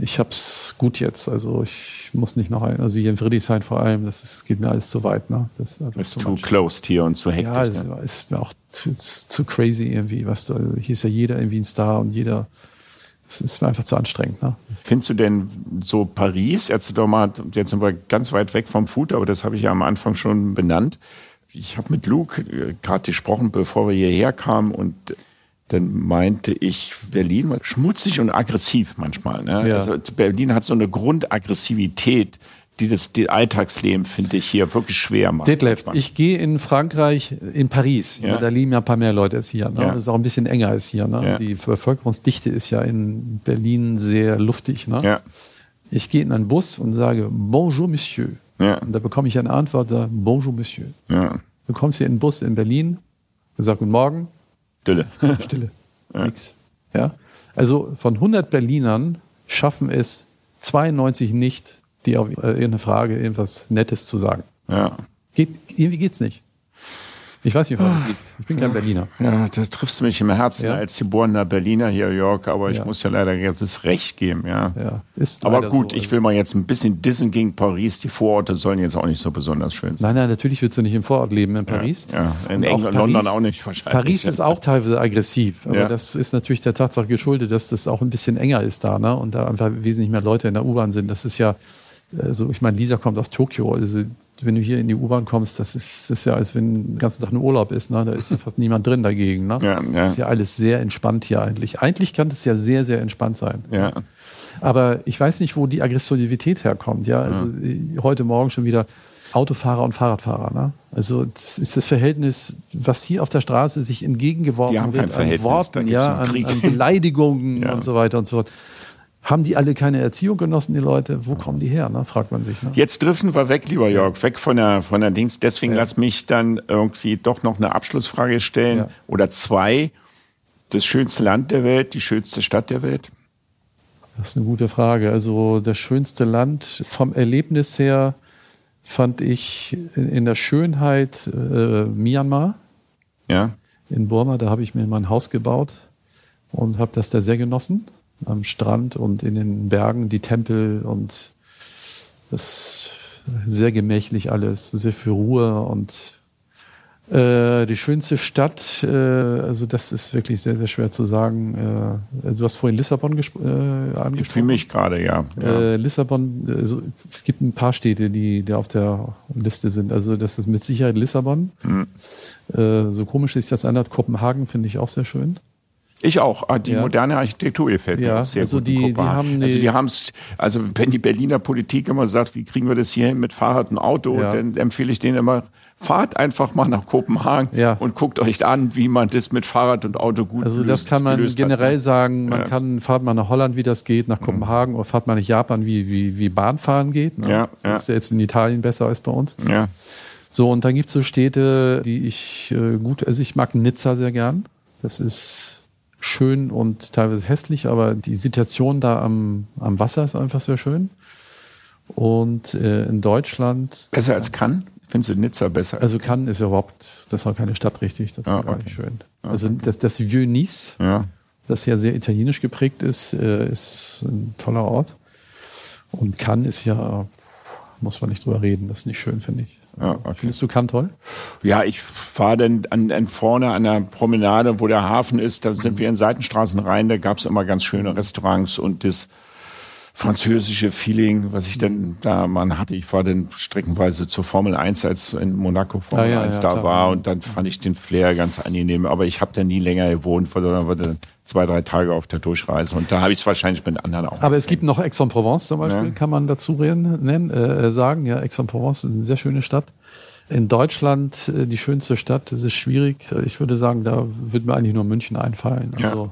Ich hab's gut jetzt. Also ich muss nicht noch ein, also hier in Friedrichshain vor allem, das ist, geht mir alles zu weit. Ne? Das ist too much. closed hier und zu hektisch. Ja, es ne? ist mir auch zu, zu zu crazy irgendwie, weißt du. Also hier ist ja jeder irgendwie ein Star und jeder, es ist mir einfach zu anstrengend. Ne? Findest du denn so Paris, jetzt doch mal, jetzt sind wir ganz weit weg vom Food, aber das habe ich ja am Anfang schon benannt. Ich habe mit Luke äh, gerade gesprochen, bevor wir hierher kamen und dann meinte ich, Berlin war schmutzig und aggressiv manchmal. Ne? Ja. Also Berlin hat so eine Grundaggressivität, die das die Alltagsleben, finde ich, hier wirklich schwer macht. Detlef, ich gehe in Frankreich, in Paris. Ja. Da leben ja ein paar mehr Leute als hier. Ne? Ja. Das ist auch ein bisschen enger als hier. Ne? Ja. Die Bevölkerungsdichte ist ja in Berlin sehr luftig. Ne? Ich gehe in einen Bus und sage Bonjour, Monsieur. Ja, Und da bekomme ich eine Antwort, sage Bonjour, Monsieur. ja. Du kommst hier in den Bus in Berlin, sag Guten Morgen, Dille. Stille. Nix. Ja? Also von 100 Berlinern schaffen es 92 nicht, die auf irgendeine Frage irgendwas Nettes zu sagen. Ja. Geht, irgendwie geht's nicht. Ich weiß nicht, woran das liegt. Ich bin kein Berliner. Ja, da triffst du mich im Herzen Ja. als geborener Berliner hier, Jörg, aber ich Ja. muss ja leider das Recht geben, ja. Ja, ist Aber gut, so. ich will mal jetzt ein bisschen dissen gegen Paris. Die Vororte sollen jetzt auch nicht so besonders schön sein. Nein, nein, natürlich willst du nicht im Vorort leben in Paris. Ja, in England, Paris- London auch nicht wahrscheinlich. Paris ist auch teilweise aggressiv, aber Ja. das ist natürlich der Tatsache geschuldet, dass das auch ein bisschen enger ist da, ne? Und da einfach wesentlich mehr Leute in der U-Bahn sind. Das ist ja, also ich meine, Lisa kommt aus Tokio, also wenn du hier in die U-Bahn kommst, das ist, das ist ja, als wenn den ganzen Tag ein Urlaub ist, ne? Da ist ja fast niemand drin dagegen, ne? Ja, ja. Das ist ja alles sehr entspannt hier eigentlich. Eigentlich kann das ja sehr, sehr entspannt sein. Ja. Aber ich weiß nicht, wo die Aggressivität herkommt. Ja, also äh, heute Morgen schon wieder Autofahrer und Fahrradfahrer. Ne? Also das ist das Verhältnis, was hier auf der Straße sich entgegengeworfen wird an Verhältnis, Worten, ja, an, an Beleidigungen Ja. und so weiter und so fort. Haben die alle keine Erziehung genossen, die Leute? Wo kommen die her? Ne? Fragt man sich. Ne? Jetzt driften wir weg, lieber Jörg, weg von der, von der Dings. Deswegen Ja. lass mich dann irgendwie doch noch eine Abschlussfrage stellen Ja. oder zwei. Das schönste Land der Welt, die schönste Stadt der Welt? Das ist eine gute Frage. Also das schönste Land vom Erlebnis her fand ich in, der Schönheit äh, Myanmar. Ja. in Burma, da habe ich mir mein Haus gebaut und habe das da sehr genossen. Am Strand und in den Bergen, die Tempel und das sehr gemächlich alles, sehr viel Ruhe und äh, die schönste Stadt, äh, also das ist wirklich sehr, sehr schwer zu sagen. Äh, du hast vorhin Lissabon gespr- äh, Für angesprochen. mich gerade, ja. ja. Äh, Lissabon, also, es gibt ein paar Städte, die, die auf der Liste sind. Also das ist mit Sicherheit Lissabon. Mhm. Äh, so komisch sich das anhört, Kopenhagen finde ich auch sehr schön. Ich auch. Ah, Die Ja. moderne Architektur gefällt mir Ja, auch sehr also gut. in die- die Kopenhagen. haben also die- die haben's, also wenn die Berliner Politik immer sagt, wie kriegen wir das hier hin mit Fahrrad und Auto, Ja. dann empfehle ich denen immer, fahrt einfach mal nach Kopenhagen Ja. und guckt euch an, wie man das mit Fahrrad und Auto gut Also löst, das kann man gelöst hat. ne? generell sagen. Man Ja. Mhm. kann, fahrt mal nach Holland, wie das geht, nach Kopenhagen oder fahrt mal nach Japan, wie, wie, wie Bahnfahren geht. Ne? Ja, das ja. ist selbst in Italien besser als bei uns. Ja. So, und dann gibt es so Städte, die ich äh, gut, also ich mag Nizza sehr gern. Das ist schön und teilweise hässlich, aber die Situation da am, am Wasser ist einfach sehr schön. Und äh, in Deutschland, Besser als Cannes? Findest du Nizza besser? also Cannes ist ja überhaupt, das ist auch keine Stadt richtig, das ist Ah, gar okay. nicht schön. Also das, das Vieux Nice, ja. das ja sehr italienisch geprägt ist, äh, ist ein toller Ort. Und Cannes ist ja, muss man nicht drüber reden, das ist nicht schön, finde ich. Ja, okay. Findest du Cannes toll? Ja, ich fahre dann an, an vorne an der Promenade, wo der Hafen ist, da sind wir in Seitenstraßen rein, da gab's immer ganz schöne Restaurants und das französische Feeling, was ich dann da man hatte. Ich war dann streckenweise zur Formel 1, als in Monaco Formel Ah, ja, 1 ja, da klar. war und dann fand ich den Flair ganz angenehm. Aber ich habe da nie länger gewohnt, sondern war dann zwei, drei Tage auf der Durchreise und da habe ich es wahrscheinlich mit anderen auch. Aber es gibt noch Aix-en-Provence zum Beispiel, Ja. kann man dazu reden, nennen, äh, sagen. Ja, Aix-en-Provence ist eine sehr schöne Stadt. In Deutschland äh, die schönste Stadt, das ist schwierig. Ich würde sagen, da würde mir eigentlich nur München einfallen. Also äh,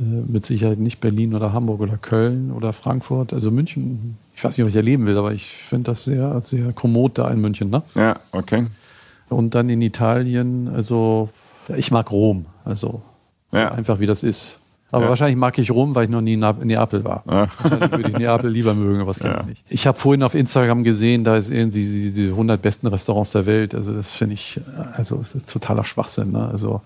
mit Sicherheit nicht Berlin oder Hamburg oder Köln oder Frankfurt. Also München, ich weiß nicht, ob ich erleben will, aber ich finde das sehr, sehr kommod da in München. Ne? Ja, okay. Und dann in Italien, also ich mag Rom, also Ja. einfach wie das ist. Aber Ja. wahrscheinlich mag ich Rom, weil ich noch nie in Neapel war. Ja. Wahrscheinlich würde ich Neapel lieber mögen, aber das kann Ja. ich nicht. Ich habe vorhin auf Instagram gesehen, da ist irgendwie die, die 100 besten Restaurants der Welt. Also das finde ich, also es ist totaler Schwachsinn. Ne? Also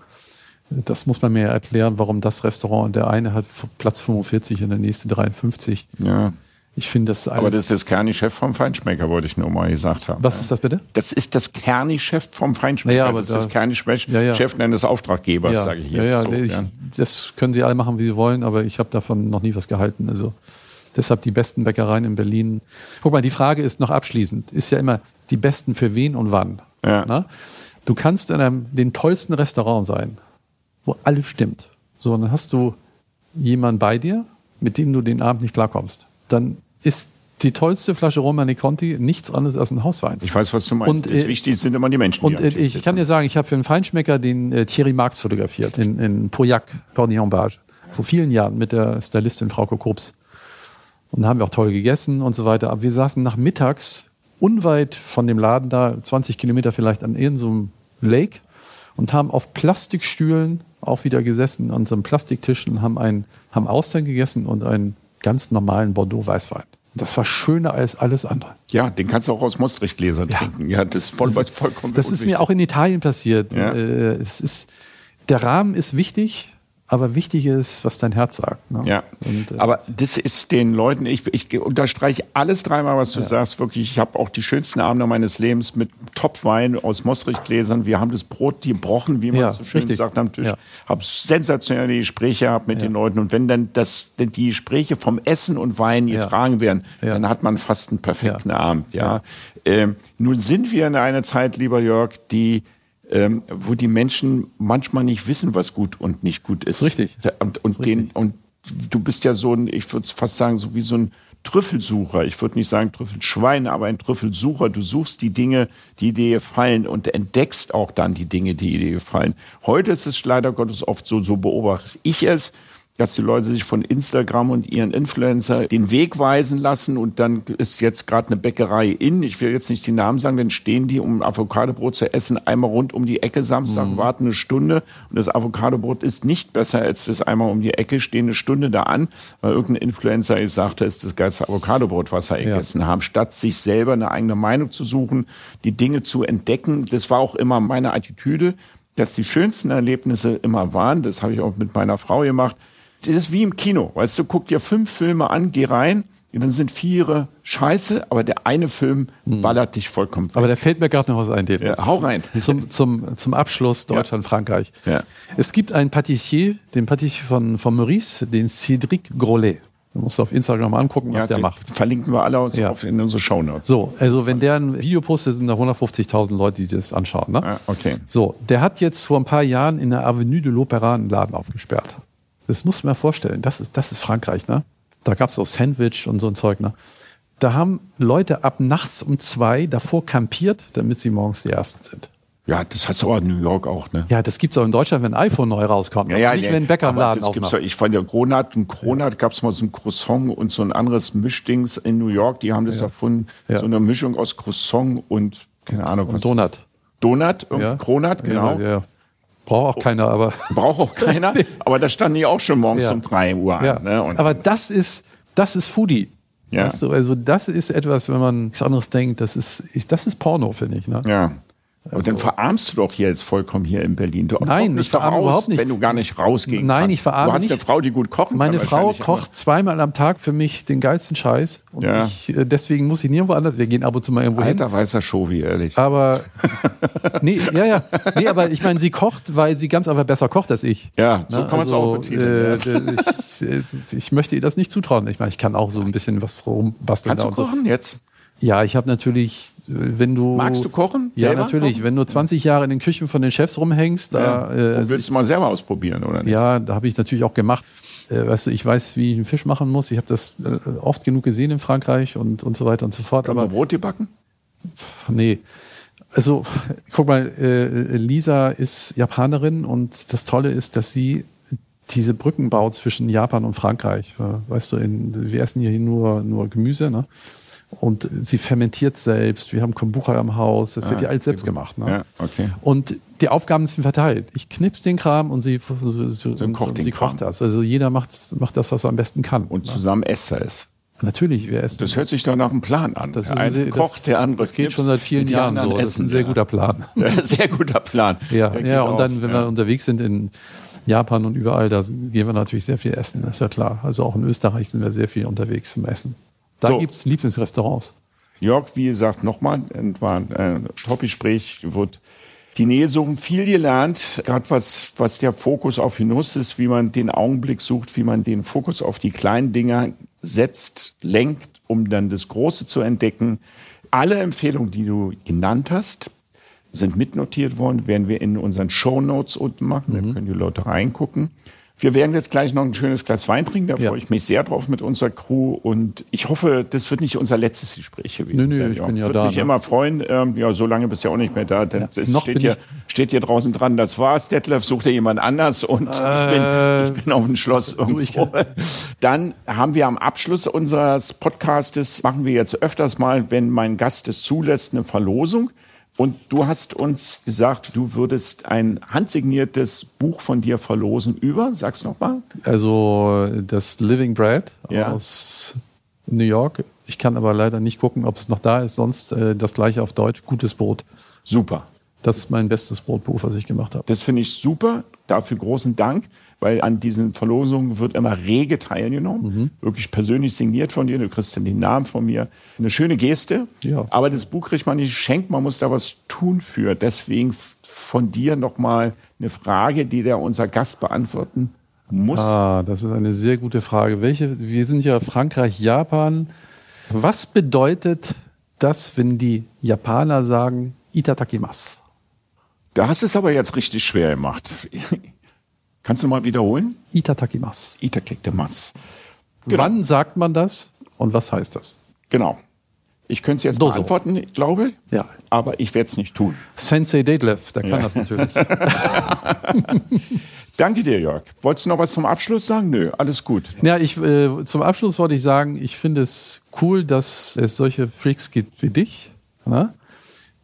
das muss man mir erklären, warum das Restaurant, der eine hat Platz 45 und der nächste 53. Ja. Ich finde das alles. Aber das ist das Kerni-Chef vom Feinschmecker, wollte ich nur mal gesagt haben. was ist das bitte? Das ist das Kerni-Chef vom Feinschmecker. Ja, aber das ist da- das Kerni-Chef Ja, ja. Des Auftraggebers, sage ich ja, jetzt. ja, so, ich, ja. Das können sie alle machen, wie sie wollen, aber ich habe davon noch nie was gehalten. Also deshalb die besten Bäckereien in Berlin. Guck mal, die Frage ist noch abschließend, ist ja immer die besten für wen und wann. Ja. Na? Du kannst in einem den tollsten Restaurant sein, wo alles stimmt. So, und dann hast du jemanden bei dir, mit dem du den Abend nicht klarkommst. Dann ist die tollste Flasche Romani Conti nichts anderes als ein Hauswein. Ich weiß, was du meinst. Und, das äh, Wichtigste sind immer die Menschen. Und die äh, ich sitzen. kann dir sagen, ich habe für einen Feinschmecker den äh, Thierry Marx fotografiert in, in Pauillac, Cornillon-Bage, vor vielen Jahren mit der Stylistin Frauke Krups. Und da haben wir auch toll gegessen und so weiter. Aber wir saßen nachmittags unweit von dem Laden da, 20 Kilometer vielleicht an irgendeinem Lake und haben auf Plastikstühlen auch wieder gesessen an so einem Plastiktisch und haben, einen, haben Austern gegessen und einen ganz normalen Bordeaux-Weißwein. Das war schöner als alles andere. Ja, den kannst du auch aus Maastricht-Gläsern ja. trinken. Ja, das ist voll, vollkommen Das ist mir auch in Italien passiert. Ja. Äh, es ist, der Rahmen ist wichtig, aber wichtig ist, was dein Herz sagt. Ne? Ja, und, äh, aber das ist den Leuten, ich, ich unterstreiche alles dreimal, was du ja. sagst, wirklich. Ich habe auch die schönsten Abende meines Lebens mit Topwein aus Mostrich-Gläsern. Wir haben das Brot gebrochen, wie man ja, so schön richtig. sagt am Tisch. Ja. Habe sensationelle Gespräche gehabt mit den Leuten. Und wenn dann das, die Gespräche vom Essen und Wein getragen werden, dann hat man fast einen perfekten Abend. Ja. Ähm, nun sind wir in einer Zeit, lieber Jörg, die ähm, wo die Menschen manchmal nicht wissen, was gut und nicht gut ist. Richtig. Und, und den, und du bist ja so ein, ich würde fast sagen, so wie so ein Trüffelsucher. Ich würde nicht sagen Trüffelschwein, aber ein Trüffelsucher. Du suchst die Dinge, die dir gefallen und entdeckst auch dann die Dinge, die dir gefallen. Heute ist es leider Gottes oft so, so beobachte ich es, dass die Leute sich von Instagram und ihren Influencer den Weg weisen lassen und dann ist jetzt gerade eine Bäckerei in, ich will jetzt nicht die Namen sagen, dann stehen die, um Avocadobrot zu essen, einmal rund um die Ecke Samstag, mhm. warten eine Stunde und das Avocadobrot ist nicht besser als das einmal um die Ecke, stehen eine Stunde da an, weil irgendein Influencer gesagt hat, ist das geilste Avocadobrot, was er ja. gegessen haben, statt sich selber eine eigene Meinung zu suchen, die Dinge zu entdecken. Das war auch immer meine Attitüde, dass die schönsten Erlebnisse immer waren, das habe ich auch mit meiner Frau gemacht, das ist wie im Kino. Weißt du, guck dir fünf Filme an, geh rein, dann sind vier scheiße, aber der eine Film hm. ballert dich vollkommen. Weg. Aber der fällt mir gerade noch was ein. Den ja, hau rein. Zum, zum, zum Abschluss Deutschland, ja. Frankreich. Ja. Es gibt einen Patissier, den Patissier von, von Maurice, den Cédric Grolet. Du musst auf Instagram mal angucken, was ja, der macht. Verlinken wir alle uns ja. auf in unsere Show Notes. So, also wenn der ein Video postet, sind da 150.000 Leute, die das anschauen. Ne? Ah, okay. So, der hat jetzt vor ein paar Jahren in der Avenue de l'Opéra einen Laden aufgesperrt. Das muss man mir vorstellen. Das ist, das ist Frankreich, ne? Da gab es auch Sandwich und so ein Zeug, ne? Da haben Leute ab nachts um zwei davor kampiert, damit sie morgens die Ersten sind. Ja, das hast du auch in New York auch, ne? Ja, das gibt's auch in Deutschland, wenn ein iPhone neu rauskommt. Ja, ja, nicht, ja, wenn ein Bäcker im Laden das gibt's ja, Ich fand ja Kronat, in Kronat gab's mal so ein Croissant und so ein anderes Mischdings in New York. Die haben das erfunden. So eine Mischung aus Croissant und, keine Ahnung. Und was Donut. Donut, ja. Kronat, genau. Braucht auch keiner, aber. Braucht auch keiner, aber da standen die auch schon morgens ja. um drei Uhr an. Ja. Ne? aber das ist, das ist Foodie. Ja. Weißt du? Also das ist etwas, wenn man nichts anderes denkt, das ist, das ist Porno, finde ich. Ne? Ja. Also, dann verarmst du doch jetzt vollkommen hier in Berlin. Du Nein, ich verarme überhaupt nicht. Wenn du gar nicht rausgehen Nein, kannst. ich verarme Du hast nicht. eine Frau, die gut kochen Meine kann. Meine Frau kocht zweimal am Tag für mich den geilsten Scheiß. Und ja. ich, äh, deswegen muss ich nirgendwo anders. Wir gehen ab und zu mal irgendwo Alter hin. weißer Show, wie ehrlich. Aber, nee, ja, ja. Nee, aber ich meine, sie kocht, weil sie ganz einfach besser kocht als ich. Ja, so Na, kann man es also, auch betiteln. Äh, ich, äh, ich, möchte ihr das nicht zutrauen. Ich meine, ich kann auch so ein bisschen was rumbasteln. Kannst du kochen so. jetzt? Ja, ich habe natürlich, wenn du. Magst du kochen? Ja, natürlich. Kochen? Wenn du 20 Jahre in den Küchen von den Chefs rumhängst, da. Ja. Äh, willst du mal selber ausprobieren, oder nicht? Ja, da habe ich natürlich auch gemacht. Äh, weißt du, ich weiß, wie ich einen Fisch machen muss. Ich habe das äh, oft genug gesehen in Frankreich und, und so weiter und so fort. Kann aber Brot gebacken? Nee. Also, guck mal, äh, Lisa ist Japanerin und das Tolle ist, dass sie diese Brücken baut zwischen Japan und Frankreich. Weißt du, in, wir essen hier nur, nur Gemüse, ne? Und sie fermentiert selbst. Wir haben Kombucha im Haus. Das ah, wird ja alles selbst gemacht. Ne? Ja, okay. Und die Aufgaben sind verteilt. Ich knips den Kram und sie, so, so, so kocht, und sie kocht das. Also jeder macht, macht das, was er am besten kann. Und ne? zusammen esst er es. Natürlich, wir essen. Das hört sich doch nach einem Plan an. Das ist ein, ein Koch, der andere Das geht schon seit vielen Jahren so. Das ist ein sehr guter Plan. sehr guter Plan. Ja, ja und dann, wenn ja. wir unterwegs sind in Japan und überall, da gehen wir natürlich sehr viel essen, ist ja klar. Also auch in Österreich sind wir sehr viel unterwegs zum Essen. Da so. gibt es Lieblingsrestaurants. Jörg, wie gesagt, nochmal, war ein Top-Gespräch, wird die Nähe suchen, viel gelernt, gerade was, was der Fokus auf Genuss ist, wie man den Augenblick sucht, wie man den Fokus auf die kleinen Dinger setzt, lenkt, um dann das Große zu entdecken. Alle Empfehlungen, die du genannt hast, sind mitnotiert worden, werden wir in unseren Show Notes unten machen, mhm. da können die Leute reingucken. Wir werden jetzt gleich noch ein schönes Glas Wein trinken, da ja. freue ich mich sehr drauf mit unserer Crew und ich hoffe, das wird nicht unser letztes Gespräch gewesen nö, nö, sein. Ich bin ja würde da, mich ne? immer freuen, ähm, ja, so lange bist du ja auch nicht mehr da, denn ja, noch steht, hier, steht hier draußen dran, das war's, Detlef, sucht dir jemand anders und äh, ich, bin, ich bin auf dem Schloss irgendwo. Dann haben wir am Abschluss unseres Podcastes, machen wir jetzt öfters mal, wenn mein Gast es zulässt, eine Verlosung. Und du hast uns gesagt, du würdest ein handsigniertes Buch von dir verlosen über, sag's nochmal. Also das Living Bread Ja. aus New York. Ich kann aber leider nicht gucken, ob es noch da ist. Sonst äh, das gleiche auf Deutsch, Gutes Brot. Super. Das ist mein bestes Brotbuch, was ich gemacht habe. Das finde ich super. Dafür großen Dank, weil an diesen Verlosungen wird immer rege teilgenommen. Wirklich persönlich signiert von dir. Du kriegst dann den Namen von mir. Eine schöne Geste. Ja. Aber das Buch kriegt man nicht geschenkt. Man muss da was tun für. Deswegen von dir nochmal eine Frage, die der unser Gast beantworten muss. Ah, das ist eine sehr gute Frage. Welche? Wir sind ja Frankreich, Japan. Was bedeutet das, wenn die Japaner sagen Itatakimasu? Da hast du es aber jetzt richtig schwer gemacht. Kannst du mal wiederholen? Itatakimasu. Itakektemas. Wann sagt man das und was heißt das? Genau. Ich könnte es jetzt Doso. beantworten, ich glaube. Ja. Aber ich werde es nicht tun. Sensei Detlef, der kann das natürlich. Danke dir, Jörg. Wolltest du noch was zum Abschluss sagen? Nö, alles gut. Ja, ich, äh, zum Abschluss wollte ich sagen, ich finde es cool, dass es solche Freaks gibt wie dich, ne?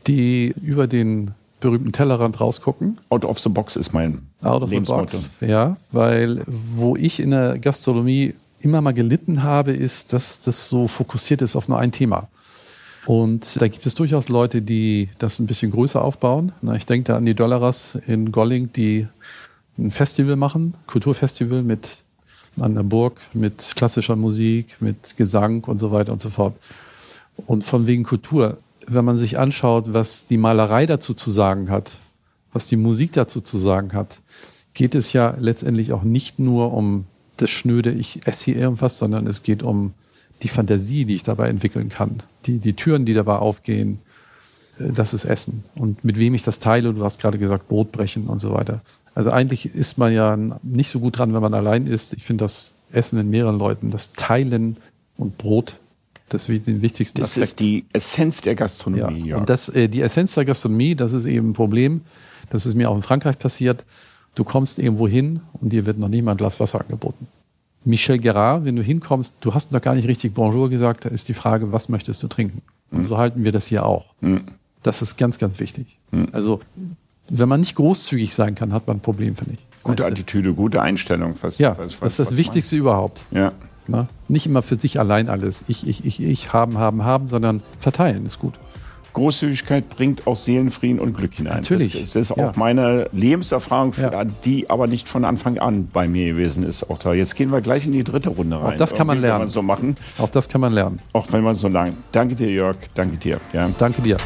die über den berühmten Tellerrand rausgucken. Out of the box ist mein Out of the box. Ja, weil wo ich in der Gastronomie immer mal gelitten habe, ist, dass das so fokussiert ist auf nur ein Thema. Und da gibt es durchaus Leute, die das ein bisschen größer aufbauen. Ich denke da an die Dollaras in Golling, die ein Festival machen, Kulturfestival mit an der Burg, mit klassischer Musik, mit Gesang und so weiter und so fort. Und von wegen Kultur, wenn man sich anschaut, was die Malerei dazu zu sagen hat, was die Musik dazu zu sagen hat, geht es ja letztendlich auch nicht nur um das schnöde, ich esse hier irgendwas, sondern es geht um die Fantasie, die ich dabei entwickeln kann, die, die Türen, die dabei aufgehen, äh, das ist Essen. Und mit wem ich das teile, du hast gerade gesagt, Brot brechen und so weiter. Also eigentlich ist man ja nicht so gut dran, wenn man allein isst. Ich finde das Essen mit mehreren Leuten, das Teilen und Brot, das ist den wichtigsten Das Aspekt. ist die Essenz der Ja, Gastronomie. Jörg. und das, äh, die Essenz der Gastronomie, das ist eben ein Problem. Das ist mir auch in Frankreich passiert. Du kommst irgendwo hin und dir wird noch nicht mal ein Glas Wasser angeboten. Michel Gerard, wenn du hinkommst, du hast noch gar nicht richtig Bonjour gesagt, da ist die Frage, was möchtest du trinken? Und so halten wir das hier auch. Das ist ganz, ganz wichtig. Also, wenn man nicht großzügig sein kann, hat man ein Problem, finde ich. Das gute Attitüde, gute Einstellung. Was, Ja, was, das ist das was Wichtigste überhaupt. man- Ja. Ne? Nicht immer für sich allein alles. Ich, ich, ich, ich, haben, haben, haben, sondern verteilen ist gut. Großzügigkeit bringt auch Seelenfrieden und Glück hinein. Natürlich. Das, das ist auch Ja. meine Lebenserfahrung, Ja. die aber nicht von Anfang an bei mir gewesen ist. Auch da. Jetzt gehen wir gleich in die dritte Runde rein. das kann man Irgendwie, wenn lernen. wir so machen, Auch das kann man lernen. auch wenn man so lang. Danke dir, Jörg. Danke dir. Ja. Danke dir.